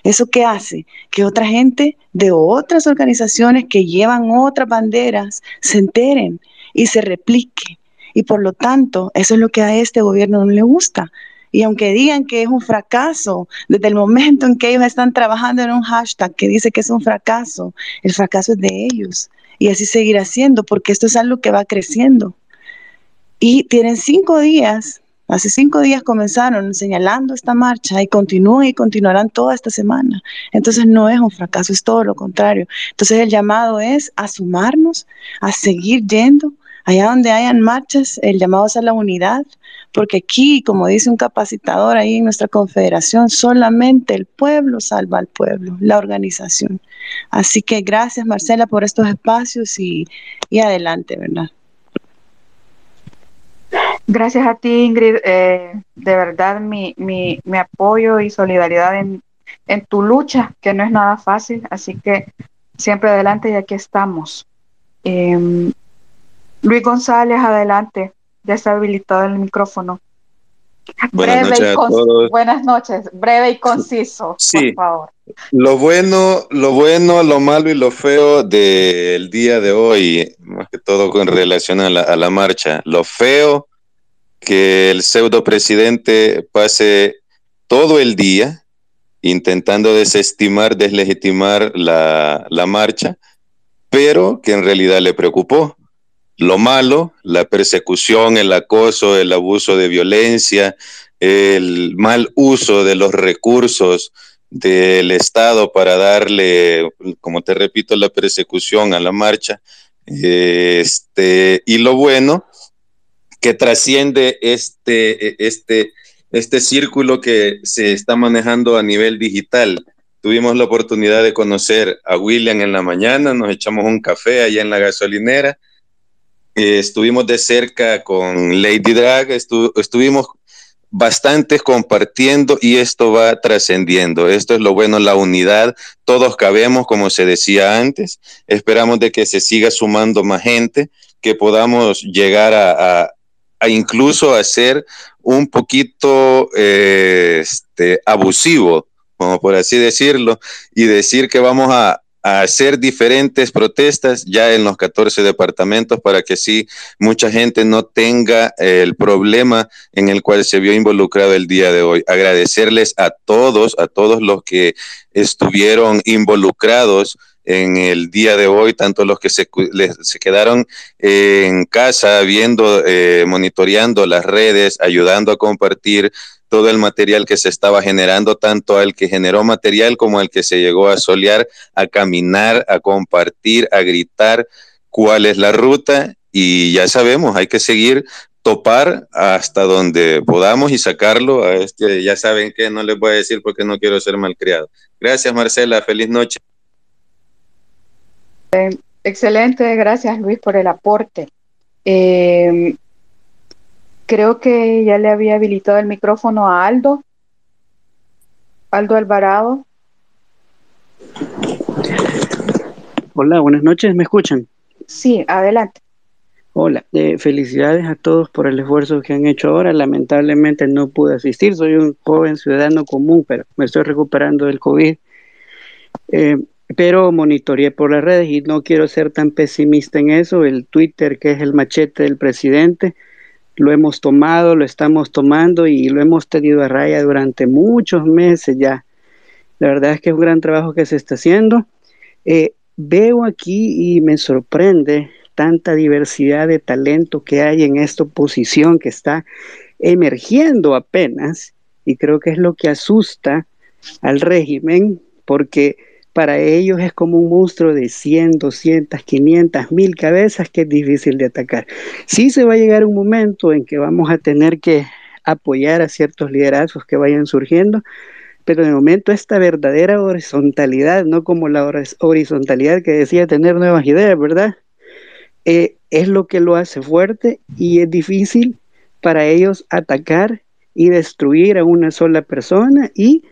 ¿Eso qué hace? Que otra gente de otras organizaciones que llevan otras banderas se enteren y se replique. Y por lo tanto, eso es lo que a este gobierno no le gusta. Y aunque digan que es un fracaso, desde el momento en que ellos están trabajando en un hashtag que dice que es un fracaso, el fracaso es de ellos. Y así seguirá siendo, porque esto es algo que va creciendo. Y tienen cinco días Hace cinco días comenzaron señalando esta marcha y continúan y continuarán toda esta semana. Entonces no es un fracaso, es todo lo contrario. Entonces el llamado es a sumarnos, a seguir yendo. Allá donde hayan marchas, el llamado es a la unidad, porque aquí, como dice un capacitador ahí en nuestra confederación, solamente el pueblo salva al pueblo, la organización. Así que gracias Marcela por estos espacios y, y adelante, ¿verdad? Gracias a ti, Ingrid. Eh, de verdad, mi, mi, mi, apoyo y solidaridad en, en, tu lucha, que no es nada fácil. Así que siempre adelante y aquí estamos. Em, Luis González, adelante. Ya está habilitado el micrófono. Buenas noches a todos. Buenas noches, breve y conciso, sí. por favor. Lo bueno, lo bueno, lo malo y lo feo del día de hoy, más que todo con relación a la, a la marcha. Lo feo, que el pseudo presidente pase todo el día intentando desestimar, deslegitimar la, la marcha, pero que en realidad le preocupó. Lo malo, la persecución, el acoso, el abuso de violencia, el mal uso de los recursos del Estado para darle, como te repito, la persecución a la marcha. Este, y lo bueno, que trasciende este, este, este círculo que se está manejando a nivel digital. Tuvimos la oportunidad de conocer a William en la mañana, nos echamos un café allá en la gasolinera, eh, estuvimos de cerca con Lady Drag, estu estuvimos bastantes compartiendo y esto va trascendiendo. Esto es lo bueno, la unidad, todos cabemos, como se decía antes. Esperamos de que se siga sumando más gente, que podamos llegar a, a, a incluso a ser un poquito eh, este, abusivo, como por así decirlo, y decir que vamos a, a hacer diferentes protestas ya en los 14 departamentos para que sí mucha gente no tenga el problema en el cual se vio involucrado el día de hoy. Agradecerles a todos, a todos los que estuvieron involucrados en el día de hoy, tanto los que se, se quedaron en casa viendo, eh, monitoreando las redes, ayudando a compartir todo el material que se estaba generando, tanto al que generó material como al que se llegó a solear, a caminar, a compartir, a gritar cuál es la ruta y ya sabemos, hay que seguir topar hasta donde podamos y sacarlo a este, ya saben que no les voy a decir porque no quiero ser malcriado. Gracias Marcela, feliz noche. Eh, excelente, gracias Luis por el aporte. Eh, Creo que ya le había habilitado el micrófono a Aldo. Aldo Alvarado. Hola, buenas noches, ¿me escuchan? Sí, adelante. Hola, eh, felicidades a todos por el esfuerzo que han hecho ahora. Lamentablemente no pude asistir, soy un joven ciudadano común, pero me estoy recuperando del COVID. Eh, pero monitoreé por las redes y no quiero ser tan pesimista en eso. El Twitter, que es el machete del presidente, lo hemos tomado, lo estamos tomando y lo hemos tenido a raya durante muchos meses ya. La verdad es que es un gran trabajo que se está haciendo. Eh, veo aquí y me sorprende tanta diversidad de talento que hay en esta oposición que está emergiendo apenas y creo que es lo que asusta al régimen porque para ellos es como un monstruo de 100, 200, 500, mil cabezas que es difícil de atacar. Sí se va a llegar un momento en que vamos a tener que apoyar a ciertos liderazgos que vayan surgiendo, pero de momento esta verdadera horizontalidad, no como la horizontalidad que decía tener nuevas ideas, ¿verdad? Eh, es lo que lo hace fuerte y es difícil para ellos atacar y destruir a una sola persona y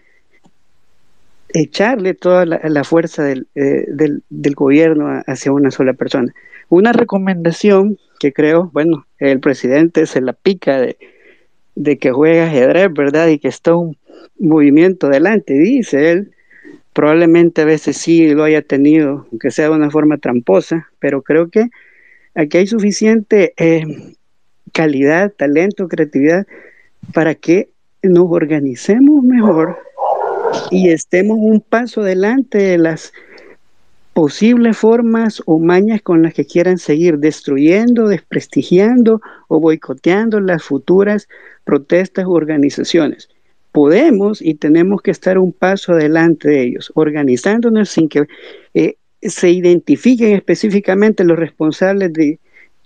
echarle toda la, fuerza del, eh, del, del, gobierno hacia una sola persona. Una recomendación que creo, bueno, el presidente se la pica de, de que juega ajedrez, ¿verdad? Y que está un movimiento delante, dice él. Probablemente a veces sí lo haya tenido, aunque sea de una forma tramposa, pero creo que aquí hay suficiente eh, calidad, talento, creatividad para que nos organicemos mejor y estemos un paso adelante de las posibles formas o mañas con las que quieran seguir destruyendo, desprestigiando o boicoteando las futuras protestas u organizaciones. Podemos y tenemos que estar un paso adelante de ellos, organizándonos sin que eh, se identifiquen específicamente los responsables de,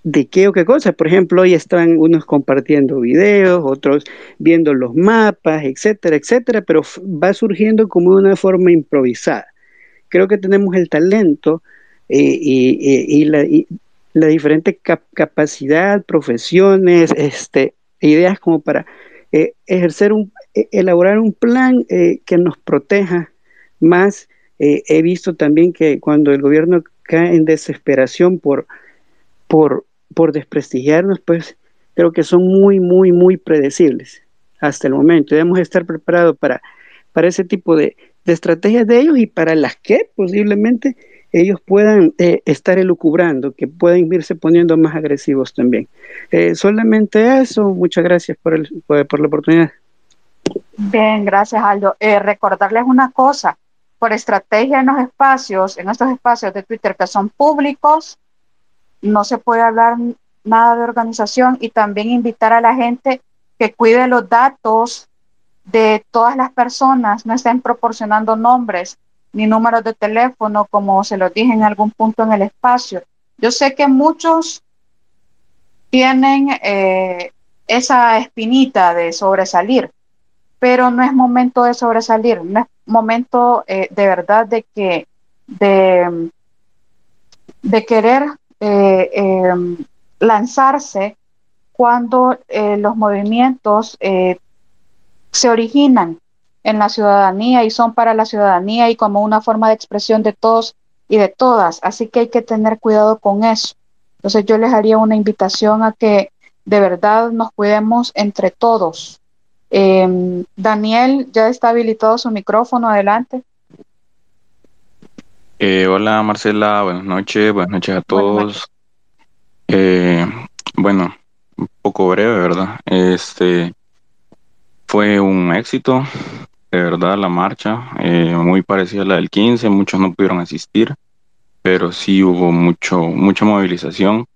de qué o qué cosa. Por ejemplo, hoy están unos compartiendo videos, otros viendo los mapas, etcétera, etcétera, pero va surgiendo como de una forma improvisada. Creo que tenemos el talento eh, y, la, diferente capacidad, profesiones, este, ideas como para eh, ejercer e, elaborar un plan eh, que nos proteja más. he visto también que cuando el gobierno cae en desesperación por, por por desprestigiarnos, pues creo que son muy, muy, muy predecibles. hasta el momento. Debemos estar preparados para, para ese tipo de, estrategias de ellos y para las que posiblemente ellos puedan eh, estar elucubrando, que pueden irse poniendo más agresivos también. Eh, solamente eso, muchas gracias por, el, por, la oportunidad. Bien, gracias Aldo. Eh, recordarles una cosa, por estrategia en los espacios, en estos espacios de Twitter que son públicos, no se puede hablar nada de organización y también invitar a la gente que cuide los datos de todas las personas, no estén proporcionando nombres ni números de teléfono, como se los dije en algún punto en el espacio. Yo sé que muchos tienen eh, esa espinita de sobresalir, pero no es momento de sobresalir, no es momento eh, de verdad de que de, de querer eh, em, lanzarse cuando eh, los movimientos eh, se originan en la ciudadanía y son para la ciudadanía y como una forma de expresión de todos y de todas. Así que hay que tener cuidado con eso. Entonces yo les haría una invitación a que de verdad nos cuidemos entre todos. Em, Daniel, ya está habilitado su micrófono, adelante. Eh, hola Marcela, buenas noches, buenas noches a todos. Eh, bueno, un poco breve, ¿verdad? Este fue un éxito, de verdad, la marcha, eh, muy parecida a la del 15, muchos no pudieron asistir, pero sí hubo mucho, mucha movilización.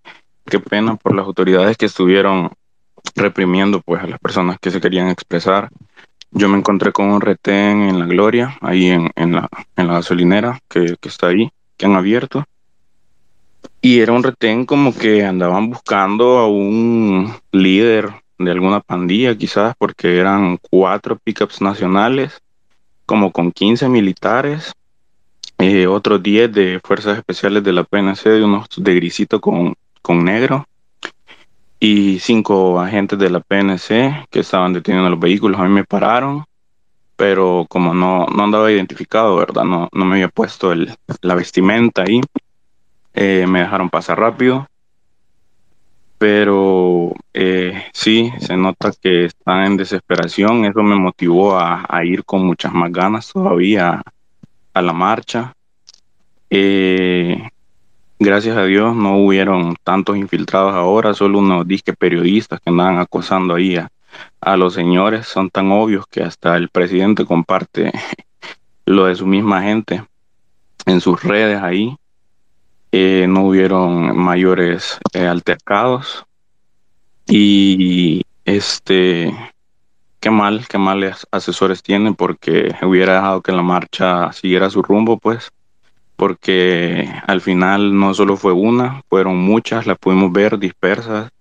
Qué pena por las autoridades que estuvieron reprimiendo pues a las personas que se querían expresar. Yo me encontré con un retén en la Gloria, ahí en, en, la, en la gasolinera que, que está ahí, que han abierto. Y era un retén como que andaban buscando a un líder de alguna pandilla, quizás, porque eran cuatro pickups nacionales, como con 15 militares, eh, otros 10 de fuerzas especiales de la PNC, de unos de grisito con, con negro, y cinco agentes de la PNC que estaban deteniendo los vehículos. A mí me pararon, pero como no, no andaba identificado, ¿verdad? No, no me había puesto el, la vestimenta ahí eh, me dejaron pasar rápido, pero eh, sí, se nota que están en desesperación, eso me motivó a, ir con muchas más ganas todavía a la marcha. Eh, gracias a Dios no hubieron tantos infiltrados ahora, solo unos disque periodistas que andaban acosando ahí a, a los señores, son tan obvios que hasta el presidente comparte lo de su misma gente en sus redes ahí. Eh, no hubieron mayores eh, altercados. Y este qué mal, qué mal asesores tienen porque hubiera dejado que la marcha siguiera su rumbo pues porque al final no solo fue una, fueron muchas, las pudimos ver dispersas,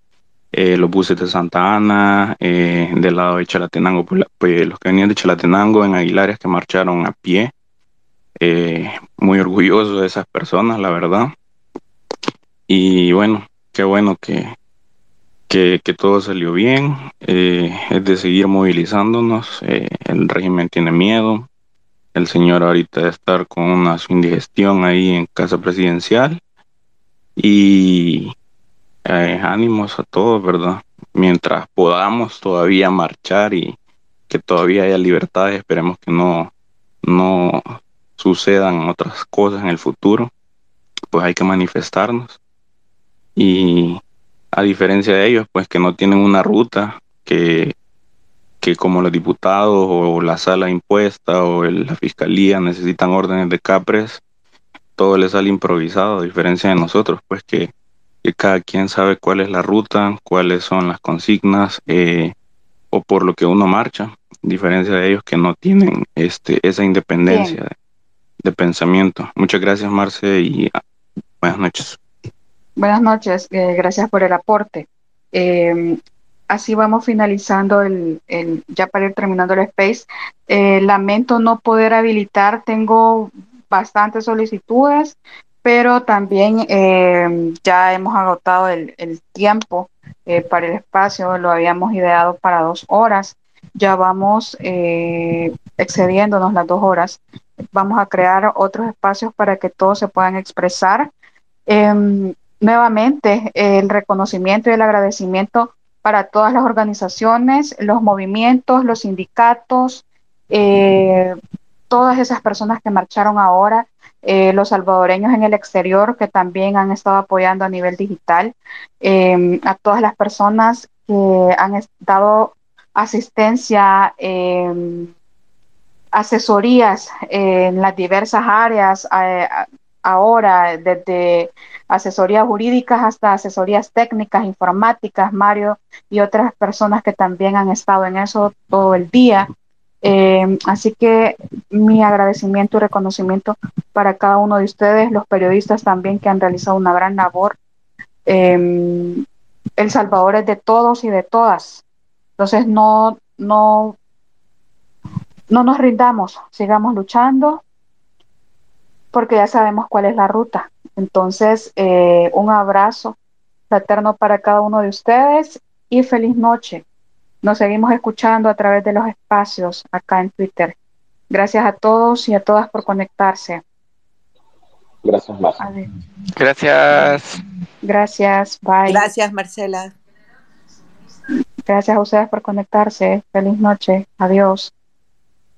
eh, los buses de Santa Ana, del lado de Chalatenango, pues, pues, los que venían de Chalatenango en Aguilares que marcharon a pie, muy orgulloso de esas personas, la verdad. Y bueno, qué bueno que, que, todo salió bien. Eh, es de seguir movilizándonos. Eh, el régimen tiene miedo. El señor ahorita de estar con una indigestión ahí en casa presidencial. Y eh, ánimos a todos, ¿verdad? Mientras podamos todavía marchar y que todavía haya libertad, esperemos que no, no sucedan otras cosas en el futuro, pues hay que manifestarnos y a diferencia de ellos, pues que no tienen una ruta que, que como los diputados o la sala impuesta o la fiscalía necesitan órdenes de capres, todo les sale improvisado, a diferencia de nosotros, pues que, cada quien sabe cuál es la ruta, cuáles son las consignas eh, o por lo que uno marcha, a diferencia de ellos que no tienen este, esa independencia de, de, pensamiento. Muchas gracias, Marce, y buenas noches. Buenas noches, eh, gracias por el aporte. Eh, así vamos finalizando el, ya para ir terminando el space. Eh, lamento no poder habilitar, tengo bastantes solicitudes, pero también ya hemos agotado el, tiempo para el espacio, lo habíamos ideado para dos horas, ya vamos excediéndonos las dos horas. Vamos a crear otros espacios para que todos se puedan expresar. Em, nuevamente el reconocimiento y el agradecimiento para todas las organizaciones, los movimientos, los sindicatos, eh, todas esas personas que marcharon ahora, eh, los salvadoreños en el exterior que también han estado apoyando a nivel digital, eh, a todas las personas que han dado asistencia, asesorías en las diversas áreas, ahora desde asesorías jurídicas hasta asesorías técnicas, informáticas, Mario y otras personas que también han estado en eso todo el día. Eh, así que mi agradecimiento y reconocimiento para cada uno de ustedes, los periodistas también que han realizado una gran labor. Em, el Salvador es de todos y de todas. Entonces no, no, no nos rindamos, sigamos luchando porque ya sabemos cuál es la ruta. Entonces, eh, un abrazo fraterno para cada uno de ustedes y feliz noche. Nos seguimos escuchando a través de los espacios acá en Twitter. Gracias a todos y a todas por conectarse. Gracias, Marcela. Gracias. Gracias, bye. Gracias, Marcela. Gracias a ustedes por conectarse. Feliz noche. Adiós.